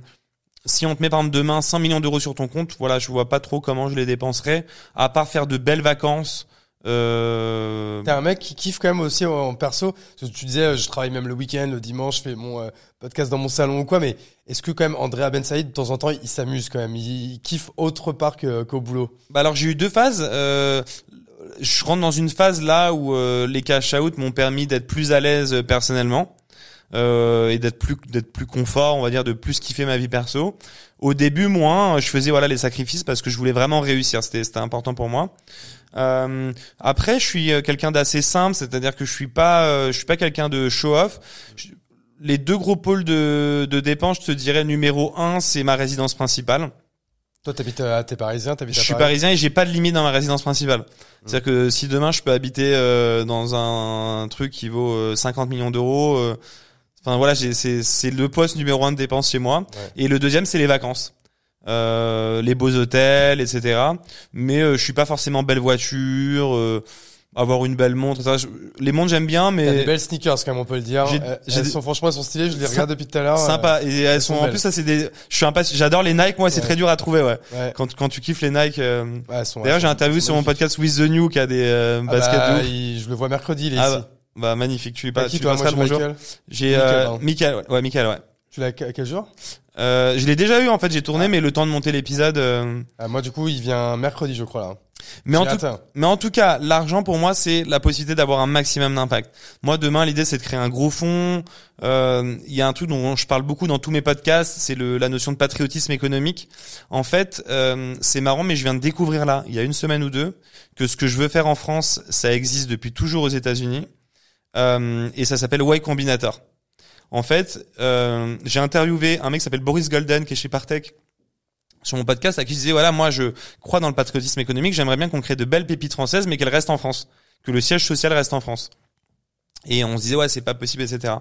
si on te met par exemple demain 100 millions d'euros sur ton compte, voilà, je vois pas trop comment je les dépenserais, à part faire de belles vacances. Euh, T'es un mec qui kiffe quand même aussi en, perso. Parce que Tu disais, euh, je travaille même le week-end, le dimanche, je fais mon euh, podcast dans mon salon ou quoi. Mais est-ce que quand même Andrea Ben Saïd, de temps en temps, il s'amuse quand même? Il, kiffe autre part qu'au boulot? Bah alors j'ai eu deux phases. Euh, je rentre dans une phase là où euh, les cash out m'ont permis d'être plus à l'aise personnellement euh, et d'être plus d'être plus confort, on va dire, de plus kiffer ma vie perso. Au début, moins, je faisais voilà les sacrifices parce que je voulais vraiment réussir. C'était c'était important pour moi. Euh, après, je suis euh, quelqu'un d'assez simple, c'est-à-dire que je suis pas euh, je suis pas quelqu'un de show off. Je- les deux gros pôles de, de dépenses, je te dirais numéro un, c'est ma résidence principale. Toi, t'habites à, t'es parisien, t'habites Je à suis Paris. parisien et j'ai pas de limite dans ma résidence principale. C'est-à-dire que si demain je peux habiter euh, dans un, truc qui vaut euh, 50 millions d'euros, euh, enfin voilà, c'est c'est le poste numéro un de dépenses chez moi. Ouais. Et le deuxième c'est les vacances, euh, les beaux hôtels, etc. Mais euh, je suis pas forcément belle voiture, euh, avoir une belle montre. etc. Je- les montres j'aime bien, T'as des mais belles sneakers quand même, on peut le dire. Euh, elles sont franchement, elles sont stylées. Je les regarde depuis tout à l'heure. euh, sympa. Et elles sont sont en plus ça c'est des. Je suis. J'adore les Nike. Moi c'est Ouais. très dur à trouver. Ouais. Ouais. Quand quand tu kiffes les Nike. euh, Ouais, D'ailleurs, j'ai interviewé sur mon podcast With the New qui a des euh, Ah baskets bah, de ouf. il- je le vois mercredi, il est Ah ici. bah, bah magnifique, tu lui T'as pas, qui, tu toi passeras le Moi, suis bonjour. J'ai euh. Michael, ouais, ouais, Michael, ouais. Tu l'as à quel jour? Euh, je l'ai déjà eu en fait, j'ai tourné, Ah. mais le temps de monter l'épisode. euh, Ah, Moi, du coup, il vient mercredi, je crois là. Mais en, tout, mais en tout cas, l'argent pour moi, c'est la possibilité d'avoir un maximum d'impact. Moi, demain, l'idée, c'est de créer un gros fonds. Euh, Il y a un truc dont je parle beaucoup dans tous mes podcasts, c'est le- la notion de patriotisme économique. En fait, euh, c'est marrant, mais je viens de découvrir là, il y a une semaine ou deux, que ce que je veux faire en France, ça existe depuis toujours aux États-Unis, euh, et ça s'appelle Y Combinator. En fait, euh, j'ai interviewé un mec qui s'appelle Boris Golden, qui est chez Partech, sur mon podcast, à qui je disais voilà, moi, je crois dans le patriotisme économique. J'aimerais bien qu'on crée de belles pépites françaises, mais qu'elles restent en France, que le siège social reste en France. Et on se disait ouais, c'est pas possible, etc.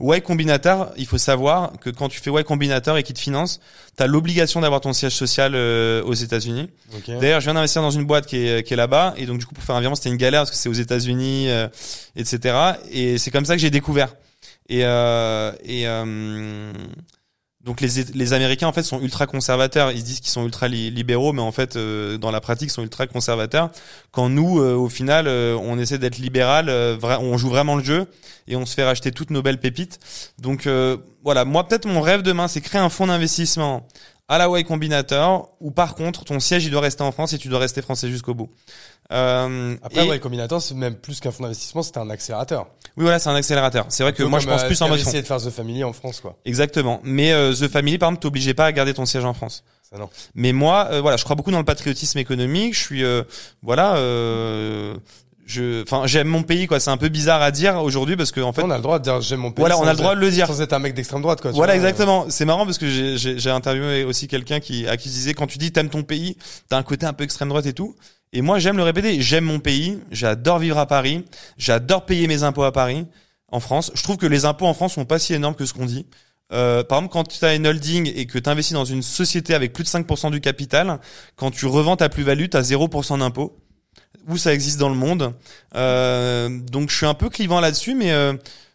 Y Combinator, il faut savoir que quand tu fais Y Combinator et qu'ils te finance, t'as l'obligation d'avoir ton siège social euh, aux États-Unis. D'ailleurs, je viens d'investir dans une boîte qui est, qui est là-bas, et donc du coup pour faire un virement, c'était une galère parce que c'est aux États-Unis, euh, etc. Et c'est comme ça que j'ai découvert. Et, euh, et euh, donc les, les Américains en fait sont ultra conservateurs. Ils se disent qu'ils sont ultra li- libéraux, mais en fait euh, dans la pratique sont ultra conservateurs. Quand nous, euh, au final, euh, on essaie d'être libéral, euh, on joue vraiment le jeu et on se fait racheter toutes nos belles pépites. Donc euh, voilà, moi peut-être mon rêve demain, c'est créer un fonds d'investissement à la Y Combinator, où par contre ton siège il doit rester en France et tu dois rester français jusqu'au bout. Euh, Après, et- ouais, Combinator, c'est même plus qu'un fonds d'investissement, c'était un accélérateur. oui voilà, c'est un accélérateur. C'est vrai que moi je pense euh, plus en mode essayé de faire The Family en France, quoi. Exactement. Mais euh, The Family, par exemple, t'obligeais pas à garder ton siège en France. Ça, non. Mais moi, euh, voilà, je crois beaucoup dans le patriotisme économique. Je suis, euh, voilà, euh, je, enfin, j'aime mon pays, quoi. C'est un peu bizarre à dire aujourd'hui parce que en fait, on a le droit de dire j'aime mon pays. voilà, on a le droit de le dire. Sans être un mec d'extrême droite, quoi. Voilà, vois. exactement. C'est marrant parce que j'ai- interviewé aussi quelqu'un qui à qui je disais quand tu dis t'aimes ton pays, t'as un côté un peu extrême droite et tout. Et moi, j'aime le répéter. J'aime mon pays. J'adore vivre à Paris. J'adore payer mes impôts à Paris, en France. Je trouve que les impôts en France sont pas si énormes que ce qu'on dit. Euh, par exemple, quand tu as une holding et que tu investis dans une société avec plus de 5% du capital, quand tu revends ta plus-value, tu as 0% d'impôt. Où ça existe dans le monde. Euh, donc je suis un peu clivant là-dessus, mais euh,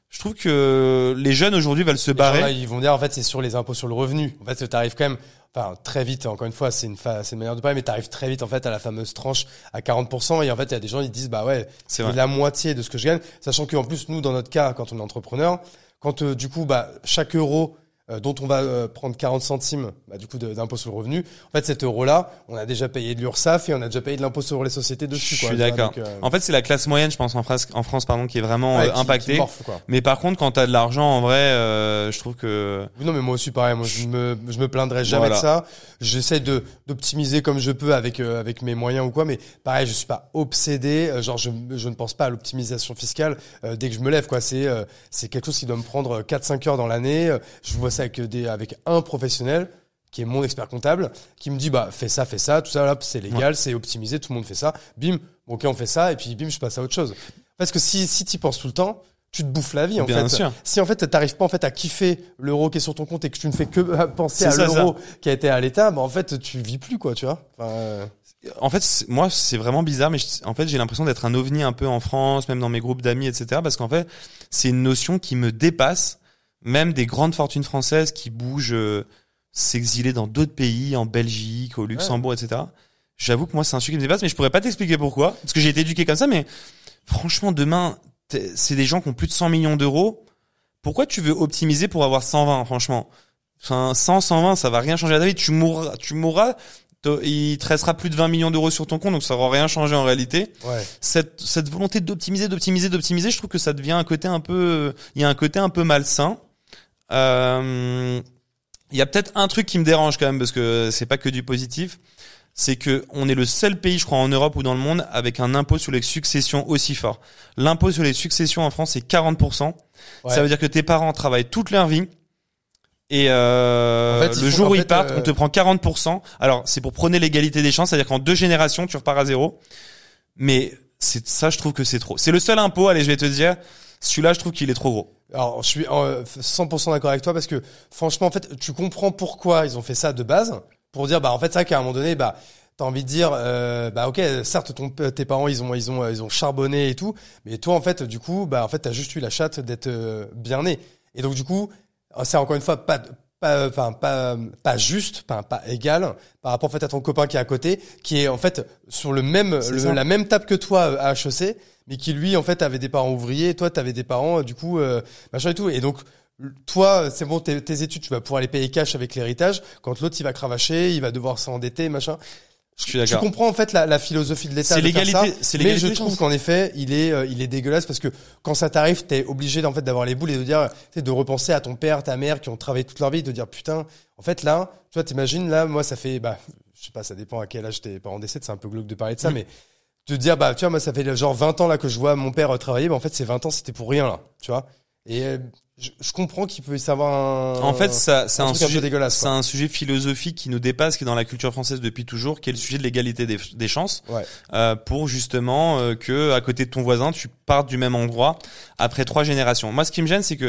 je trouve que les jeunes aujourd'hui veulent se là, barrer. ils vont dire en fait c'est sur les impôts sur le revenu. En fait, t'arrives quand même, enfin très vite. Encore une fois, c'est une, fa- c'est une manière de parler, mais t'arrives très vite en fait à la fameuse tranche à 40%. Et en fait, il y a des gens ils disent bah ouais, C'est la moitié de ce que je gagne, sachant qu'en plus nous dans notre cas, quand on est entrepreneur, quand euh, du coup bah chaque euro dont on va euh, prendre 40 centimes bah, du coup d'impôt sur le revenu. En fait, cet euro-là, on a déjà payé de l'URSSAF et on a déjà payé de l'impôt sur les sociétés dessus. Je quoi, suis d'accord. euh, En fait, c'est la classe moyenne, je pense, en France, en France pardon, qui est vraiment ouais, euh, qui- impactée. qui. Mais par contre, quand t'as de l'argent, en vrai, euh, je trouve que non, mais moi aussi, pareil. Moi, je me, je me plaindrai jamais Voilà. de ça. J'essaie de d'optimiser comme je peux avec euh, avec mes moyens ou quoi. Mais pareil, je suis pas obsédé. Euh, genre, je, je ne pense pas à l'optimisation fiscale euh, dès que je me lève. Quoi, c'est euh, c'est quelque chose qui doit me prendre 4-5 heures dans l'année. Euh, Je vois avec des avec un professionnel qui est mon expert comptable, qui me dit bah fais ça, fais ça, tout ça là, c'est légal, c'est optimisé, tout le monde fait ça. Bim, bon, ok, on fait ça et puis bim, je passe à autre chose. Parce que si si tu penses tout le temps, tu te bouffes la vie en Bien fait. sûr. Si en fait t'arrives pas en fait à kiffer l'euro qui est sur ton compte et que tu ne fais que euh, penser à l'euro qui a été à l'État, bah en fait tu vis plus quoi, tu vois. Enfin, euh, en fait, moi, c'est vraiment bizarre, mais je- en fait, j'ai l'impression d'être un ovni un peu en France, même dans mes groupes d'amis, etc. Parce qu'en fait, c'est une notion qui me dépasse, même des grandes fortunes françaises qui bougent, euh, s'exiler dans d'autres pays, en Belgique, au Luxembourg, etc. J'avoue que moi, c'est un sujet qui me dépasse, mais je pourrais pas t'expliquer pourquoi, parce que j'ai été éduqué comme ça. Mais franchement, demain, c'est des gens qui ont plus de 100 millions d'euros. Pourquoi tu veux optimiser pour avoir 120, franchement? Enfin, 100, 120, ça va rien changer à ta vie. Tu mourras, tu mourras. Il te restera plus de 20 millions d'euros sur ton compte, donc ça aura rien changé en réalité. ouais. Cette, cette volonté d'optimiser, d'optimiser, d'optimiser, je trouve que ça devient un côté un peu, il y a un côté un peu malsain. Euh, il y a peut-être un truc qui me dérange quand même parce que c'est pas que du positif. C'est que on est le seul pays, je crois, en Europe ou dans le monde avec un impôt sur les successions aussi fort. L'impôt sur les successions en France, c'est 40%. Ouais. Ça veut dire que tes parents travaillent toute leur vie. Et euh, En fait, ils le jour où ils fait, partent, euh, on te prend 40%. Alors, c'est pour prôner l'égalité des chances, c'est-à-dire qu'en deux générations, tu repars à zéro. Mais c'est ça, je trouve que c'est trop. C'est le seul impôt, allez, je vais te dire, celui-là, je trouve qu'il est trop gros. Alors je suis euh, 100% d'accord avec toi parce que franchement en fait tu comprends pourquoi ils ont fait ça de base pour dire bah en fait vrai qu'à un moment donné bah T'as envie de dire, euh, bah ok, certes ton, tes parents ils ont ils ont ils ont charbonné et tout, mais toi en fait du coup bah en fait t'as juste eu la chatte d'être euh, bien né. Et donc du coup c'est encore une fois pas pas enfin pas pas juste pas pas égal par rapport en fait à ton copain qui est à côté qui est en fait sur le même le- la même table que toi euh, à HEC mais qui lui en fait avait des parents ouvriers et toi t'avais des parents euh, du coup euh, machin et tout. Et donc toi c'est bon tes, tes études tu vas pouvoir les payer cash avec l'héritage. Quand l'autre il va cravacher il va devoir s'endetter machin Je suis Tu comprends en fait la, la philosophie de l'État. C'est l'égalité- Mais je trouve qu'en effet, il est, euh, il est dégueulasse parce que quand ça t'arrive, t'es obligé en fait d'avoir les boules et de dire, de repenser à ton père, ta mère qui ont travaillé toute leur vie, de dire putain, en fait là, tu vois, t'imagines là, moi ça fait, bah, je sais pas, ça dépend à quel âge tes parents décèdent, c'est un peu glauque de parler de ça, Mm. mais de dire bah, tu vois, moi ça fait genre 20 ans là que je vois mon père euh, travailler, bah en fait ces 20 ans c'était pour rien là, tu vois. Et euh, je, je comprends qu'il peut y avoir un. En fait, ça, c'est un sujet, dégueulasse, c'est un sujet philosophique qui nous dépasse, qui est dans la culture française depuis toujours, qui est le sujet de l'égalité des, des chances, Ouais. euh, pour justement euh, que à côté de ton voisin, tu partes du même endroit après trois générations. Moi, ce qui me gêne, c'est que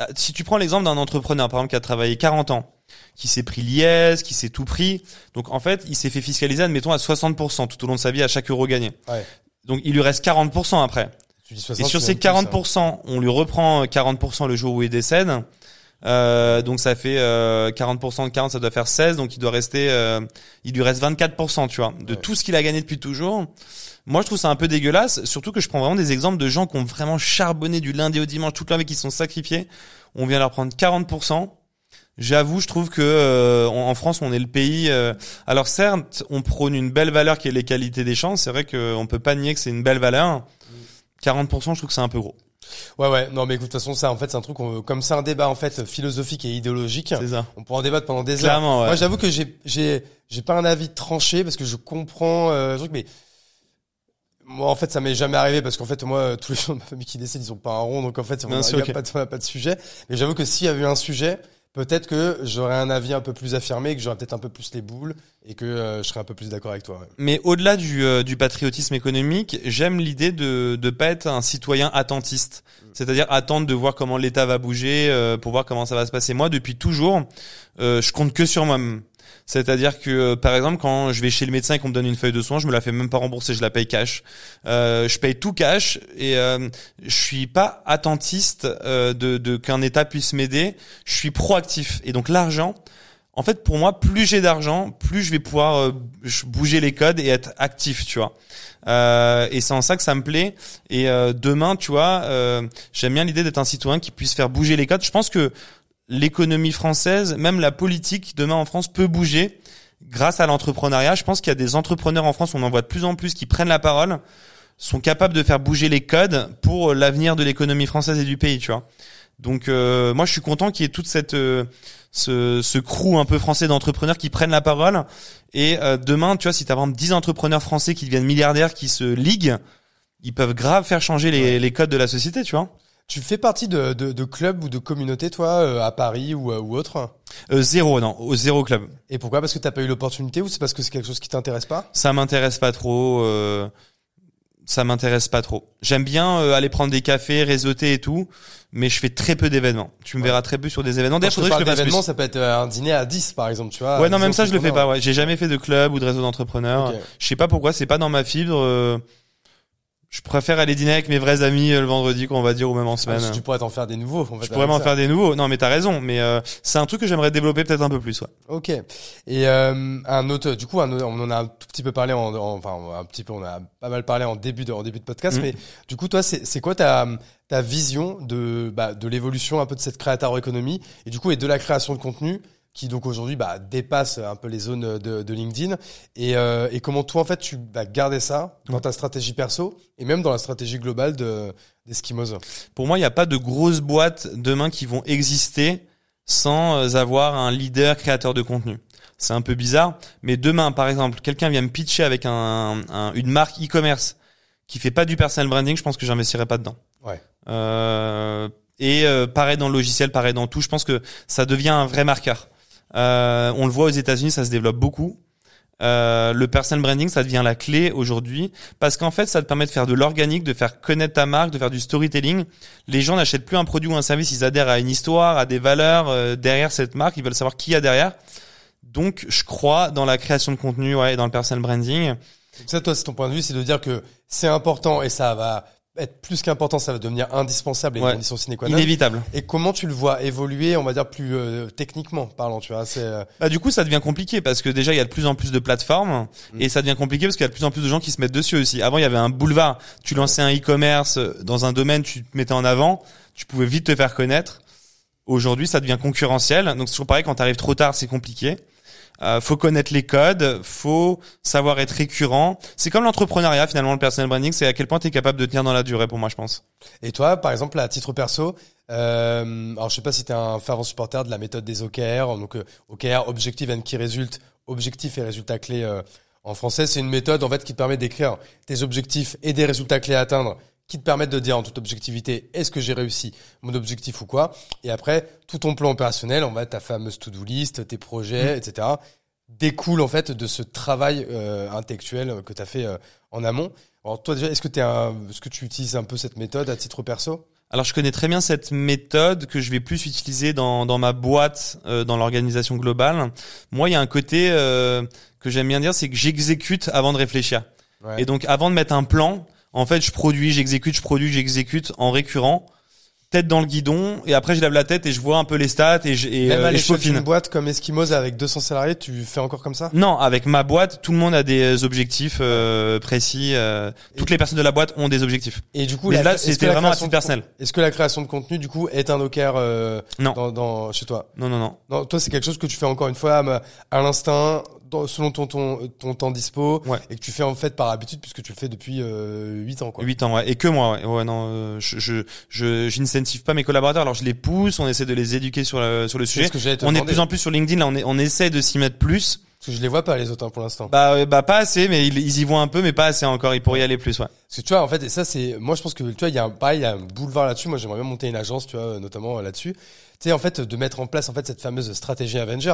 euh, si tu prends l'exemple d'un entrepreneur, par exemple, qui a travaillé 40 ans, qui s'est pris l'IS, qui s'est tout pris, donc en fait, il s'est fait fiscaliser, admettons, à 60% tout au long de sa vie à chaque euro gagné. Ouais. Donc il lui reste 40% après. Et 60, sur ces même plus, ça. 40%, on lui reprend 40% le jour où il décède. Euh, donc ça fait euh, 40% de 40, ça doit faire 16. Donc il doit rester, euh, il lui reste 24%, tu vois, de Ouais. tout ce qu'il a gagné depuis toujours. Moi, je trouve ça un peu dégueulasse, surtout que je prends vraiment des exemples de gens qui ont vraiment charbonné du lundi au dimanche toute vie, qui se sont sacrifiés. On vient leur prendre 40%. J'avoue, je trouve que euh, en France, on est le pays. euh, alors certes, on prône une belle valeur qui est l'égalité des chances. C'est vrai qu'on peut pas nier que c'est une belle valeur. 40%, je trouve que c'est un peu gros. Ouais, ouais. Non, mais écoute, de toute façon, ça, en fait, c'est un truc, on- comme c'est un débat, en fait, philosophique et idéologique, C'est ça. on pourra en débattre pendant des heures. Clairement, ouais. Moi, j'avoue que j'ai, j'ai, j'ai pas un avis tranché parce que je comprends, euh, le truc, mais moi, en fait, ça m'est jamais arrivé parce qu'en fait, moi, euh, tous les gens de ma famille qui décèdent, ils ont pas un rond, donc en fait, on Bien a, sûr, y a ok. pas, de, pas sujet. Mais j'avoue que s'il y avait eu un sujet, peut-être que j'aurais un avis un peu plus affirmé, que j'aurais peut-être un peu plus les boules et que euh, je serais un peu plus d'accord avec toi. ouais. Mais au-delà du, euh, du patriotisme économique, j'aime l'idée de de pas être un citoyen attentiste, c'est-à-dire attendre de voir comment l'État va bouger euh, pour voir comment ça va se passer. Moi, depuis toujours, euh, je compte que sur moi-même. C'est-à-dire que, euh, par exemple, quand je vais chez le médecin et qu'on me donne une feuille de soins, je me la fais même pas rembourser, je la paye cash. Euh, je paye tout cash et euh, je suis pas attentiste euh, de, de qu'un État puisse m'aider. Je suis proactif et donc l'argent. En fait, pour moi, plus j'ai d'argent, plus je vais pouvoir euh, bouger les codes et être actif, tu vois. Euh, et c'est en ça que ça me plaît. Et euh, demain, tu vois, euh, j'aime bien l'idée d'être un citoyen qui puisse faire bouger les codes. Je pense que l'économie française, même la politique demain en France peut bouger grâce à l'entrepreneuriat. Je pense qu'il y a des entrepreneurs en France, on en voit de plus en plus qui prennent la parole, sont capables de faire bouger les codes pour l'avenir de l'économie française et du pays, tu vois. Donc euh, moi je suis content qu'il y ait toute cette euh, ce, ce crew un peu français d'entrepreneurs qui prennent la parole et euh, demain tu vois si tu as par exemple 10 entrepreneurs français qui deviennent milliardaires qui se liguent ils peuvent grave faire changer les, les codes de la société tu vois Tu fais partie de, de, de clubs ou de communautés, toi, euh, à Paris ou, euh, ou autre? Euh, zéro non au zéro club Et pourquoi? Parce que t'as pas eu l'opportunité ou c'est parce que c'est quelque chose qui t'intéresse pas? Ça m'intéresse pas trop euh, ça m'intéresse pas trop j'aime bien euh, aller prendre des cafés réseauter et tout mais je fais très peu d'événements tu me Ouais. verras très peu sur des événements d'ailleurs faudrait que je le fasse plus. ça peut être euh, un dîner à 10, par exemple, tu vois. Ouais, non, même 10 ça, je le fais pas. Ouais, j'ai jamais fait de club ou de réseau d'entrepreneurs. Ok. Je sais pas pourquoi, c'est pas dans ma fibre. Je préfère aller dîner avec mes vrais amis euh, le vendredi, qu'on va dire, ou même en Ah, semaine. tu pourrais t'en faire des nouveaux. Je pourrais m'en faire des nouveaux. Non, mais t'as raison. Mais euh, c'est un truc que j'aimerais développer peut-être un peu plus. Ouais. Ok. Et euh, un autre, du coup, un autre- on en a un tout petit peu parlé, en, en- enfin un petit peu, on a pas mal parlé en début de, en début de podcast. Mhm. Mais du coup, toi, c'est c'est quoi ta ta vision de bah, de l'évolution un peu de cette créateur économie et du coup et de la création de contenu qui donc aujourd'hui bah, dépasse un peu les zones de, de LinkedIn et, euh, et comment toi en fait tu vas garder ça dans ta stratégie perso et même dans la stratégie globale de d'Eskimos? Pour moi, il n'y a pas de grosses boîtes demain qui vont exister sans euh, avoir un leader créateur de contenu. C'est un peu bizarre, mais demain, par exemple, quelqu'un vient me pitcher avec un, un- une marque e-commerce qui fait pas du personal branding, je pense que j'investirais pas dedans. Ouais. Euh, et euh, pareil dans le logiciel, pareil dans tout. Je pense que ça devient un vrai marqueur. Euh, on le voit aux États-Unis, ça se développe beaucoup. Euh, le personal branding, ça devient la clé aujourd'hui parce qu'en fait, ça te permet de faire de l'organique, de faire connaître ta marque, de faire du storytelling. Les gens n'achètent plus un produit ou un service, ils adhèrent à une histoire, à des valeurs euh, derrière cette marque. Ils veulent savoir qui y a derrière. Donc, je crois dans la création de contenu, ouais, et dans le personal branding. Ça, toi, c'est ton point de vue, c'est de dire que c'est important et ça va être plus qu'important, ça va devenir indispensable et une Ouais. condition sine qua non. Inévitable. Et comment tu le vois évoluer, on va dire plus euh, techniquement parlant, tu vois, c'est euh, Bah, du coup, ça devient compliqué parce que déjà, il y a de plus en plus de plateformes et ça devient compliqué parce qu'il y a de plus en plus de gens qui se mettent dessus aussi. Avant, il y avait un boulevard. Tu lançais un e-commerce dans un domaine, tu te mettais en avant, tu pouvais vite te faire connaître. Aujourd'hui, ça devient concurrentiel. Donc, c'est toujours pareil, quand tu arrives trop tard, c'est compliqué. Euh, faut connaître les codes, faut savoir être récurrent. C'est comme l'entrepreneuriat finalement, le personal branding, c'est à quel point tu es capable de tenir dans la durée pour moi, je pense. Et toi, par exemple, à titre perso, euh, alors je sais pas si tu es un fervent supporter de la méthode des OKR, donc euh, OKR, Objective and Key Result, objectif et résultats clés euh, en français, c'est une méthode en fait qui te permet d'écrire tes objectifs et des résultats clés à atteindre qui te permettent de dire en toute objectivité est-ce que j'ai réussi mon objectif ou quoi? Et après tout ton plan opérationnel on va ta fameuse to-do list tes projets etc découle en fait de ce travail euh, intellectuel que tu as fait euh, en amont alors toi déjà est-ce que tu est-ce que tu utilises un peu cette méthode à titre perso? Alors je connais très bien cette méthode que je vais plus utiliser dans, dans ma boîte, euh, dans l'organisation globale. Moi, il y a un côté euh, que j'aime bien dire, c'est que j'exécute avant de réfléchir. Ouais. Et donc avant de mettre un plan, en fait, je produis, j'exécute, je produis, j'exécute en récurrent, tête dans le guidon, et après je lève la tête et je vois un peu les stats et je, et, Même euh, à et je l'échelle peaufine. d'une boîte comme Eskimos avec 200 salariés, tu fais encore comme ça? Non, avec ma boîte, tout le monde a des objectifs euh, précis. euh, toutes les personnes de la boîte ont des objectifs. Et du coup, Mais là, c'était vraiment à titre personnel. Est-ce que la création de contenu, du coup, est un OKR euh, Non. dans, dans, chez toi? Non, non, non. Non, toi, c'est quelque chose que tu fais encore une fois à, à l'instinct, dans- selon ton, ton, ton temps dispo, Ouais. et que tu fais en fait par habitude, puisque tu le fais depuis euh, 8 ans. Quoi. 8 ans, ouais. Et que moi, ouais. Ouais, non, euh, je, je, je, j'incentive pas mes collaborateurs. Alors, je les pousse, on essaie de les éduquer sur le, sur le sujet. que On est de plus en plus sur LinkedIn, là, on, est, on essaie de s'y mettre plus. Parce que je les vois pas, les autres, hein, pour l'instant. Bah, euh, bah, pas assez, mais ils, ils y vont un peu, mais pas assez encore. Ils pourraient y aller plus, ouais. Parce que tu vois, en fait, et ça, c'est, moi, je pense que, tu vois, il y a un, pareil, il y a un boulevard là-dessus. Moi, j'aimerais bien monter une agence, tu vois, notamment euh, là-dessus. Tu sais, en fait, de mettre en place, en fait, cette fameuse stratégie Avengers.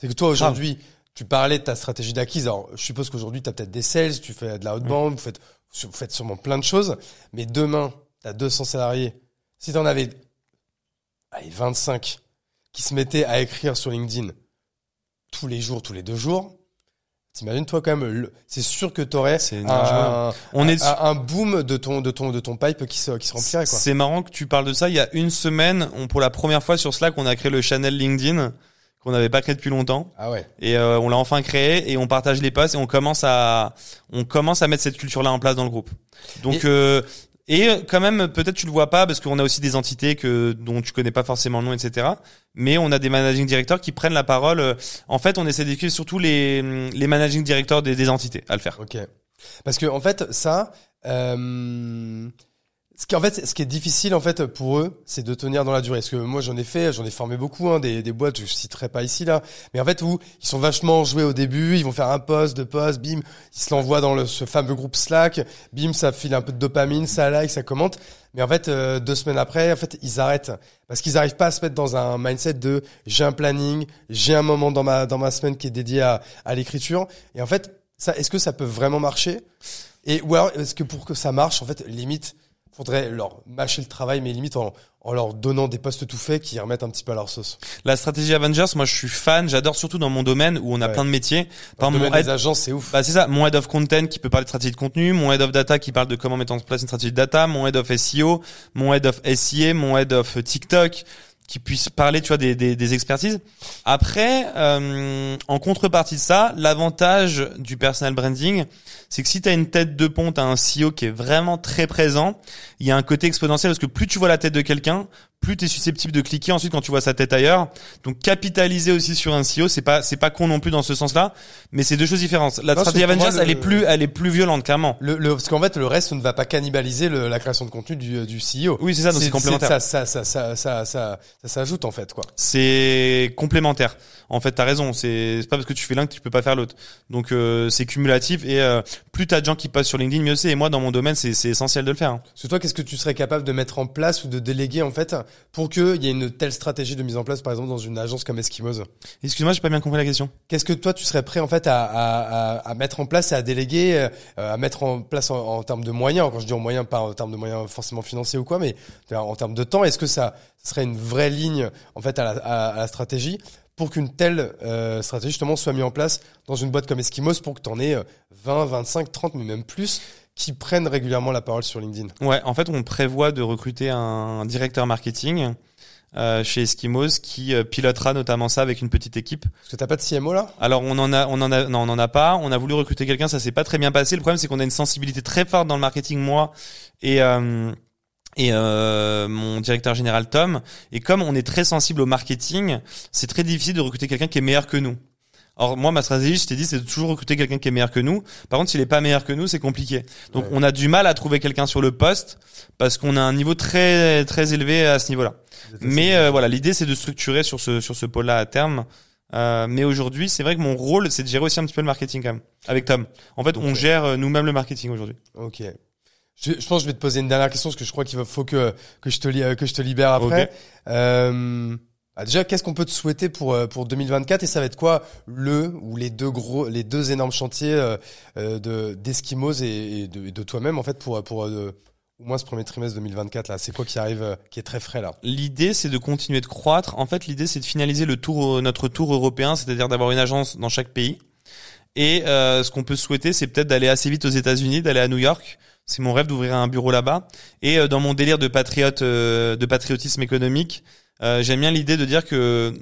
C'est que toi, aujourd'hui, tu parlais de ta stratégie d'acquise. Alors, je suppose qu'aujourd'hui, tu as peut-être des sales, tu fais de la outbound, vous faites, vous faites sûrement plein de choses. Mais demain, tu as 200 salariés. Si tu en avais, allez, 25 qui se mettaient à écrire sur LinkedIn tous les jours, tous les deux jours, t'imagines, toi, quand même, c'est sûr que t'aurais un, large On est un, un boom de ton, de ton, de ton pipe qui se, qui se remplirait, quoi. C'est marrant que tu parles de ça. Il y a une semaine, on, pour la première fois sur Slack, on a créé le channel LinkedIn qu'on n'avait pas créé depuis longtemps. Ah ouais. Et euh, on l'a enfin créé et on partage les posts et on commence à on commence à mettre cette culture là en place dans le groupe. Donc Et- euh, et quand même peut-être tu le vois pas parce qu'on a aussi des entités que dont tu connais pas forcément le nom etc. Mais on a des managing directors qui prennent la parole. En fait on essaie d'écrire surtout les les managing directors des, des entités à le faire. Ok. Parce que en fait, ça, euh, ce qui en fait, ce qui est difficile en fait pour eux, c'est de tenir dans la durée. Parce que moi, j'en ai fait, j'en ai formé beaucoup, hein, des, des boîtes, je citerai pas ici là, mais en fait où ils sont vachement joués au début, ils vont faire un post, deux posts, bim, ils se l'envoient dans le, ce fameux groupe Slack, bim, ça file un peu de dopamine, ça like, ça commente. Mais en fait, euh, deux semaines après, en fait, ils arrêtent parce qu'ils arrivent pas à se mettre dans un mindset de j'ai un planning, j'ai un moment dans ma dans ma semaine qui est dédié à, à l'écriture. Et en fait, ça, est-ce que ça peut vraiment marcher? Et ou alors, est-ce que pour que ça marche, en fait, limite, faudrait leur mâcher le travail, mais limite en, en leur donnant des postes tout faits qui remettent un petit peu à leur sauce. La stratégie Avengers, moi je suis fan, j'adore surtout dans mon domaine où on a Ouais. plein de métiers. Par mon head- des agences, c'est ouf. Bah c'est ça, mon head of content qui peut parler de stratégie de contenu, mon head of data qui parle de comment mettre en place une stratégie de data, mon head of SEO, mon head of SIA, mon head of TikTok qui puisse parler tu vois des, des, des expertises. Après euh, en contrepartie de ça, l'avantage du personal branding, c'est que si tu as une tête de pont, tu un CEO qui est vraiment très présent, il y a un côté exponentiel parce que plus tu vois la tête de quelqu'un, plus tu es susceptible de cliquer ensuite quand tu vois sa tête ailleurs. Donc capitaliser aussi sur un CEO, c'est pas c'est pas con non plus dans ce sens-là, mais c'est deux choses différentes. La Non, stratégie Avengers, le- elle est plus elle est plus violente clairement. Le, le, parce qu'en fait, le reste ne va pas cannibaliser le- la création de contenu du, du CEO. Oui, c'est ça, donc c'est complémentaire. Ça, ça, ça, ça, ça, ça, ça s'ajoute en fait, quoi. C'est complémentaire. En fait, t'as raison. C'est pas parce que tu fais l'un que tu peux pas faire l'autre. Donc euh, c'est cumulatif et euh, plus t'as de gens qui passent sur LinkedIn, mieux c'est. Et moi, dans mon domaine, c'est c'est essentiel de le faire. hein. Parce que toi, qu'est-ce que tu serais capable de mettre en place ou de déléguer en fait pour qu'il y ait une telle stratégie de mise en place, par exemple, dans une agence comme Eskimos Excuse-moi, j'ai pas bien compris la question. Qu'est-ce que toi, tu serais prêt en fait à, à, à, à mettre en place et à déléguer, euh, à mettre en place en, en termes de moyens? Quand je dis en moyens, pas en termes de moyens forcément financiers ou quoi, mais en termes de temps, est-ce que ça serait une vraie ligne en fait à la, stratégie pour qu'une telle euh, stratégie justement soit mise en place dans une boîte comme Eskimos pour que tu en aies euh, 20, 25, 30, mais même plus qui prennent régulièrement la parole sur LinkedIn Ouais, en fait, on prévoit de recruter un directeur marketing euh, chez Eskimos qui euh, pilotera notamment ça avec une petite équipe. Parce que t'as pas de CMO là? Alors on en a, on en a, non, on en a pas. On a voulu recruter quelqu'un, ça s'est pas très bien passé. Le problème, c'est qu'on a une sensibilité très forte dans le marketing, moi et euh, et euh, mon directeur général Tom. Et comme on est très sensible au marketing, c'est très difficile de recruter quelqu'un qui est meilleur que nous. Alors moi, ma stratégie, je t'ai dit, c'est de toujours recruter quelqu'un qui est meilleur que nous. Par contre, s'il est pas meilleur que nous, c'est compliqué. Donc Ouais. on a du mal à trouver quelqu'un sur le poste parce qu'on a un niveau très très élevé à ce niveau-là. Mais euh, voilà, l'idée c'est de structurer sur ce sur ce pôle-là à terme. Euh, mais aujourd'hui, c'est vrai que mon rôle, c'est de gérer aussi un petit peu le marketing quand même avec Tom. En fait, on gère euh, nous-mêmes le marketing aujourd'hui. Ok. Je, je pense que je vais te poser une dernière question parce que je crois qu'il faut que que je te euh, que je te libère après. Euh, ah, déjà, qu'est-ce qu'on peut te souhaiter pour euh, pour 2024 et ça va être quoi le ou les deux gros les deux énormes chantiers euh, euh, de d'Eskimos et, et de, de toi-même en fait pour pour euh, au moins ce premier trimestre 2024 là? C'est quoi qui arrive euh, qui est très frais là? L'idée, c'est de continuer de croître. En fait, l'idée, c'est de finaliser le tour, notre tour européen, c'est-à-dire d'avoir une agence dans chaque pays. Et euh, ce qu'on peut souhaiter, c'est peut-être d'aller assez vite aux États-Unis, d'aller à New York. C'est mon rêve d'ouvrir un bureau là-bas. Et dans mon délire de patriote, de patriotisme économique, euh, j'aime bien l'idée de dire que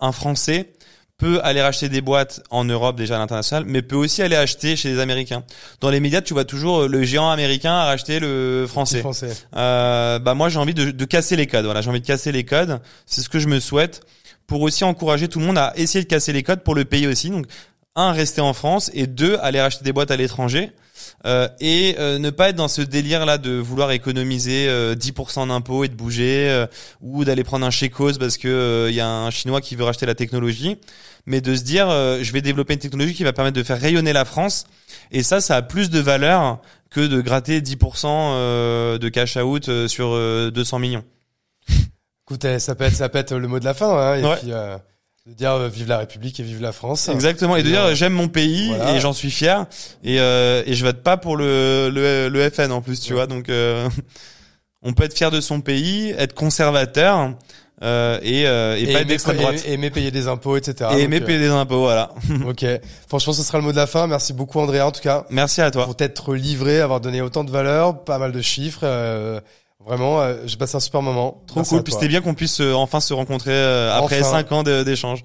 un Français peut aller racheter des boîtes en Europe déjà à l'international, mais peut aussi aller acheter chez les Américains. Dans les médias, tu vois toujours le géant américain a racheté le français. Français. Euh, bah moi j'ai envie de, de casser les codes. Voilà, j'ai envie de casser les codes. C'est ce que je me souhaite pour aussi encourager tout le monde à essayer de casser les codes pour le pays aussi. Donc un rester en France et deux aller racheter des boîtes à l'étranger. Euh, et euh, ne pas être dans ce délire là de vouloir économiser euh, 10% d'impôts et de bouger euh, ou d'aller prendre un cause parce que euh, il y a un chinois qui veut racheter la technologie mais de se dire euh, je vais développer une technologie qui va permettre de faire rayonner la France et ça ça a plus de valeur que de gratter 10% euh, de cash out euh, sur euh, 200 millions. Écoute, ça peut être ça peut être le mot de la fin hein, et Ouais. puis euh, de dire euh, vive la République et vive la France. Exactement et de dire Euh, j'aime mon pays voilà. et j'en suis fier et euh, et je vote pas pour le le, le FN en plus tu vois donc euh, on peut être fier de son pays, être conservateur euh, et euh, et, pas être aimer, d'extrême droite et- aimer payer des impôts, etc. et aimer euh, payer des impôts voilà. Ok. Franchement, ce sera le mot de la fin. Merci beaucoup, Andrea, en tout cas, Merci à toi. pour t'être livré, avoir donné autant de valeur, pas mal de chiffres. Vraiment, euh, j'ai passé un super moment. Trop Merci cool. Puis c'était bien qu'on puisse euh, enfin se rencontrer euh, après Enfin. cinq ans de- d'échange.